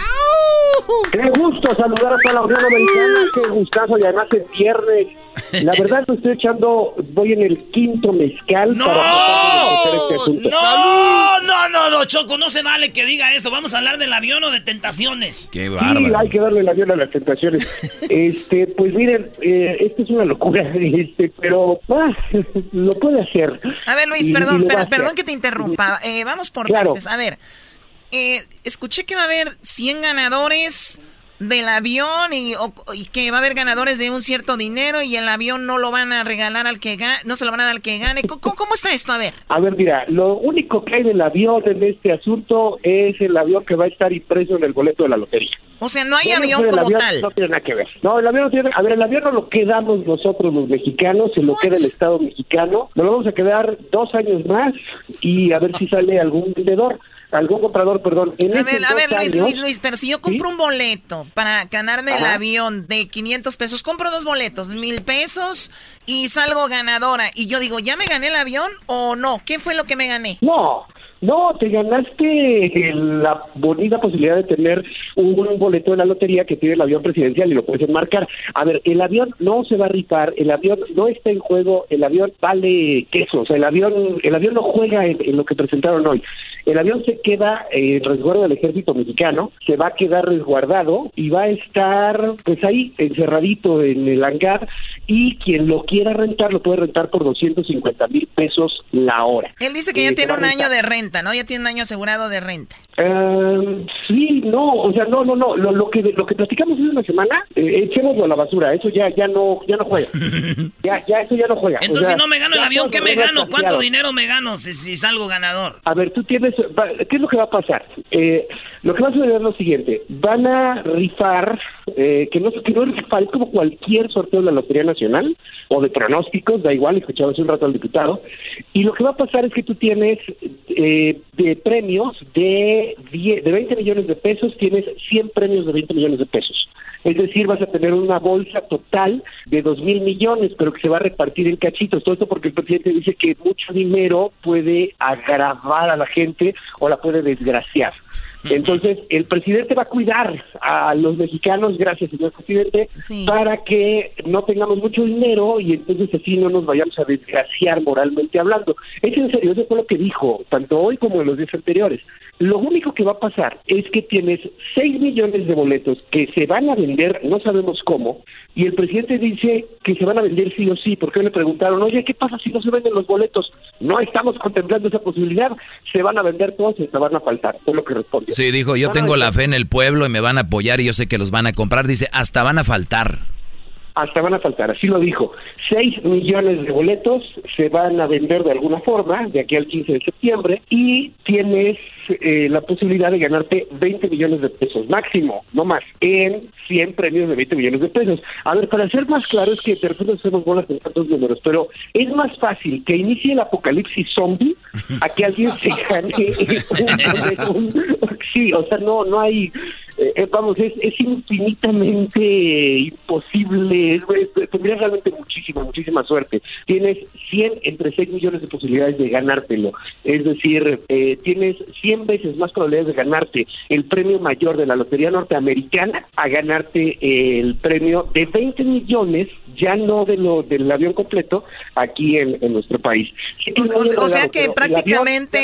Qué gusto saludar a toda la Unión Americana, qué gustazo y además es viernes. La verdad lo estoy echando, voy en el quinto mezcal ¡No! para tratar de este asunto. No, no, no, no, Choco, no se vale que diga eso. Vamos a hablar del avión o de tentaciones. Qué Sí, hay que darle la avión a las tentaciones. Este, pues miren, eh, esto es una locura, este, pero ah, lo puede hacer. A ver, Luis, Y- perdón, per- perdón que te interrumpa. Eh, vamos por Claro. partes. A ver, eh, escuché que va a haber 100 ganadores del avión y, o- y que va a haber ganadores de un cierto dinero y el avión no lo van a regalar al que gane, no se lo van a dar al que gane. ¿Cómo, cómo- está esto? A ver. A ver, mira, lo único que hay del avión en este asunto es el avión que va a estar impreso en el boleto de la lotería. O sea, no hay avión como avión tal. No tiene nada que ver. No, el avión no tiene. A ver, el avión no lo quedamos nosotros los mexicanos, se lo queda el Estado mexicano. Nos lo vamos a quedar dos años más y a ver si sale algún vendedor, algún comprador, perdón. En A ver, a ver, Luis, años- Luis, Luis, pero si yo compro un boleto para ganarme el avión de 500 pesos, compro dos boletos, mil pesos y salgo ganadora. Y yo digo, ¿ya me gané el avión o no? ¿Qué fue lo que me gané? No, no, te ganaste la bonita posibilidad de tener un boleto de la lotería que tiene el avión presidencial y lo puedes enmarcar. A ver, el avión no se va a rifar, el avión no está en juego, el avión vale queso, o sea, el avión, el avión no juega en, en lo que presentaron hoy. El avión se queda en resguardo del ejército mexicano, se va a quedar resguardado y va a estar pues ahí encerradito en el hangar y quien lo quiera rentar lo puede rentar por 250 mil pesos la hora. Él dice que ya Eh, tiene un año de renta, ¿no? Ya tiene un año asegurado de renta. Eh, sí, no, o sea, no, no, no. Lo, lo que lo que platicamos hace una semana, eh, echémoslo a la basura. Eso ya ya no ya no juega. ya ya eso ya no juega. O Entonces, sea, si no me gano el avión, ¿qué me gano? ¿Cuánto dinero me gano si, si salgo ganador? A ver, tú tienes, ¿qué es lo que va a pasar? Eh, lo que va a suceder es lo siguiente, van a rifar, eh, que no que no es rifar, es como cualquier sorteo de la Lotería Nacional o de pronósticos, da igual, escuchaba hace un rato al diputado, y lo que va a pasar es que tú tienes eh, de premios de, 10 de 20 millones de pesos, tienes 100 premios de 20 millones de pesos. Es decir, vas a tener una bolsa total de dos mil millones, pero que se va a repartir en cachitos. Todo esto porque el presidente dice que mucho dinero puede agravar a la gente o la puede desgraciar. Entonces, el presidente va a cuidar a los mexicanos, gracias, señor presidente, para que no tengamos mucho dinero y entonces así no nos vayamos a desgraciar moralmente hablando. Es en serio, eso fue lo que dijo, tanto hoy como en los días anteriores. Lo único que va a pasar es que tienes 6 millones de boletos que se van a vender, no sabemos cómo, y el presidente dice que se van a vender sí o sí, porque le preguntaron, oye, ¿qué pasa si no se venden los boletos? No estamos contemplando esa posibilidad, se van a vender todos y se van a faltar, fue lo que respondió. Sí, dijo, yo Van a tengo la fe en el pueblo y me van a apoyar y yo sé que los van a comprar. Dice, hasta van a faltar. Hasta van a faltar, así lo dijo. 6 millones de boletos se van a vender de alguna forma de aquí al 15 de septiembre y tienes eh, la posibilidad de ganarte 20 millones de pesos máximo, no más, en 100 premios de 20 millones de pesos. A ver, para ser más claro es que de repente hacemos bolas en tantos números, pero es más fácil que inicie el apocalipsis zombie a que alguien se gane un, un- sí, o sea, no, no hay eh, eh, vamos, es, es infinitamente imposible, es- es- tendrías realmente muchísima, muchísima suerte. Tienes 100 entre 6 millones de posibilidades de ganártelo, es decir, eh, tienes 100 veces más probabilidades de ganarte el premio mayor de la Lotería Norteamericana a ganarte el premio de 20 millones ya no de lo del avión completo aquí en, en nuestro país. Sí que O, sea que avión prácticamente,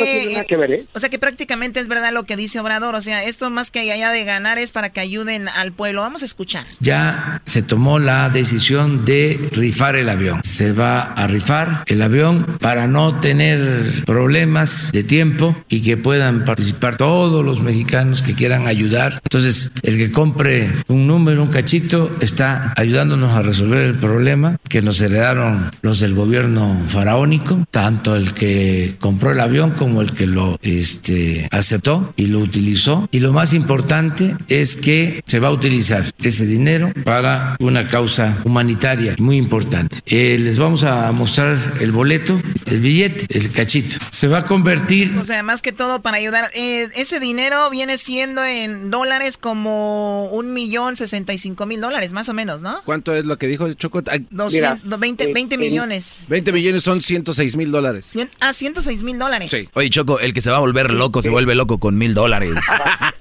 no ver, ¿eh? o sea que prácticamente es verdad lo que dice Obrador. O sea, esto más que allá de ganar es para que ayuden al pueblo. Vamos a escuchar. Ya se tomó la decisión de rifar el avión. Se va a rifar el avión para no tener problemas de tiempo y que puedan participar todos los mexicanos que quieran ayudar. Entonces, el que compre un número, un cachito, está ayudándonos a resolver el problema que nos heredaron los del gobierno faraónico, tanto el que compró el avión como el que lo este, aceptó y lo utilizó. Y lo más importante es que se va a utilizar ese dinero para una causa humanitaria muy importante. Eh, les vamos a mostrar el boleto, el billete, el cachito. Se va a convertir O sea, más que todo para ayudar. Eh, ese dinero viene siendo en dólares como un millón sesenta y cinco mil dólares, más o menos, ¿no? ¿Cuánto es lo que dijo el Choco? Ah, Doscientos- 20, 20 millones. 20 millones son 106 mil dólares. Cien- ah, 106 mil dólares. Sí. Oye, Choco, el que se va a volver loco se vuelve loco con mil dólares.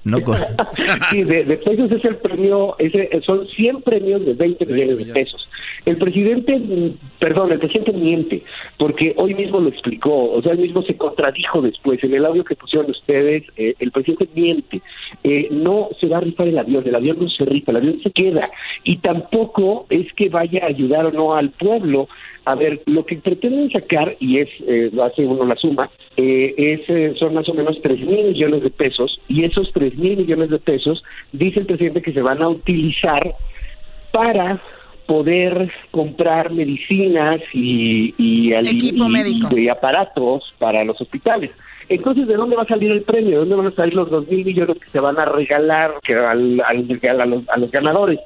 No con... Sí, de, de pesos es el premio, ese, son 100 premios de 20 millones de pesos. El presidente, perdón, el presidente miente, porque hoy mismo lo explicó, o sea, él mismo se contradijo después. En el audio que pusieron ustedes, eh, el presidente miente. Eh, no se va a rifar el avión, el avión no se rifa, el avión se queda. Y tampoco es que vaya a ayudar o no al pueblo. A ver, lo que pretenden sacar, y es, eh, hace uno la suma, eh, es, eh, son más o menos 3 mil millones de pesos, y esos 3 mil millones de pesos, dice el presidente que se van a utilizar para poder comprar medicinas y, y, al- Equipo y- médico. y aparatos para los hospitales. Entonces, ¿de dónde va a salir el premio? ¿De dónde van a salir los dos mil millones que se van a regalar que al- al- a, los, a los ganadores?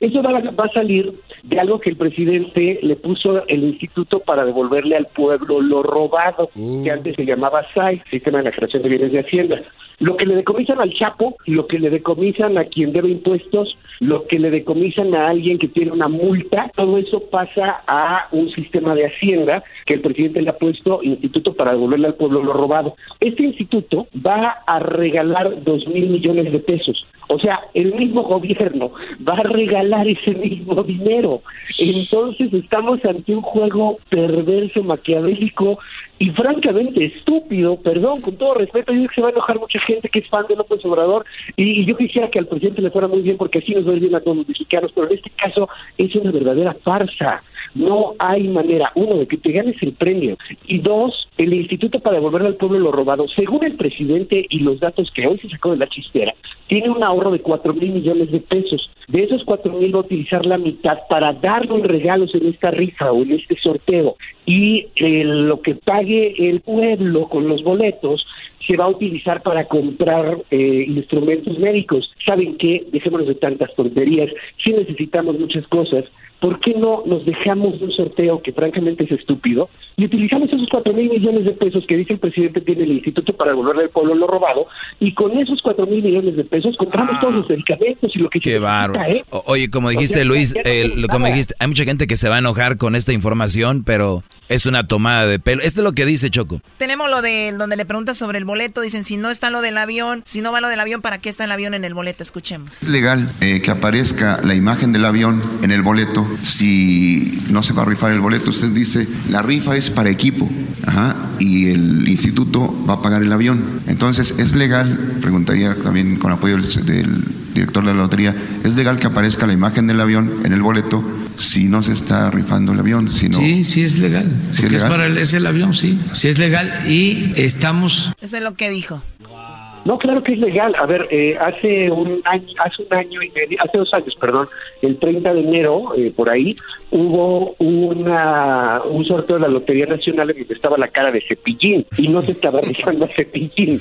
Eso va, a- va a salir de algo que el presidente le puso el instituto para devolverle al pueblo lo robado, que antes se llamaba SAI, Sistema de la Creación de Bienes de Hacienda. Lo que le decomisan al Chapo, lo que le decomisan a quien debe impuestos, lo que le decomisan a alguien que tiene una multa, todo eso pasa a un sistema de Hacienda que el presidente le ha puesto Instituto para devolverle al pueblo lo robado. Este instituto va a regalar dos mil millones de pesos. O sea, el mismo gobierno va a regalar ese mismo dinero. Entonces estamos ante un juego perverso, maquiavélico y francamente estúpido, perdón, con todo respeto, yo sé que se va a enojar mucha gente que es fan de López Obrador y, y yo quisiera que al presidente le fuera muy bien porque así nos va a ir bien a todos los mexicanos, pero en este caso es una verdadera farsa. No hay manera, uno, de que te ganes el premio y dos, el Instituto para devolverle al pueblo lo robado, según el presidente y los datos que hoy se sacó de la chistera, tiene un ahorro de cuatro mil millones de pesos. De esos cuatro mil va a utilizar la mitad para darle regalos en esta rifa o en este sorteo y eh, lo que pague el pueblo con los boletos se va a utilizar para comprar eh, instrumentos médicos. ¿Saben qué? Dejémonos de tantas tonterías. Si necesitamos muchas cosas, ¿por qué no nos dejamos de un sorteo que francamente es estúpido y utilizamos esos cuatro mil millones de pesos que dice el presidente tiene el instituto para devolverle al pueblo lo robado y con esos cuatro mil millones de pesos compramos todos los medicamentos y lo que se Qué bárbaro. ¿eh? Oye, como dijiste, Luis, no eh, lo- como dijiste, hay mucha gente que se va a enojar con esta información, pero es una tomada de pelo. Esto es lo que dice Choco. Tenemos lo de donde le preguntas sobre el boleto. Dicen, si no está lo del avión, si no va lo del avión, ¿para qué está el avión en el boleto? Escuchemos. Es legal eh, que aparezca la imagen del avión en el boleto si no se va a rifar el boleto. Usted dice, la rifa es para equipo ajá, y el instituto va a pagar el avión. Entonces, ¿es legal? Preguntaría también con apoyo del, del director de la lotería, ¿es legal que aparezca la imagen del avión en el boleto si no se está rifando el avión? Si no, Sí, sí es legal. ¿Sí Porque es para el, es el avión, sí. Sí es legal y estamos Eso es lo que dijo. No, claro que es legal. A ver, eh, hace un año, hace un año y medio, hace dos años, perdón, el 30 de enero, eh, por ahí, hubo una, un sorteo de la Lotería Nacional en donde estaba la cara de Cepillín y no se estaba rifando a Cepillín,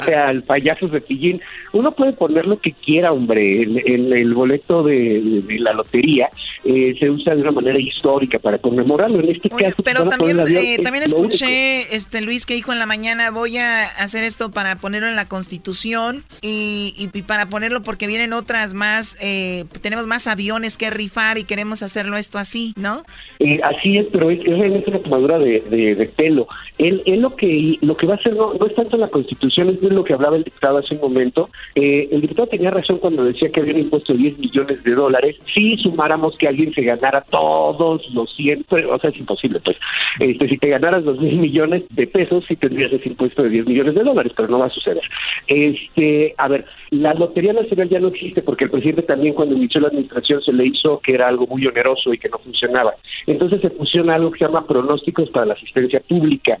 o sea, al payaso Cepillín. Uno puede poner lo que quiera, hombre, en, en el boleto de, de- de la lotería eh, se usa de una manera histórica para conmemorarlo. En este caso, Pero también, el avión, eh, es también escuché, este Luis, que dijo en la mañana, voy a hacer esto para ponerlo en la Constitución y, y- para ponerlo porque vienen otras más, eh, tenemos más aviones que rifar y queremos hacerlo esto así, ¿no? Eh, así es, pero es, es una tomadura de, de- pelo. Él, él lo que lo que va a hacer no, es tanto la Constitución, es lo que hablaba el diputado hace un momento. Eh, el diputado tenía razón cuando decía que había un impuesto de 10 millones de dólares. Si sumáramos que alguien se ganara todos los 100, pues, o sea, es imposible, pues. Este, si te ganaras dos mil millones de pesos, sí tendrías ese impuesto de 10 millones de dólares, pero no va a suceder. Este, a ver, la Lotería Nacional ya no existe porque el presidente también cuando inició la administración se le hizo que era algo muy oneroso y que no funcionaba. Entonces se fusiona algo que se llama pronósticos para la asistencia pública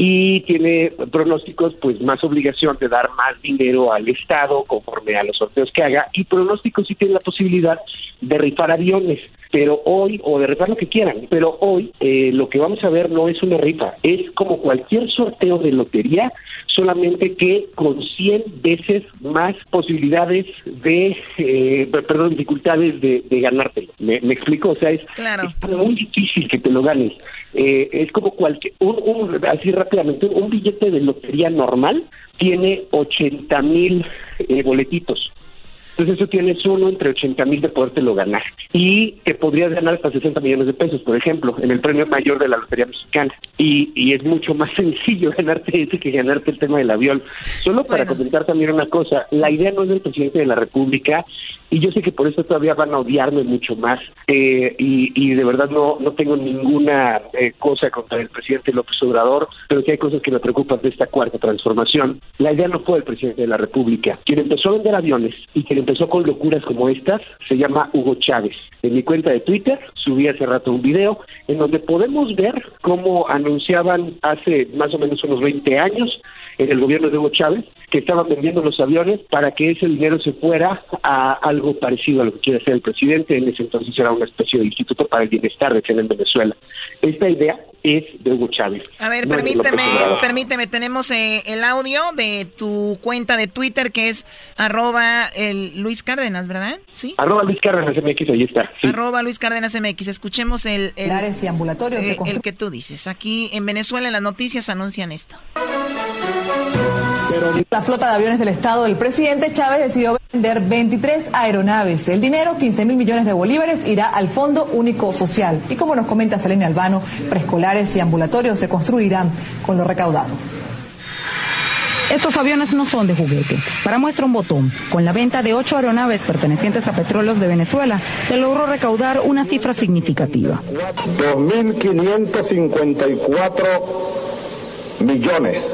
y tiene pronósticos pues más obligación de dar más dinero al Estado conforme a los sorteos que haga y pronósticos sí tiene la posibilidad de rifar aviones pero hoy o de rifar lo que quieran pero hoy eh, lo que vamos a ver no es una rifa es como cualquier sorteo de lotería solamente que con 100 veces más posibilidades de eh, perdón dificultades de, de ganártelo. ¿Me, me explico o sea es, es muy difícil que te lo ganes. Eh, es como cualquier un, un- así rápidamente un billete de lotería normal tiene 80 mil eh, boletitos entonces eso tienes uno entre 80 mil de podértelo ganar. Y te podrías ganar hasta 60 millones de pesos, por ejemplo, en el premio mayor de la Lotería Mexicana. Y, y es mucho más sencillo ganarte ese que ganarte el tema del avión. Solo para comentar también una cosa, la idea no es del presidente de la República y yo sé que por eso todavía van a odiarme mucho más eh, y, y de verdad no, no tengo ninguna eh, cosa contra el presidente López Obrador, pero sí hay cosas que me preocupan de esta cuarta transformación. La idea no fue del presidente de la República. Quien empezó a vender aviones y quien empezó con locuras como estas se llama Hugo Chávez. En mi cuenta de Twitter subí hace rato un video en donde podemos ver cómo anunciaban hace más o menos unos 20 años en el gobierno de Hugo Chávez que estaban vendiendo los aviones para que ese dinero se fuera a algo parecido a lo que quiere hacer el presidente. En ese entonces era una especie de instituto para el bienestar recién en Venezuela. Esta idea es de Hugo Chávez. A ver, no de permíteme, permíteme, tenemos eh, el audio de tu cuenta de Twitter que es arroba el Luis Cárdenas, ¿verdad? Sí. Arroba Luis Cárdenas MX, ahí está. Sí. Arroba Luis Cárdenas MX. Escuchemos el, el, y ambulatorios de eh, el que tú dices. Aquí en Venezuela en las noticias anuncian esto. La flota de aviones del Estado del presidente Chávez decidió vender 23 aeronaves. El dinero, 15 mil millones de bolívares, irá al Fondo Único Social. Y como nos comenta Selene Albano, preescolares y ambulatorios se construirán con lo recaudado. Estos aviones no son de juguete. Para muestra un botón, con la venta de ocho aeronaves pertenecientes a Petróleos de Venezuela, se logró recaudar una cifra significativa. 2.554 millones.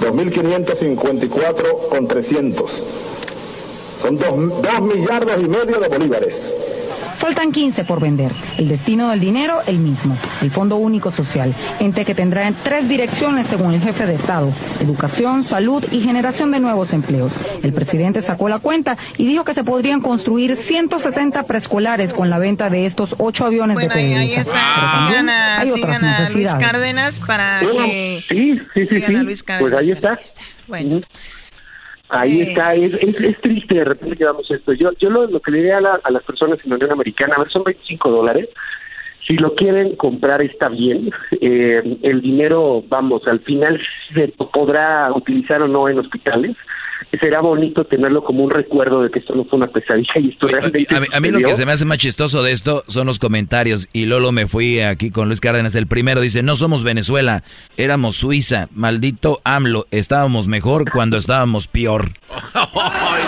2.554 con 300. Son dos, dos millardos y medio de bolívares. Faltan 15 por vender. El destino del dinero, el mismo, el Fondo Único Social, ente que tendrá en tres direcciones según el jefe de Estado, educación, salud y generación de nuevos empleos. El presidente sacó la cuenta y dijo que se podrían construir 170 preescolares con la venta de estos ocho aviones Bueno, de ahí, ahí está. Sigan a, hay otras sigan a Luis. Cárdenas para Bueno, que... sí, sí, sí, sí. Luis Cárdenas. Pues ahí está. Bueno. Ahí Eh. está, es, es, es triste de repente que damos esto. Yo, yo lo, lo que le diría a, la- a las personas en la Unión Americana, a ver, son 25 dólares. Si lo quieren comprar está bien. Eh, el dinero, vamos, al final se podrá utilizar o no en hospitales. Será bonito tenerlo como un recuerdo de que esto no fue una pesadilla y esto realmente A mí, a mí lo que se me hace más chistoso de esto son los comentarios. Y Lolo me fui aquí con Luis Cárdenas. El primero dice, no somos Venezuela, éramos Suiza. Maldito AMLO, estábamos mejor cuando estábamos peor.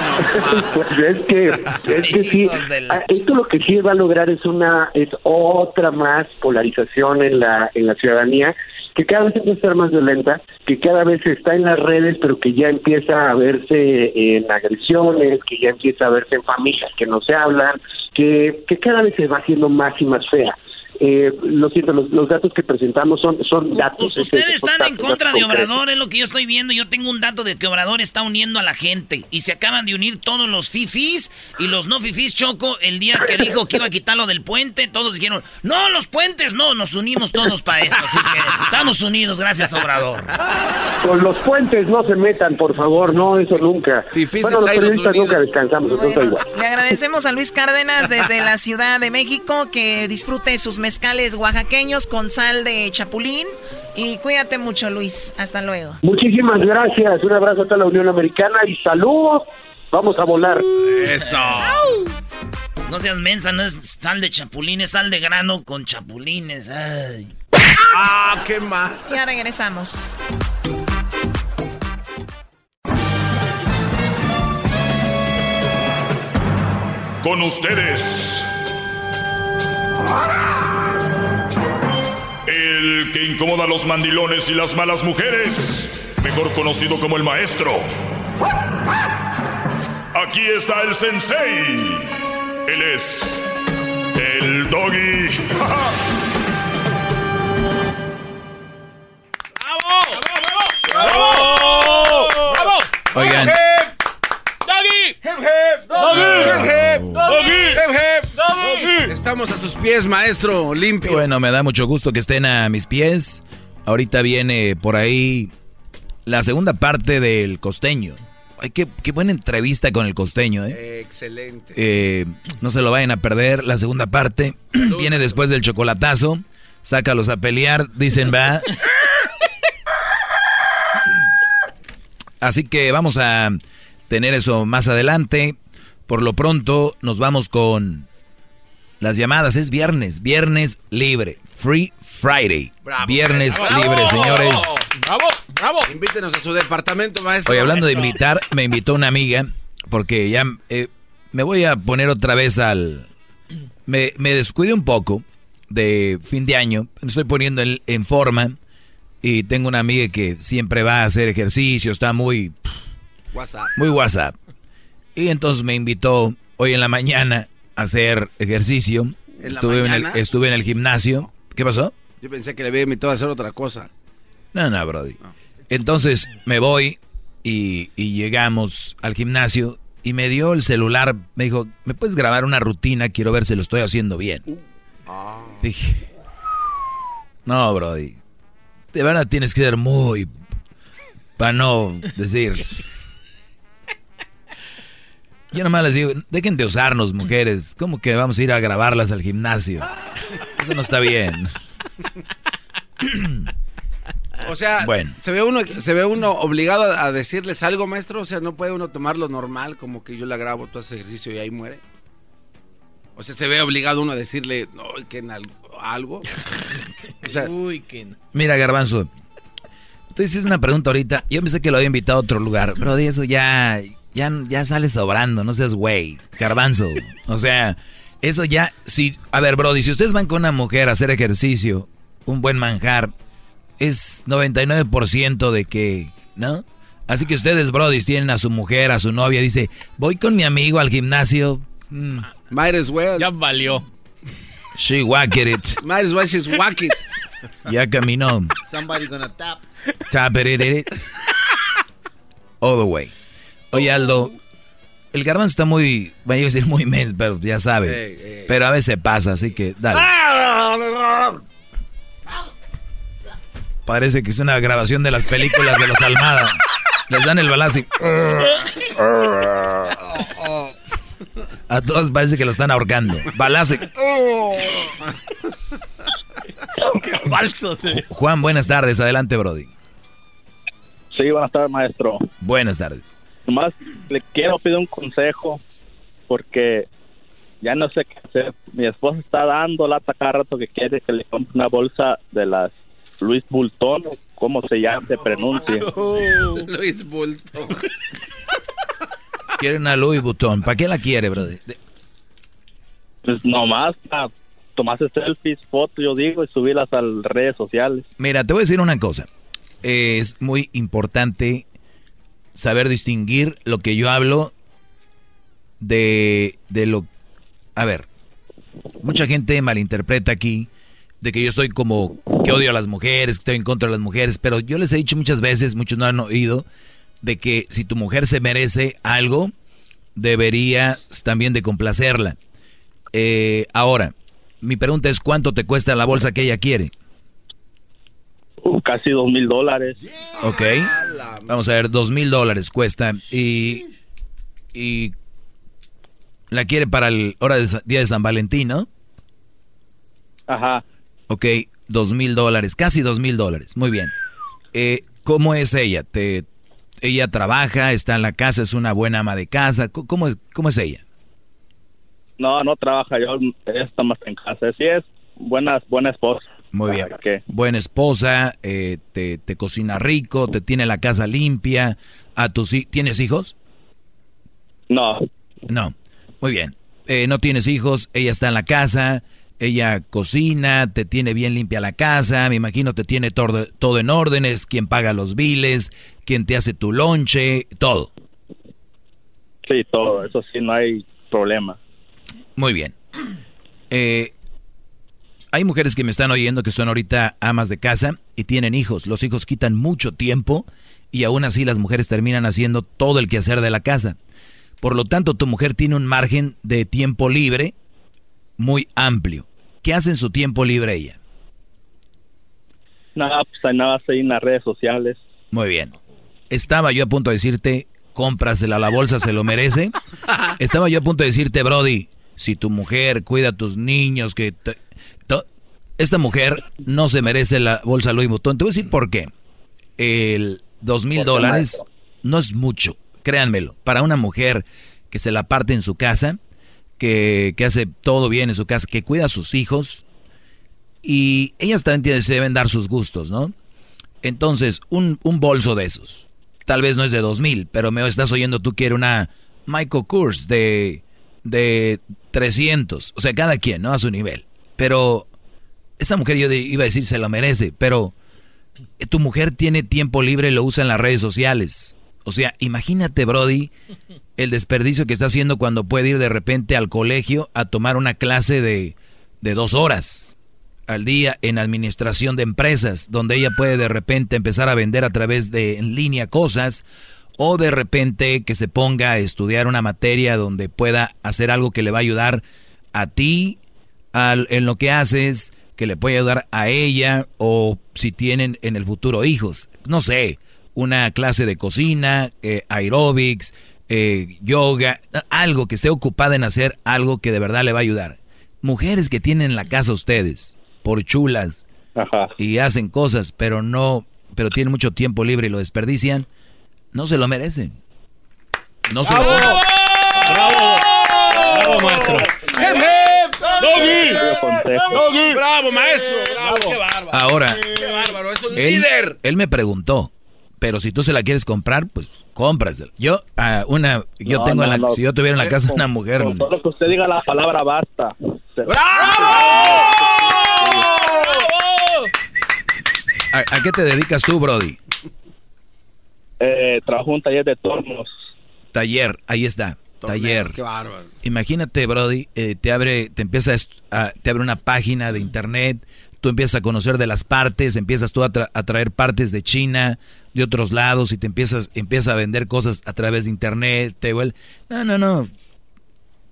Pues es que, es que sí, ah, esto lo que sí va a lograr es una, es otra más polarización en la, en la ciudadanía, que cada vez empieza a ser más violenta, que cada vez está en las redes, pero que ya empieza a verse en agresiones, que ya empieza a verse en familias que no se hablan, que, que cada vez se va haciendo más y más fea. Eh, lo siento, los, los datos que presentamos son, son datos. Ustedes son están en contra de concretos. Obrador, es lo que yo estoy viendo. Yo tengo un dato de que Obrador está uniendo a la gente. Y se acaban de unir todos los fifís y los no fifís. Choco, el día que dijo que iba a quitar lo del puente, todos dijeron, no, los puentes, no, nos unimos todos para eso. Así que estamos unidos, gracias Obrador. Con los puentes no se metan, por favor, no, eso nunca. bueno, los periodistas nunca descansamos, entonces da igual. Le agradecemos a Luis Cárdenas desde la Ciudad de México que disfrute sus mezcales oaxaqueños con sal de chapulín Y cuídate mucho, Luis. Hasta luego. Muchísimas gracias. Un abrazo a toda la Unión Americana y saludos. Vamos a volar. Eso. No seas mensa, no es sal de chapulines, sal de grano con chapulines. Ay. ¡Ah, qué mal! Ya regresamos. Con ustedes. El que incomoda a los mandilones y las malas mujeres. Mejor conocido como el maestro. Aquí está el sensei. Él es el doggy. ¡Bravo! Oigan. ¡Doggy! ¡Doggy! ¡Doggy! Estamos a sus pies, maestro, limpio. Bueno, me da mucho gusto que estén a mis pies. Ahorita viene por ahí la segunda parte del costeño. Ay, qué, qué buena entrevista con el costeño, ¿eh? Excelente. Eh, no se lo vayan a perder. La segunda parte viene después del chocolatazo. Sácalos a pelear, dicen, va. Así que vamos a tener eso más adelante. Por lo pronto nos vamos con las llamadas. Es viernes, viernes libre. Free Friday. viernes bravo, libre, bravo. señores. ¡Bravo! ¡Bravo! Invítenos a su departamento, maestro. Oye, hablando de invitar, me invitó una amiga, porque ya eh, me voy a poner otra vez al... Me, me descuidé un poco de fin de año, me estoy poniendo en, en forma y tengo una amiga que siempre va a hacer ejercicio, está muy, WhatsApp. muy WhatsApp. Y entonces me invitó hoy en la mañana a hacer ejercicio. ¿En la Estuve en, el, estuve en el gimnasio. ¿Qué pasó? Yo pensé que le había invitado a hacer otra cosa. No, no, Brody. Entonces me voy y, y llegamos al gimnasio y me dio el celular. Me dijo, ¿me puedes grabar una rutina? Quiero ver si lo estoy haciendo bien. Dije, no, Brody. De verdad tienes que ser muy... Para no decir... Yo nomás les digo, dejen de usarnos, mujeres. ¿Cómo que vamos a ir a grabarlas al gimnasio? Eso no está bien. O sea, Bueno. se ve uno se ve uno obligado a, decirles algo, maestro, o sea, no puede uno tomarlo normal como que yo la grabo, tú haces ejercicio y ahí muere. O sea, se ve obligado uno a decirle, no, que en al- algo. O sea, Uy, que no. Mira, Garbanzo, tú hiciste una pregunta ahorita. Yo pensé que lo había invitado a otro lugar, pero de eso ya, ya, ya sale sobrando, no seas güey. Garbanzo, o sea, eso ya, si, a ver, Brody, si ustedes van con una mujer a hacer ejercicio, un buen manjar, es 99% de que, ¿no? Así que ustedes, Brody, tienen a su mujer, a su novia, dice, voy con mi amigo al gimnasio. Mm, might as well. Ya valió. she whacked it. Might as well she's walking. Ya caminó. Somebody gonna tap. Tap it, it, it. All the way. Oye, Aldo, el garbanzo está muy, voy a decir muy mens, pero ya sabe. Pero a veces pasa, así que dale. Parece que es una grabación de las películas de los Almada. Les dan el balazo y... A todos parece que lo están ahorcando. Balazo y... Qué falso, sí. Juan, buenas tardes. Adelante, Brody. Sí, buenas tardes, maestro. Buenas tardes. Nomás le quiero pedir un consejo porque ya no sé qué hacer. Mi esposa está dando lata cada rato que quiere que le compre una bolsa de las Luis Bultón, o ¿cómo se llama? Se pronuncia. Luis Bulto. Quiere una Louis Vuitton. ¿Para qué la quiere, Brody? Pues nomás para tomarse selfies, fotos, yo digo, y subirlas a las redes sociales. Mira, te voy a decir una cosa. Es muy importante saber distinguir lo que yo hablo de, de lo... A ver, mucha gente malinterpreta aquí de que yo estoy como que odio a las mujeres, que estoy en contra de las mujeres, pero yo les he dicho muchas veces, muchos no han oído, de que si tu mujer se merece algo, deberías también de complacerla. Eh, ahora, mi pregunta es, ¿cuánto te cuesta la bolsa que ella quiere? Casi dos mil dólares. Ok. Vamos a ver, dos mil dólares cuesta. Y, y la quiere para el hora del día de San Valentín, ¿no? Ajá. Ok. Dos mil dólares, casi dos mil dólares. Muy bien. Eh, ¿Cómo es ella? ¿Te, ¿Ella trabaja, está en la casa, es una buena ama de casa? ¿Cómo- ¿Cómo es, cómo es ella? No, no trabaja, yo ella está más en casa. Sí es buena, buena esposa. Muy bien. Buena esposa, eh, te, te cocina rico, te tiene la casa limpia. A tus, ¿Tienes hijos? No. No. Muy bien. Eh, no tienes hijos, ella está en la casa, ella cocina, te tiene bien limpia la casa, me imagino te tiene todo, todo en órdenes, quien paga los biles, quien te hace tu lonche, todo. Sí, todo, eso sí, no hay problema. Muy bien. Eh, hay mujeres que me están oyendo que son ahorita amas de casa y tienen hijos. Los hijos quitan mucho tiempo y aún así las mujeres terminan haciendo todo el quehacer de la casa. Por lo tanto, tu mujer tiene un margen de tiempo libre muy amplio. ¿Qué hace en su tiempo libre ella? Nada, pues hay nada en las redes sociales. Muy bien. Estaba yo a punto de decirte, cómprasela a la bolsa, se lo merece. Estaba yo a punto de decirte, Brody, si tu mujer cuida a tus niños, que... esta mujer no se merece la bolsa Louis Vuitton. Te voy a decir por qué. El dos mil ¿Por qué, dólares no es mucho, créanmelo. Para una mujer que se la parte en su casa, que, que hace todo bien en su casa, que cuida a sus hijos, y ellas también tienen- se deben dar sus gustos, ¿no? Entonces, un, un bolso de esos. Tal vez no es de dos mil, pero me estás oyendo tú quiere una Michael Kors de, de 300. O sea, cada quien, ¿no? A su nivel. Pero esa mujer yo iba a decir se lo merece, pero tu mujer tiene tiempo libre y lo usa en las redes sociales. O sea, imagínate, Brody, el desperdicio que está haciendo cuando puede ir de repente al colegio a tomar una clase de, de dos horas al día en administración de empresas, donde ella puede de repente empezar a vender a través de en línea cosas, o de repente que se ponga a estudiar una materia donde pueda hacer algo que le va a ayudar a ti al- en lo que haces, que le puede ayudar a ella, o si tienen en el futuro hijos, no sé, una clase de cocina, eh, aerobics, eh, yoga, algo que esté ocupada en hacer algo que de verdad le va a ayudar. Mujeres que tienen en la casa ustedes, por chulas, y hacen cosas, pero no, pero tienen mucho tiempo libre y lo desperdician, no se lo merecen. No se lo ¡Bravo! ¡Bravo! ¡Bravo, maestro! ¡Doggy! ¡Doggy! ¡Bravo, maestro! ¡Bravo! ¡Qué bárbaro! Ahora, ¡Qué bárbaro! ¡Es un él, líder! él me preguntó, pero si tú se la quieres comprar, pues cómprasela. Yo, ah, una, yo No, tengo en la, no. si yo tuviera en la casa una mujer, Con solo que usted diga la palabra basta. Se- ¿a, a qué te dedicas tú, Brody? Eh, trabajo en un taller de tornos. Taller, ahí está, taller. Qué bárbaro. Imagínate, Brody, eh, te abre, te empieza a a- te abre una página de internet, tú empiezas a conocer de las partes, empiezas tú a, tra- a traer partes de China, de otros lados, y te empiezas, empieza a vender cosas a través de internet, te vuel- No, no, no.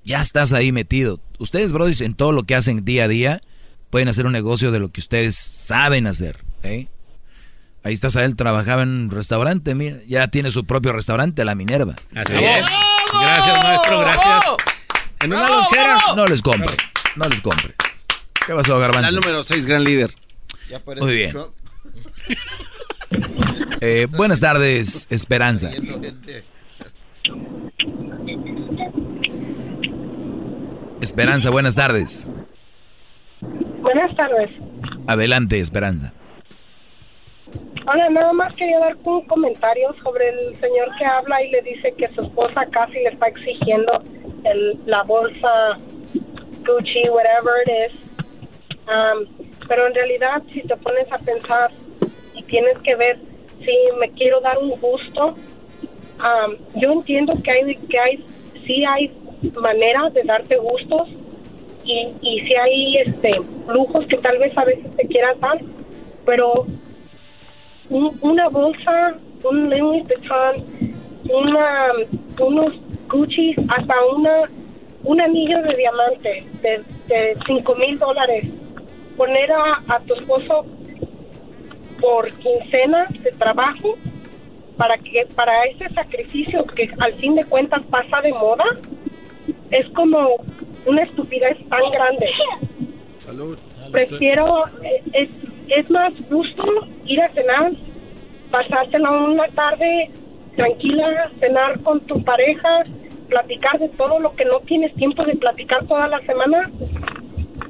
Ya estás ahí metido. Ustedes, Brody, en todo lo que hacen día a día, pueden hacer un negocio de lo que ustedes saben hacer. ¿eh? Ahí está él trabajaba en un restaurante, mira, ya tiene su propio restaurante, la Minerva. Así es. Gracias, maestro, gracias. En una lonchera. No les compre, no les compres. ¿Qué pasó, Garbanzo? La número 6, gran líder. Muy bien. Eh, buenas tardes, Esperanza. Esperanza, buenas tardes. Buenas tardes. Adelante, Esperanza. Hola, nada más quería dar un comentario sobre el señor que habla y le dice que su esposa casi le está exigiendo el, la bolsa Gucci, whatever it is. Um, pero en realidad, si te pones a pensar y tienes que ver si me quiero dar un gusto, um, yo entiendo que hay, que hay, sí hay maneras de darte gustos y, y si hay este lujos que tal vez a veces te quieras dar, pero un- una bolsa, un Louis Vuitton, una, unos Gucci, hasta una un anillo de diamante de, de 5 mil dólares. Poner a, a tu esposo por quincena de trabajo para que para ese sacrificio que al fin de cuentas pasa de moda es como una estupidez tan grande. Salud. Prefiero, es, es más gusto ir a cenar, pasártela una tarde tranquila, cenar con tu pareja, platicar de todo lo que no tienes tiempo de platicar toda la semana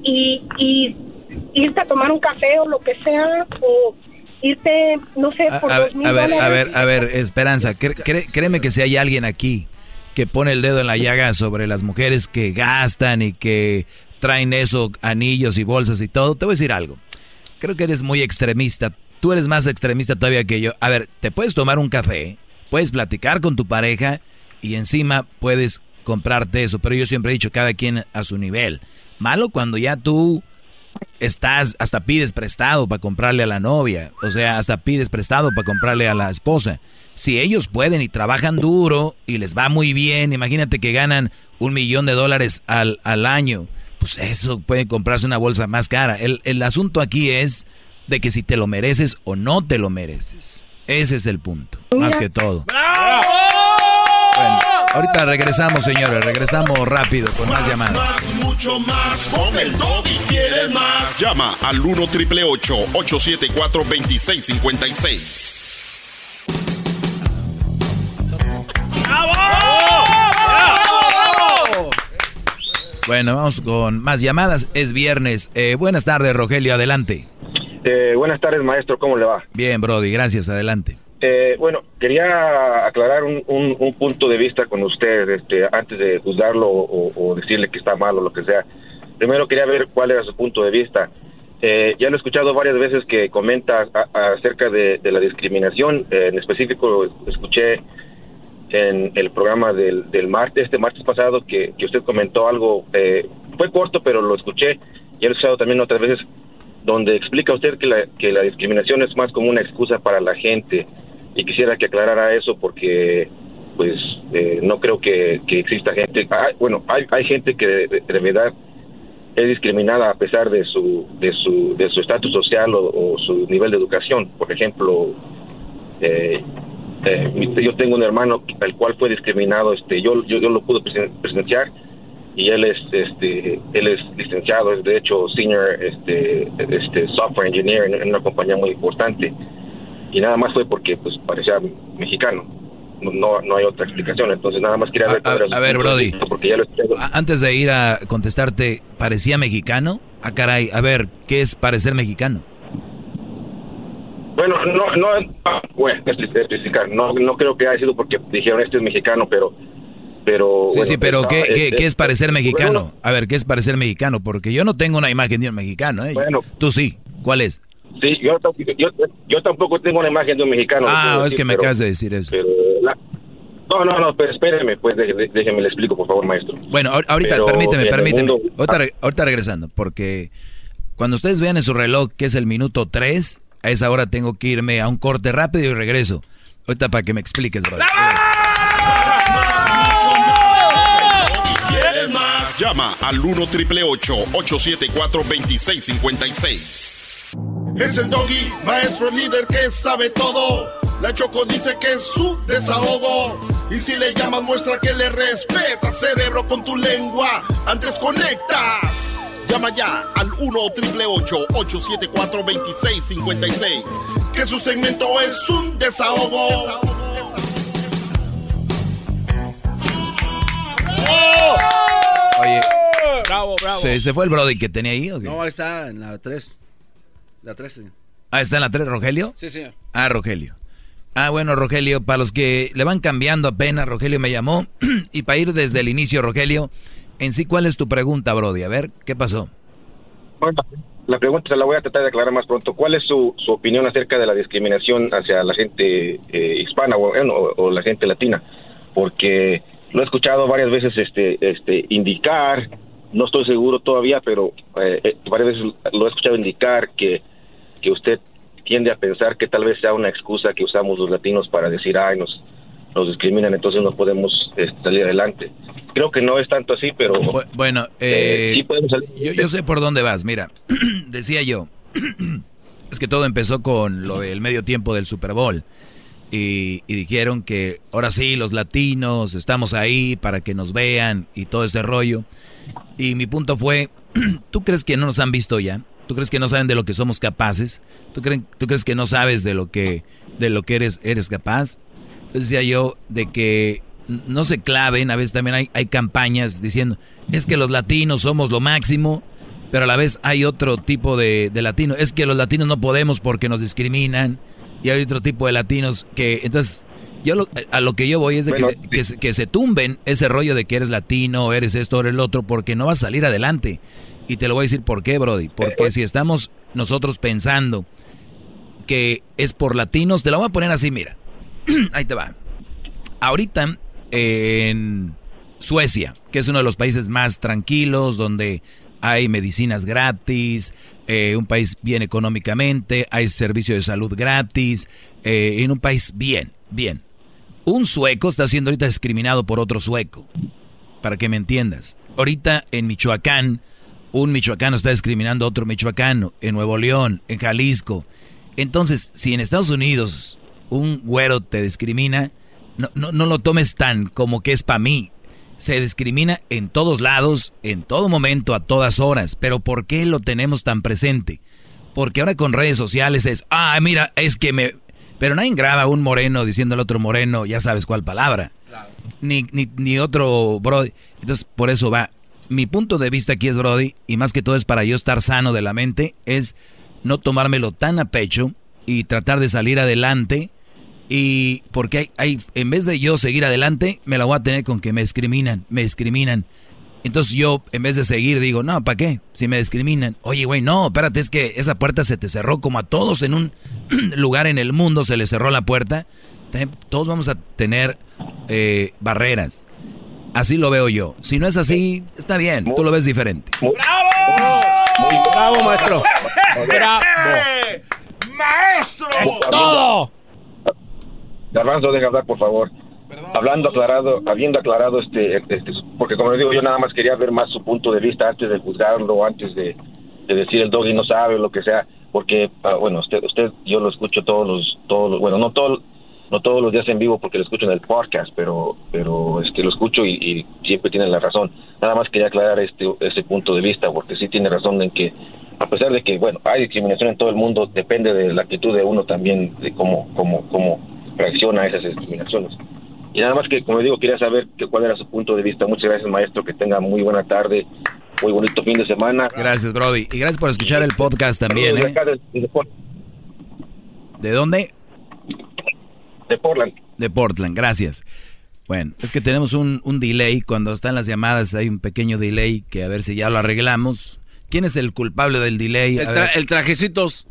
y, y irte a tomar un café o lo que sea o irte, no sé, por a mil a ver, a ver, a ver, Esperanza, cre- cre- créeme que si hay alguien aquí que pone el dedo en la llaga sobre las mujeres que gastan y que traen eso, anillos y bolsas y todo, te voy a decir algo. Creo que eres muy extremista. Tú eres más extremista todavía que yo. A ver, te puedes tomar un café, puedes platicar con tu pareja y encima puedes comprarte eso. Pero yo siempre he dicho, cada quien a su nivel. Malo cuando ya tú estás, hasta pides prestado para comprarle a la novia, o sea, hasta pides prestado para comprarle a la esposa. Si ellos pueden y trabajan duro y les va muy bien, imagínate que ganan un millón de dólares al, al año, pues eso puede comprarse una bolsa más cara. El, el asunto aquí es de que si te lo mereces o no te lo mereces. Ese es el punto, más que todo. Bueno, ahorita regresamos, señores, regresamos rápido con más llamadas. Más, mucho más. Con el y quieres más. Llama al 1 triple 874 2656. Bueno, vamos con más llamadas. Es viernes. Eh, buenas tardes, Rogelio. Adelante. Eh, buenas tardes, maestro. ¿Cómo le va? Bien, Brody. Gracias. Adelante. Eh, bueno, quería aclarar un, un- un punto de vista con usted este, antes de juzgarlo o, o decirle que está mal o lo que sea. Primero quería ver cuál era su punto de vista. Eh, ya lo he escuchado varias veces que comenta a- acerca de, de la discriminación. Eh, en específico, escuché en el programa del, del martes, este martes pasado, que, que usted comentó algo, eh, fue corto, pero lo escuché, y he escuchado también otras veces, donde explica usted que la, que la discriminación es más como una excusa para la gente, y quisiera que aclarara eso porque, pues, eh, no creo que, que exista gente, hay- bueno, hay, hay gente que de verdad es discriminada a pesar de su de su de su estatus social o, o su nivel de educación. Por ejemplo, eh, eh, mi- yo tengo un hermano el cual fue discriminado. Este, yo yo, yo lo pude presen- presenciar y él es este él es licenciado, es de hecho senior este este software engineer en, en una compañía muy importante y nada más fue porque pues parecía mexicano. No, no, no hay otra explicación, entonces nada más quería su A ver, Brody. porque ya lo. A- Antes de ir a contestarte, ¿parecía mexicano? Ah, caray. A ver, ¿qué es parecer mexicano? Bueno, no, no, bueno, especificar, no, no creo que haya sido porque dijeron este es mexicano, pero, pero. Sí, bueno, sí, pero ¿qué, qué, este- qué es parecer mexicano? Bueno, A ver, ¿qué es parecer mexicano? Porque yo no tengo una imagen de un mexicano, ¿eh? Bueno. Tú sí. ¿Cuál es? sí, yo, tampoco- yo, yo tampoco tengo una imagen de un mexicano. Ah, es que me acabas de decir eso. pero la- no, no, no, pero espéreme, pues déjeme le explico, por favor, maestro. Bueno, ahor- ahorita, Pero permíteme, permíteme. mundo- ahorita, ahorita regresando, porque cuando ustedes vean en su reloj que es el minuto 3, a esa hora tengo que irme a un corte rápido y regreso. Ahorita para que me expliques, brother. Llama al 1 triple 874 2656. Es el doggy, maestro líder que sabe todo. La Choco dice que es su desahogo. Y si le llamas, muestra que le respeta, cerebro, con tu lengua. Antes conectas. Llama ya al 1 triple 874 2656. Que su segmento es un desahogo. Oye, Bravo, bravo. ¿se, se fue el Brody que tenía ahí o qué? No, ahí está en la 3. La 3, señor. Ah, ¿está en la 3, Rogelio? Sí, señor. Ah, Rogelio. Ah, bueno, Rogelio, para los que le van cambiando apenas, Rogelio me llamó. y para ir desde el inicio, Rogelio, en sí, ¿cuál es tu pregunta, Brody? A ver, ¿qué pasó? La pregunta se la voy a tratar de aclarar más pronto. ¿Cuál es su, su opinión acerca de la discriminación hacia la gente eh, hispana o, o- o la gente latina? Porque lo he escuchado varias veces este, este, indicar, no estoy seguro todavía, pero eh, eh, varias veces lo he escuchado indicar que, que usted tiende a pensar que tal vez sea una excusa que usamos los latinos para decir, ay, nos, nos discriminan, entonces no podemos este, salir adelante. Creo que no es tanto así, pero... Bueno, eh, sí podemos salir. yo, yo sé por dónde vas. Mira, decía yo, es que todo empezó con lo del medio tiempo del Super Bowl. Y, y dijeron que ahora sí, los latinos estamos ahí para que nos vean y todo ese rollo. Y mi punto fue, ¿tú crees que no nos han visto ya? ¿Tú crees que no saben de lo que somos capaces? ¿Tú, creen, ¿Tú crees que no sabes de lo que, de lo que eres, eres capaz? Entonces decía yo de que no se claven, a veces también hay, hay campañas diciendo, es que los latinos somos lo máximo, pero a la vez hay otro tipo de, de latinos, es que los latinos no podemos porque nos discriminan, y hay otro tipo de latinos que, entonces, yo a lo que yo voy es de que, se, que, se, tumben ese rollo de que eres latino, eres esto, eres el otro, porque no vas a salir adelante. Y te lo voy a decir por qué, Brody. Porque si estamos nosotros pensando que es por latinos, te lo voy a poner así, mira. Ahí te va. Ahorita en Suecia, que es uno de los países más tranquilos, donde hay medicinas gratis, eh, un país bien económicamente, hay servicio de salud gratis, eh, en un país bien, bien. Un sueco está siendo ahorita discriminado por otro sueco, para que me entiendas. Ahorita en Michoacán, un michoacano está discriminando a otro michoacano, en Nuevo León, en Jalisco. Entonces, si en Estados Unidos un güero te discrimina, no, no, no lo tomes tan como que es para mí. Se discrimina en todos lados, en todo momento, a todas horas. Pero ¿por qué lo tenemos tan presente? Porque ahora con redes sociales es, ah, mira, es que me... Pero nadie graba un moreno diciendo al otro moreno, ya sabes cuál palabra. Ni, ni, ni otro Brody. Entonces, por eso va. Mi punto de vista aquí es, Brody, y más que todo es para yo estar sano de la mente, es no tomármelo tan a pecho y tratar de salir adelante y porque hay, hay, en vez de yo seguir adelante, me la voy a tener con que me discriminan, me discriminan. Entonces yo, en vez de seguir, digo, no, ¿para qué? Si me discriminan. Oye, güey, no, espérate, es que esa puerta se te cerró como a todos en un lugar en el mundo se le cerró la puerta. Todos vamos a tener eh, barreras. Así lo veo yo. Si no es así, está bien, tú lo ves diferente. ¡Bravo! bravo, maestro. ¡Bravo! ¡Maestro! ¡Es todo! Garbanzo, deja hablar, por favor. Hablando aclarado, habiendo aclarado este, este, porque como les digo, yo nada más quería ver más su punto de vista antes de juzgarlo, antes de, decir el doggy no sabe o lo que sea, porque, ah, bueno, usted, usted, yo lo escucho todos los, todos bueno, no todos, no todos los días en vivo porque lo escucho en el podcast, pero, pero, este, lo escucho y, siempre tiene la razón. Nada más quería aclarar este, ese punto de vista, porque sí tiene razón en que, a pesar de que, bueno, hay discriminación en todo el mundo, depende de la actitud de uno también, de cómo, cómo, cómo reacciona a esas discriminaciones. Y nada más que, como digo, quería saber que, cuál era su punto de vista. Muchas gracias, maestro. Que tenga muy buena tarde, muy bonito fin de semana. Gracias, Brody. Y gracias por escuchar el podcast también. ¿eh? De, dónde? De Portland. De Portland, gracias. Bueno, es que tenemos un, un delay. Cuando están las llamadas hay un pequeño delay que a ver si ya lo arreglamos. ¿Quién es el culpable del delay? El, el trajecitos.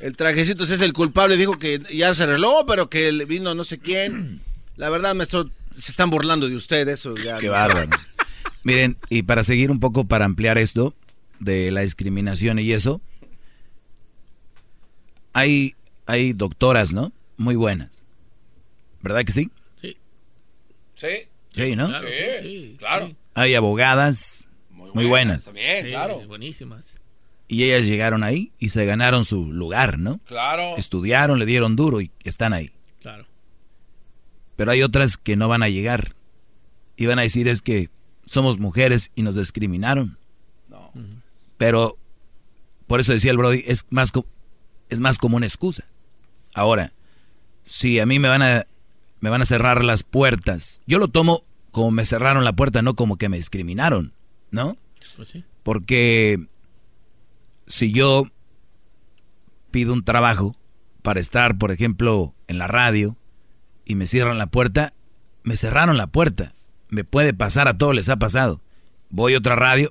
El trajecito es el culpable, dijo que ya se arregló, pero que vino no sé quién. La verdad, maestro, se están burlando de usted, eso ya. Qué bárbaro. Miren, y para seguir un poco, para ampliar esto de la discriminación y eso, hay, hay doctoras, ¿no? Muy buenas. ¿Verdad que sí? Sí. Sí. Sí, ¿no? sí, claro. Hay abogadas muy, buenas. También, claro. Buenísimas. Y ellas llegaron ahí y se ganaron su lugar, ¿no? Claro. Estudiaron, le dieron duro y están ahí. Claro. Pero hay otras que no van a llegar. Y van a decir es que somos mujeres y nos discriminaron. No. Pero por eso decía el Brody, es más, es más como una excusa. Ahora, si a mí me van a, me van a cerrar las puertas, yo lo tomo como me cerraron la puerta, no como que me discriminaron, ¿no? Pues sí. Porque si yo pido un trabajo para estar, por ejemplo, en la radio y me cierran la puerta, me cerraron la puerta. Me puede pasar, a todos les ha pasado. Voy a otra radio,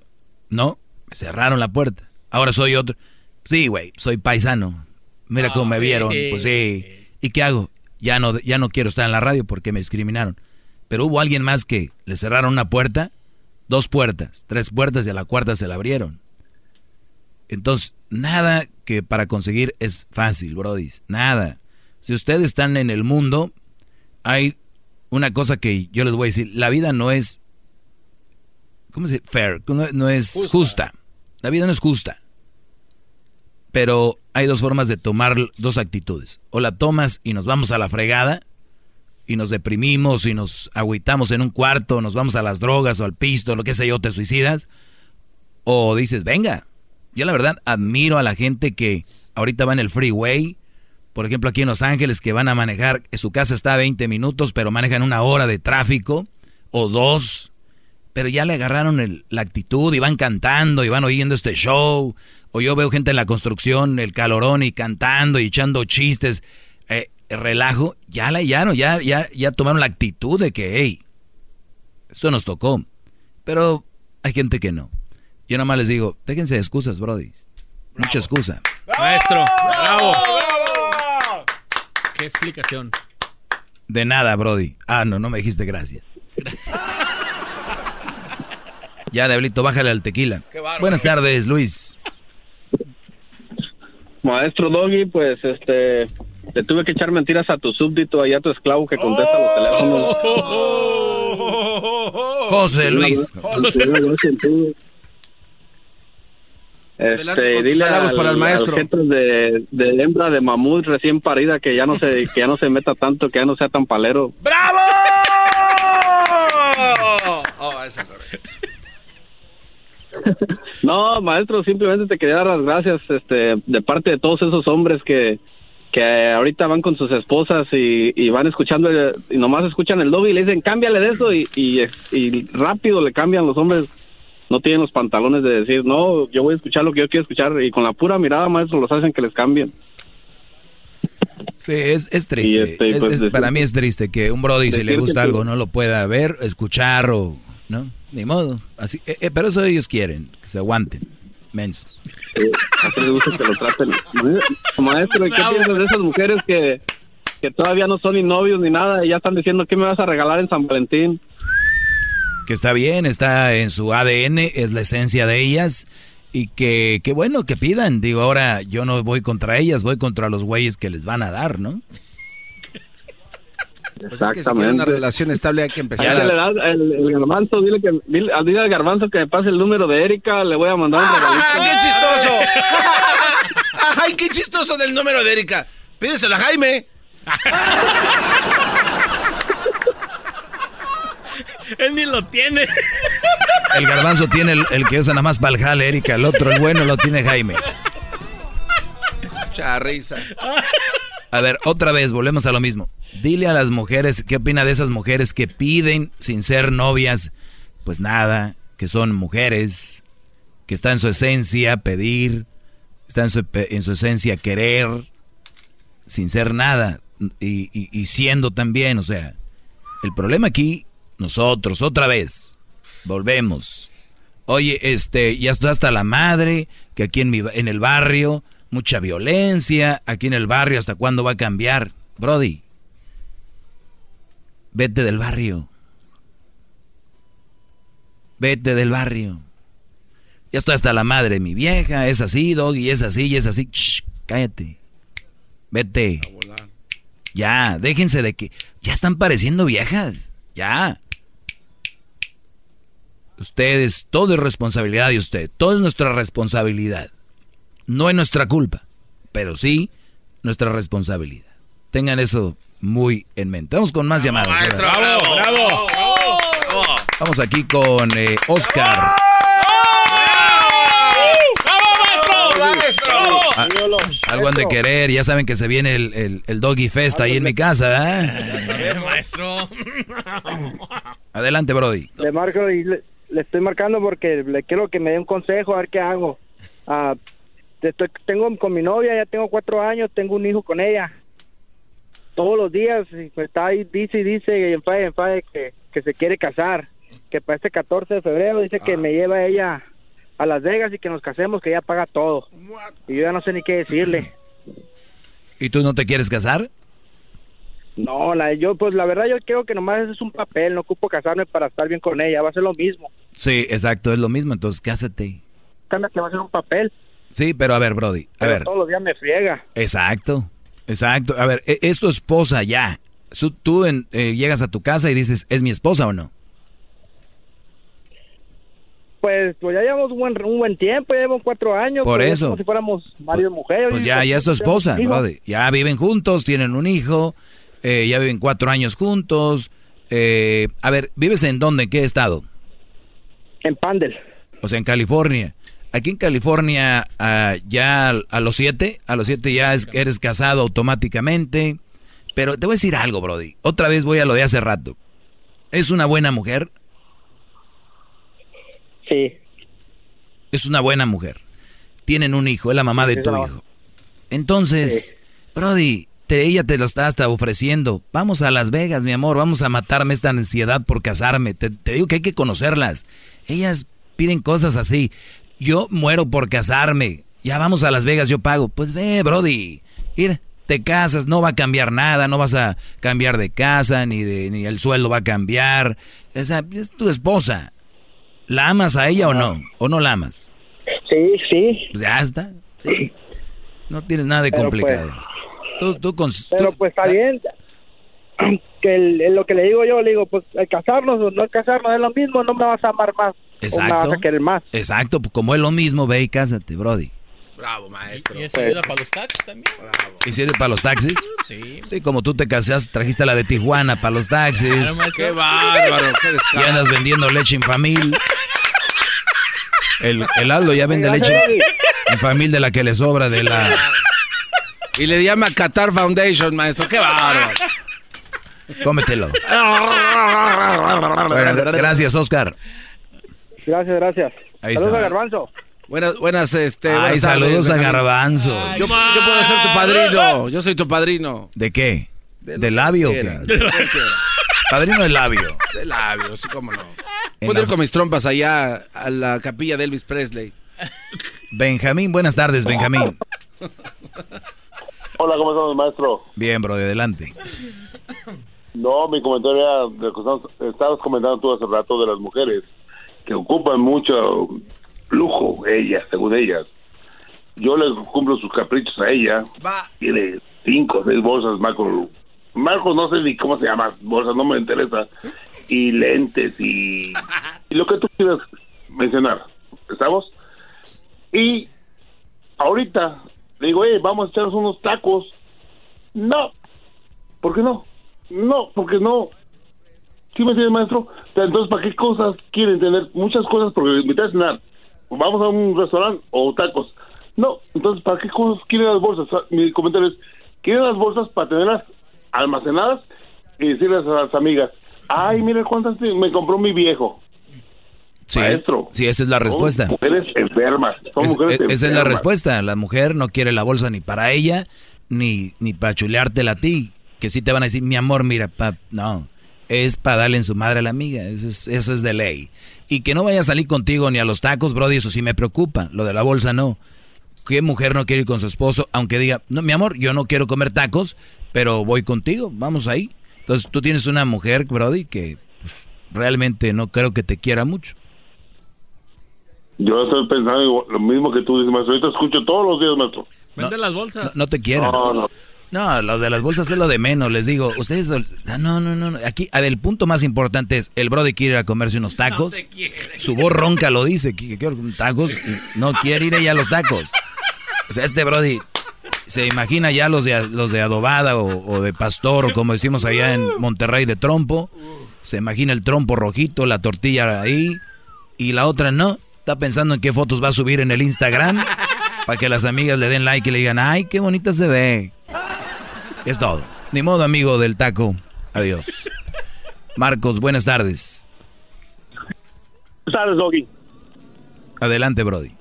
no, me cerraron la puerta. Ahora soy otro. Sí, güey, soy paisano. Mira cómo me vieron. Pues sí. ¿Y qué hago? Ya no, ya no quiero estar en la radio porque me discriminaron. Pero hubo alguien más que le cerraron una puerta, dos puertas, tres puertas y a la cuarta se la abrieron. Entonces, nada que para conseguir es fácil, Brody. Nada. Si ustedes están en el mundo, hay una cosa que yo les voy a decir. La vida no es, ¿cómo se dice? Fair. No, es justa. La vida no es justa. Pero hay dos formas de tomar dos actitudes. O la tomas y nos vamos a la fregada y nos deprimimos y nos agüitamos en un cuarto, nos vamos a las drogas o al pisto, lo que sé yo, te suicidas. O dices, venga, Yo la verdad admiro a la gente que ahorita va en el freeway, por ejemplo aquí en Los Ángeles, que van a manejar, su casa está a 20 minutos, pero manejan una hora de tráfico o dos, pero ya le agarraron la actitud y van cantando y van oyendo este show. O yo veo gente en la construcción, el calorón y cantando y echando chistes, eh, relajo, ya la hallaron, ya, ya, ya tomaron la actitud de que, hey, esto nos tocó. Pero hay gente que no. Yo nada más les digo, déjense de excusas, brody. Mucha excusa. Maestro, bravo. ¿Qué explicación? De nada, Brody. Ah, no, no me dijiste gracias. Ya, Diablito, bájale al tequila. Buenas tardes, Luis. Maestro Doggy, pues este, le tuve que echar mentiras a tu súbdito, y a tu esclavo que contesta los teléfonos. José Luis. Este, dile al, para el maestro. de, de, hembra de mamut recién parida que ya no se que ya no se meta tanto, que ya no sea tan palero. ¡Bravo! Oh, no, maestro, simplemente te quería dar las gracias este, de parte de todos esos hombres que, que ahorita van con sus esposas y, van escuchando y nomás escuchan el lobby y le dicen cámbiale de eso y, y rápido le cambian los hombres no tienen los pantalones de decir, no, yo voy a escuchar lo que yo quiero escuchar y con la pura mirada, maestro, los hacen que les cambien. Sí, es, es triste. Este, pues, para mí es triste que un Brody, si le gusta algo, no lo pueda ver, escuchar o. ¿No? Ni modo. Así, eh, eh, pero eso ellos quieren, que se aguanten. Mensos. a les gusta que lo traten. Maestro, ¿qué piensas de esas mujeres que, que todavía no son ni novios ni nada y ya están diciendo qué me vas a regalar en San Valentín? que está bien, está en su ADN, es la esencia de ellas. Y que, qué bueno que pidan. Digo, ahora yo no voy contra ellas, voy contra los güeyes que les van a dar, ¿no? Pues es que si una relación estable hay que empezar. le das el, garbanzo, dile, que, dile, al garbanzo que me pase el número de Erika, le voy a mandar un ¡Ah, ¡Qué chistoso! ¡Ay, qué chistoso del número de Erika! Pídeselo a Jaime. Él ni lo tiene. El garbanzo tiene el, que usa nada más Valhalla, Erika. El otro, el bueno, lo tiene Jaime. Charrisa. A ver, otra vez, volvemos a lo mismo. Dile a las mujeres, ¿qué opina de esas mujeres que piden sin ser novias? Pues nada, que son mujeres, que está en su esencia pedir, está en su, en su esencia querer, sin ser nada, y, y siendo también, o sea, el problema aquí nosotros, otra vez. Volvemos. Oye, este, ya está hasta la madre, que aquí en, mi, en el barrio, mucha violencia, aquí en el barrio, ¿hasta cuándo va a cambiar? Brody, vete del barrio. Vete del barrio. Ya estoy hasta la madre, mi vieja, es así, doggy, es así, y es así. cállate. Vete. Ya, déjense de que ya están pareciendo viejas. Ya. Ustedes, todo es responsabilidad de usted, todo es nuestra responsabilidad. No es nuestra culpa, pero sí nuestra responsabilidad. Tengan eso muy en mente. Vamos con más llamadas. bravo, bravo, Vamos aquí con eh, Oscar. algo han de querer, ya saben que se viene el, el, Doggy Fest ahí en mi casa, ¿eh? maestro. Adelante, Brody. Le marco y le estoy marcando porque le quiero que me dé un consejo a ver qué hago. Ah, tengo con mi novia, ya tengo cuatro años, tengo un hijo con ella. Todos los días está ahí, dice y dice, y enfae, enfae, que, que se quiere casar. Que para este 14 de febrero dice que me lleva ella a Las Vegas y que nos casemos, que ella paga todo. Y yo ya no sé ni qué decirle. ¿Y tú no te quieres casar? No, la, yo pues la verdad yo creo que nomás es un papel, no ocupo casarme para estar bien con ella, va a ser lo mismo. Sí, exacto, es lo mismo, entonces cásate. Cambia que va a ser un papel. Sí, pero a ver, Brody, a ver. Todos los días me friega. Exacto, exacto. A ver, e, es tu esposa ya. Tú eh, llegas a tu casa y dices, ¿es mi esposa o no? Pues, pues ya llevamos un buen, un buen tiempo, ya llevamos cuatro años. Por pues, eso. Como si fuéramos marido y mujer. Pues ya, ya es tu esposa, Brody. Ya viven juntos, tienen un hijo eh, ya viven cuatro años juntos. Eh, a ver, ¿vives en dónde? ¿En qué estado? En Pandel. O sea, en California. Aquí en California, ah, ya a los siete, a los siete ya es- eres casado automáticamente. Pero te voy a decir algo, Brody. Otra vez voy a lo de hace rato. ¿Es una buena mujer? Sí. Es una buena mujer. Tienen un hijo, es la mamá de tu hijo. Entonces, Brody, te- ella te lo está hasta ofreciendo. Vamos a Las Vegas, mi amor, vamos a matarme esta ansiedad por casarme. Te, te digo que hay que conocerlas. Ellas piden cosas así. Yo muero por casarme. Ya vamos a Las Vegas, yo pago. Pues ve, Brody. Ir, te casas, no va a cambiar nada, no vas a cambiar de casa, ni, de, ni el sueldo va a cambiar. O sea, es tu esposa. ¿La amas a ella o no? ¿O no la amas? Sí, sí. Pues ya está. Sí. No tienes nada de Pero, complicado. tú, tú con, Pero pues está bien. Que el- el- lo que le digo yo, le digo, pues el casarnos o no el casarnos es lo mismo, no me vas a amar más. O me vas Exacto. a querer más. Exacto, pues como es lo mismo, ve y cásate, Brody. Bravo, maestro. ¿Y eso ayuda para los taxis también? ¿Y sirve para los taxis? Sí. Sí, como tú te casaste, trajiste la de Tijuana para los taxis. Claro. Qué bárbaro, qué y andas vendiendo leche infamil. El, el Aldo ya vende leche infamil de la que le sobra de la... Y le llama Qatar Foundation, maestro. Qué bárbaro. Cómetelo. Bueno, gracias, Oscar. Gracias, gracias. Ahí Saludos está. a Garbanzo. Buenas, buenas, este. Ay, buenas tardes, saludos a. Garbanzo. Yo, yo puedo ser tu padrino. Yo soy tu padrino. ¿De qué? De ¿De lo labio o que qué? quieras, de lo que quieras. Padrino de labio. De labio, sí, cómo no. En Puedo ir con mis trompas allá a la capilla de Elvis Presley. Benjamín, buenas tardes, Benjamín. Hola, ¿cómo estamos, maestro? Bien, bro, de adelante. No, mi comentario era de lo que estamos- estabas comentando tú hace rato de las mujeres que ocupan mucho lujo, ellas, según ellas. Yo le cumplo sus caprichos a ella. Tiene cinco o seis bolsas Marco. Marco, no sé ni cómo se llama, bolsas, no me interesa. Y lentes y, y lo que tú quieras mencionar. ¿Estamos? Y ahorita le digo, eh, vamos a echarnos unos tacos. No, ¿Por qué no? No, porque no. ¿Sí me entiendes, maestro? Entonces, ¿para qué cosas quieren tener? Muchas cosas, porque invitar a cenar. Vamos a un restaurante o tacos. No, entonces, ¿para qué cosas quieren las bolsas? Mi comentario es, quieren las bolsas para tenerlas almacenadas y decirles a las amigas, ay, mira cuántas me compró mi viejo. Sí, Maestro. sí, esa es la respuesta. Son mujeres enfermas. Son Es- mujeres es- esa es la respuesta. La mujer no quiere la bolsa ni para ella, ni, ni para chuleártela a ti. Que sí te van a decir, mi amor, mira, pap, no. Es para darle en su madre a la amiga. Eso es, eso es de ley. Y que no vaya a salir contigo ni a los tacos, Brody, eso sí me preocupa. Lo de la bolsa no. ¿Qué mujer no quiere ir con su esposo? Aunque diga, no, mi amor, yo no quiero comer tacos, pero voy contigo, vamos ahí. Entonces tú tienes una mujer, Brody, que pues, realmente no creo que te quiera mucho. Yo estoy pensando igual- lo mismo que tú dices, maestro. Yo te escucho todos los días, maestro. Vende las bolsas. No, no te quieren. No, no. No, lo de las bolsas es lo de menos, les digo. Ustedes, no, no, no. Aquí, a ver, el punto más importante es, el Brody quiere ir a comerse unos tacos. Su voz ronca lo dice, que quiero tacos. no quiere ir ella a los tacos. O sea, este Brody se imagina ya los de, los de adobada o, o de pastor, o como decimos allá en Monterrey, de trompo. Se imagina el trompo rojito, la tortilla ahí. Y la otra no. Está pensando en qué fotos va a subir en el Instagram. Para que las amigas le den like y le digan, ay, qué bonita se ve. Es todo. Ni modo, amigo del taco. Adiós. Marcos, buenas tardes. Buenas tardes, Doggy. Adelante, Brody.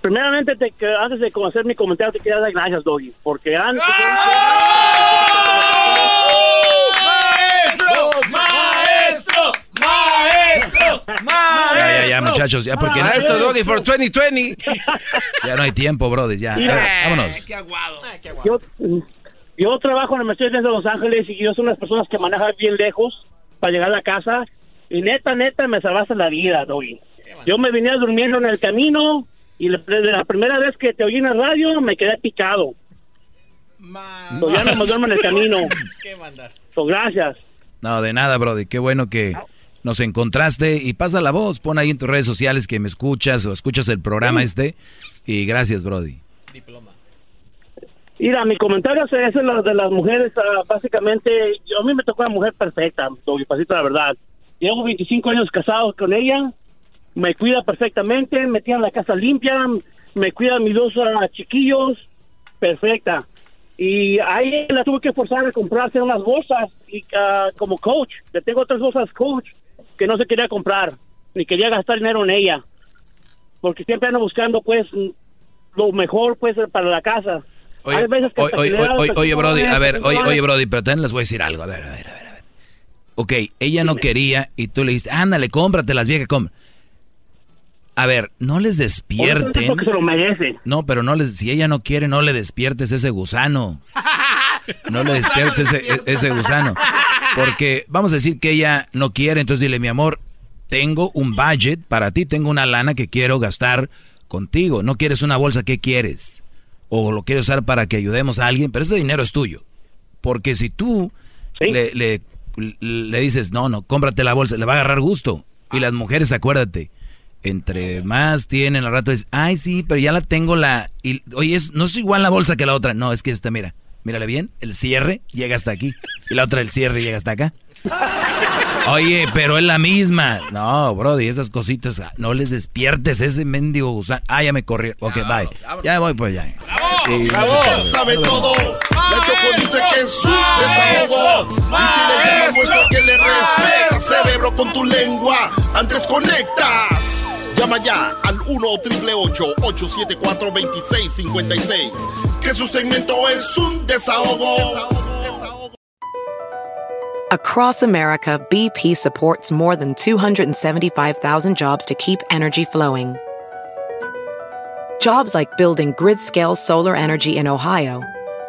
Primeramente, te, antes de hacer mi comentario, te quería dar gracias, Doggy, porque antes... ¡Maestro! Ya, ya, ya, muchachos, ya porque Maestro Doggy for 2020. ya no hay tiempo, Brody, ya. Mira. vámonos. Yo, yo trabajo en el Mercedes de Los Ángeles y yo soy una de las personas que maneja bien lejos para llegar a la casa. Y neta, neta, me salvaste la vida, Doggy. Yo me venía durmiendo en el camino y la, la primera vez que te oí en la radio me quedé picado. So, ya no me duermo en el camino. So, gracias. No, de nada, Brody. Qué bueno que nos encontraste y pasa la voz. Pon ahí en tus redes sociales que me escuchas o escuchas el programa este. Y gracias, Brody. Mira, mi comentario es ese, lo de las mujeres. ah, básicamente, yo, a mí me tocó una mujer perfecta, pasito la verdad. Llevo 25 años casado con ella me cuida perfectamente, me tiene la casa limpia, me cuida mis dos ah, chiquillos, perfecta. Y ahí la tuve que forzar a comprarse unas bolsas y, ah, como coach. Le tengo tres bolsas coach que no se quería comprar, ni quería gastar dinero en ella. Porque siempre ando buscando, pues, lo mejor, pues, para la casa. Oye, Hay veces que oye, oye, oye, oye, Brody, a ver, oye, oye, Brody, pero también les voy a decir algo. A ver, a ver, a ver, a ver. Ok, ella no quería y tú le dijiste, ándale, cómprate las viejas, compra. A ver, no les despierten. Porque se lo merece. No, pero no les, si ella no quiere, no le despiertes ese gusano. No le despiertes ese, e- ese gusano. Porque vamos a decir que ella no quiere, entonces dile, mi amor, tengo un budget para ti, tengo una lana que quiero gastar contigo. No quieres una bolsa, ¿qué quieres? O lo quieres usar para que ayudemos a alguien, pero ese dinero es tuyo. Porque si tú le, le, le dices, no, no, cómprate la bolsa, le va a agarrar gusto. Y las mujeres, acuérdate, entre más tienen al rato es, ay, sí, pero ya la tengo la... Y, oye, es, no es igual la bolsa que la otra. No, es que esta, mira, mírale bien, el cierre llega hasta aquí. Y la otra, el cierre llega hasta acá. Oye, pero es la misma. No, Brody, esas cositas, ah, no les despiertes ese mendigo gusano. Ah, ya me corrí. Ok, bye. Ya voy, pues ya. Sí, no se puede. sabe todo. La Choco dice que es un desahogo. Y si le llamamos a que le respeta, cerebro, con tu lengua, antes conectas. Llama ya al 1 874 2656 Que su segmento es un desahogo. Across America, BP supports more than 275,000 jobs to keep energy flowing. Jobs like building grid scale solar energy in Ohio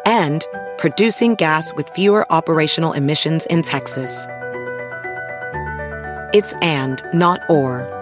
and producing gas with fewer operational emissions in Texas. It's and, not or.